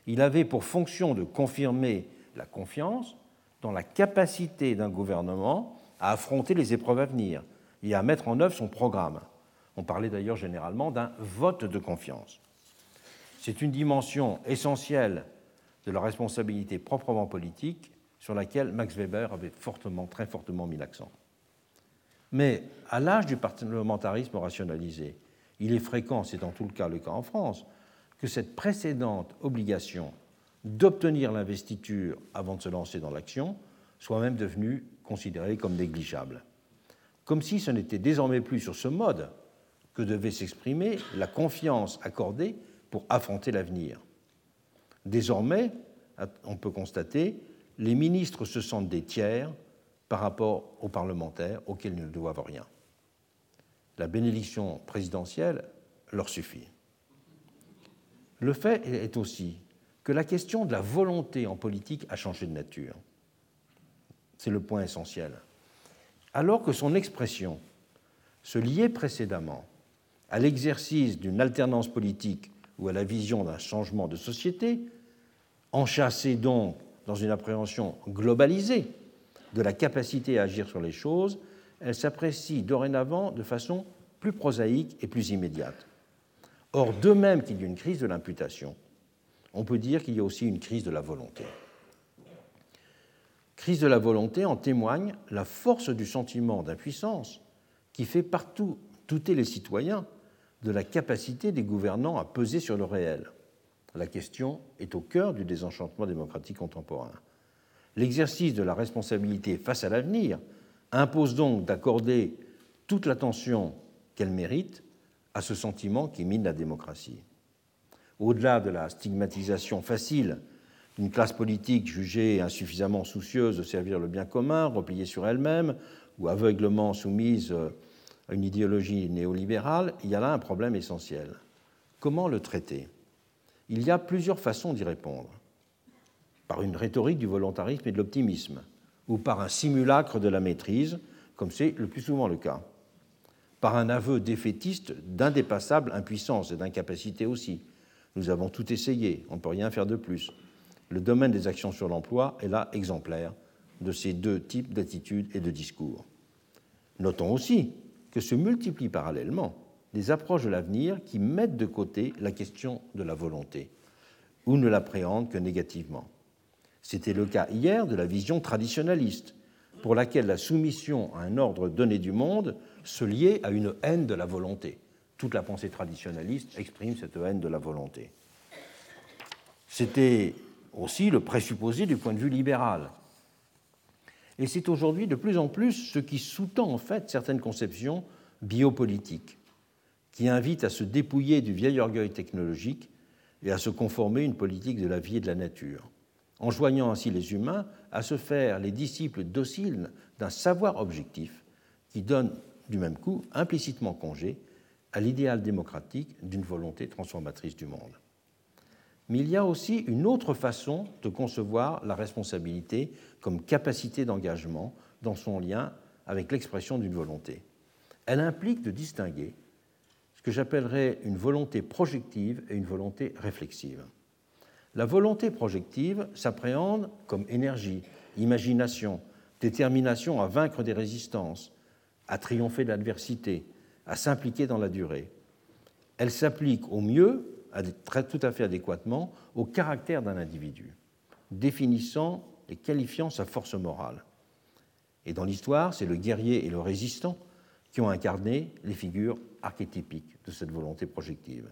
il avait pour fonction de confirmer la confiance dans la capacité d'un gouvernement à affronter les épreuves à venir et à mettre en œuvre son programme. On parlait d'ailleurs généralement d'un vote de confiance. C'est une dimension essentielle de la responsabilité proprement politique sur laquelle Max Weber avait fortement, très fortement mis l'accent. Mais à l'âge du parlementarisme rationalisé, il est fréquent, c'est en tout le cas le cas en France, que cette précédente obligation d'obtenir l'investiture avant de se lancer dans l'action soit même devenue considérée comme négligeable. Comme si ce n'était désormais plus sur ce mode que devait s'exprimer la confiance accordée pour affronter l'avenir. Désormais, on peut constater, les ministres se sentent des tiers par rapport aux parlementaires auxquels ils ne doivent rien. La bénédiction présidentielle leur suffit. Le fait est aussi que la question de la volonté en politique a changé de nature. C'est le point essentiel. Alors que son expression se liait précédemment à l'exercice d'une alternance politique ou à la vision d'un changement de société, enchâssée donc dans une appréhension globalisée de la capacité à agir sur les choses, elle s'apprécie dorénavant de façon plus prosaïque et plus immédiate. Or, de même qu'il y a une crise de l'imputation, on peut dire qu'il y a aussi une crise de la volonté. Crise de la volonté en témoigne la force du sentiment d'impuissance qui fait partout douter les citoyens de la capacité des gouvernants à peser sur le réel. La question est au cœur du désenchantement démocratique contemporain. L'exercice de la responsabilité face à l'avenir impose donc d'accorder toute l'attention qu'elle mérite à ce sentiment qui mine la démocratie. Au-delà de la stigmatisation facile d'une classe politique jugée insuffisamment soucieuse de servir le bien commun, repliée sur elle-même ou aveuglement soumise une idéologie néolibérale, il y a là un problème essentiel. Comment le traiter? Il y a plusieurs façons d'y répondre. Par une rhétorique du volontarisme et de l'optimisme, ou par un simulacre de la maîtrise, comme c'est le plus souvent le cas, par un aveu défaitiste d'indépassable impuissance et d'incapacité aussi. Nous avons tout essayé, on ne peut rien faire de plus. Le domaine des actions sur l'emploi est là exemplaire de ces deux types d'attitudes et de discours. Notons aussi se multiplient parallèlement des approches de l'avenir qui mettent de côté la question de la volonté ou ne l'appréhendent que négativement. C'était le cas hier de la vision traditionnaliste, pour laquelle la soumission à un ordre donné du monde se liait à une haine de la volonté. Toute la pensée traditionnaliste exprime cette haine de la volonté. C'était aussi le présupposé du point de vue libéral. Et c'est aujourd'hui de plus en plus ce qui sous-tend en fait certaines conceptions biopolitiques, qui invitent à se dépouiller du vieil orgueil technologique et à se conformer à une politique de la vie et de la nature, enjoignant ainsi les humains à se faire les disciples dociles d'un savoir objectif qui donne du même coup implicitement congé à l'idéal démocratique d'une volonté transformatrice du monde. Mais il y a aussi une autre façon de concevoir la responsabilité comme capacité d'engagement dans son lien avec l'expression d'une volonté. Elle implique de distinguer ce que j'appellerais une volonté projective et une volonté réflexive. La volonté projective s'appréhende comme énergie, imagination, détermination à vaincre des résistances, à triompher de l'adversité, à s'impliquer dans la durée. Elle s'applique au mieux tout à fait adéquatement au caractère d'un individu, définissant et qualifiant sa force morale. Et dans l'histoire, c'est le guerrier et le résistant qui ont incarné les figures archétypiques de cette volonté projective.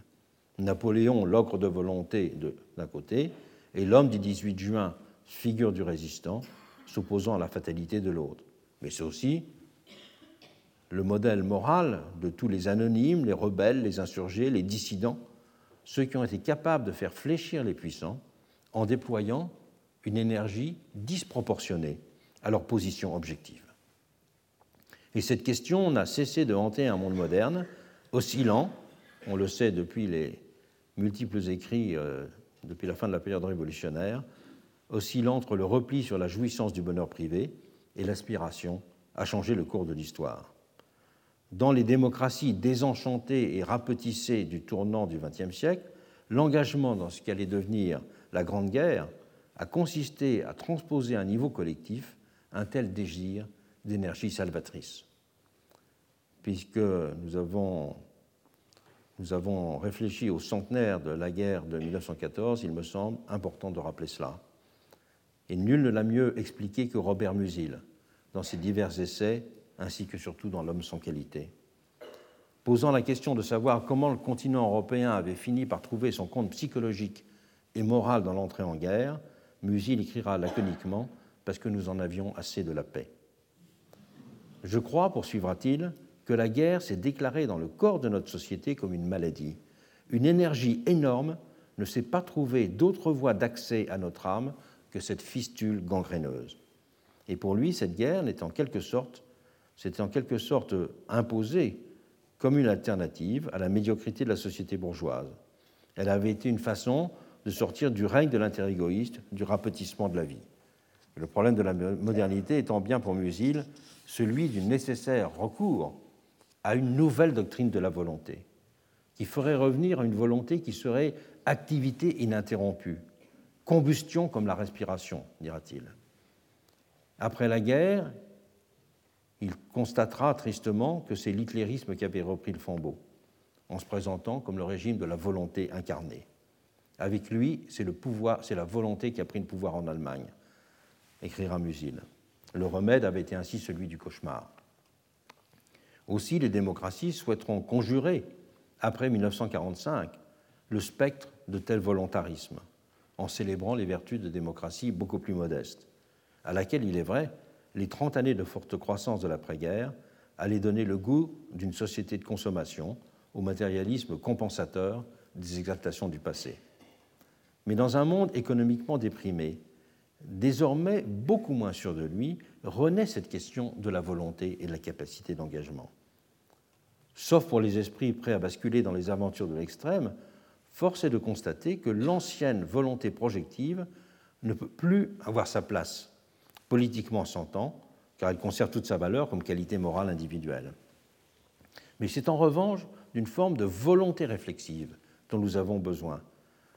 Napoléon, l'ogre de volonté d'un côté, et l'homme du 18 juin, figure du résistant, s'opposant à la fatalité de l'autre. Mais c'est aussi le modèle moral de tous les anonymes, les rebelles, les insurgés, les dissidents ceux qui ont été capables de faire fléchir les puissants en déployant une énergie disproportionnée à leur position objective. Et cette question n'a cessé de hanter un monde moderne, oscillant, on le sait depuis les multiples écrits euh, depuis la fin de la période révolutionnaire, oscillant entre le repli sur la jouissance du bonheur privé et l'aspiration à changer le cours de l'histoire dans les démocraties désenchantées et rapetissées du tournant du XXe siècle, l'engagement dans ce qui allait devenir la Grande Guerre a consisté à transposer à un niveau collectif un tel désir d'énergie salvatrice. Puisque nous avons, nous avons réfléchi au centenaire de la guerre de 1914, il me semble important de rappeler cela. Et nul ne l'a mieux expliqué que Robert Musil dans ses divers essais ainsi que surtout dans L'homme sans qualité. Posant la question de savoir comment le continent européen avait fini par trouver son compte psychologique et moral dans l'entrée en guerre, Musil écrira laconiquement parce que nous en avions assez de la paix. Je crois, poursuivra-t-il, que la guerre s'est déclarée dans le corps de notre société comme une maladie. Une énergie énorme ne s'est pas trouvé d'autre voie d'accès à notre âme que cette fistule gangréneuse. Et pour lui, cette guerre n'est en quelque sorte c'était en quelque sorte imposé comme une alternative à la médiocrité de la société bourgeoise. Elle avait été une façon de sortir du règne de l'intérêt égoïste, du rapetissement de la vie. Le problème de la modernité étant bien pour Musil celui du nécessaire recours à une nouvelle doctrine de la volonté, qui ferait revenir à une volonté qui serait activité ininterrompue, combustion comme la respiration, dira-t-il. Après la guerre, il constatera tristement que c'est l'hitlérisme qui avait repris le flambeau, en se présentant comme le régime de la volonté incarnée. Avec lui, c'est le la volonté qui a pris le pouvoir en Allemagne, écrira Musil. Le remède avait été ainsi celui du cauchemar. Aussi, les démocraties souhaiteront conjurer, après 1945, le spectre de tel volontarisme, en célébrant les vertus de démocratie beaucoup plus modestes, à laquelle, il est vrai, les 30 années de forte croissance de l'après-guerre allaient donner le goût d'une société de consommation au matérialisme compensateur des exaltations du passé. Mais dans un monde économiquement déprimé, désormais beaucoup moins sûr de lui, renaît cette question de la volonté et de la capacité d'engagement. Sauf pour les esprits prêts à basculer dans les aventures de l'extrême, force est de constater que l'ancienne volonté projective ne peut plus avoir sa place politiquement s'entend, car elle conserve toute sa valeur comme qualité morale individuelle. Mais c'est en revanche d'une forme de volonté réflexive dont nous avons besoin,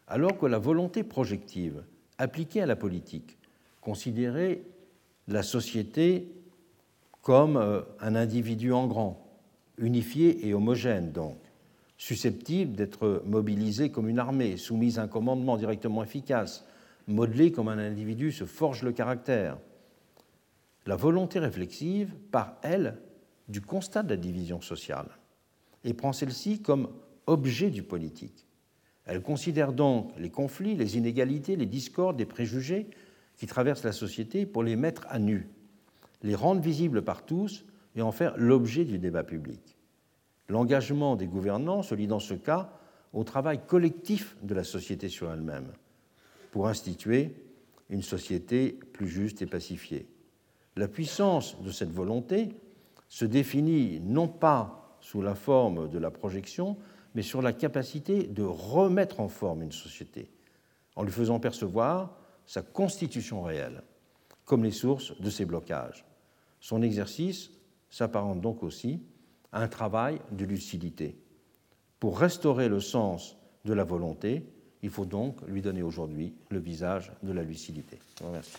alors que la volonté projective appliquée à la politique considérait la société comme euh, un individu en grand, unifié et homogène donc, susceptible d'être mobilisé comme une armée, soumise à un commandement directement efficace, modelé comme un individu se forge le caractère. La volonté réflexive part, elle, du constat de la division sociale et prend celle-ci comme objet du politique. Elle considère donc les conflits, les inégalités, les discordes, les préjugés qui traversent la société pour les mettre à nu, les rendre visibles par tous et en faire l'objet du débat public. L'engagement des gouvernants se lie dans ce cas au travail collectif de la société sur elle-même pour instituer une société plus juste et pacifiée. La puissance de cette volonté se définit non pas sous la forme de la projection, mais sur la capacité de remettre en forme une société, en lui faisant percevoir sa constitution réelle, comme les sources de ses blocages. Son exercice s'apparente donc aussi à un travail de lucidité. Pour restaurer le sens de la volonté, il faut donc lui donner aujourd'hui le visage de la lucidité. Je vous remercie.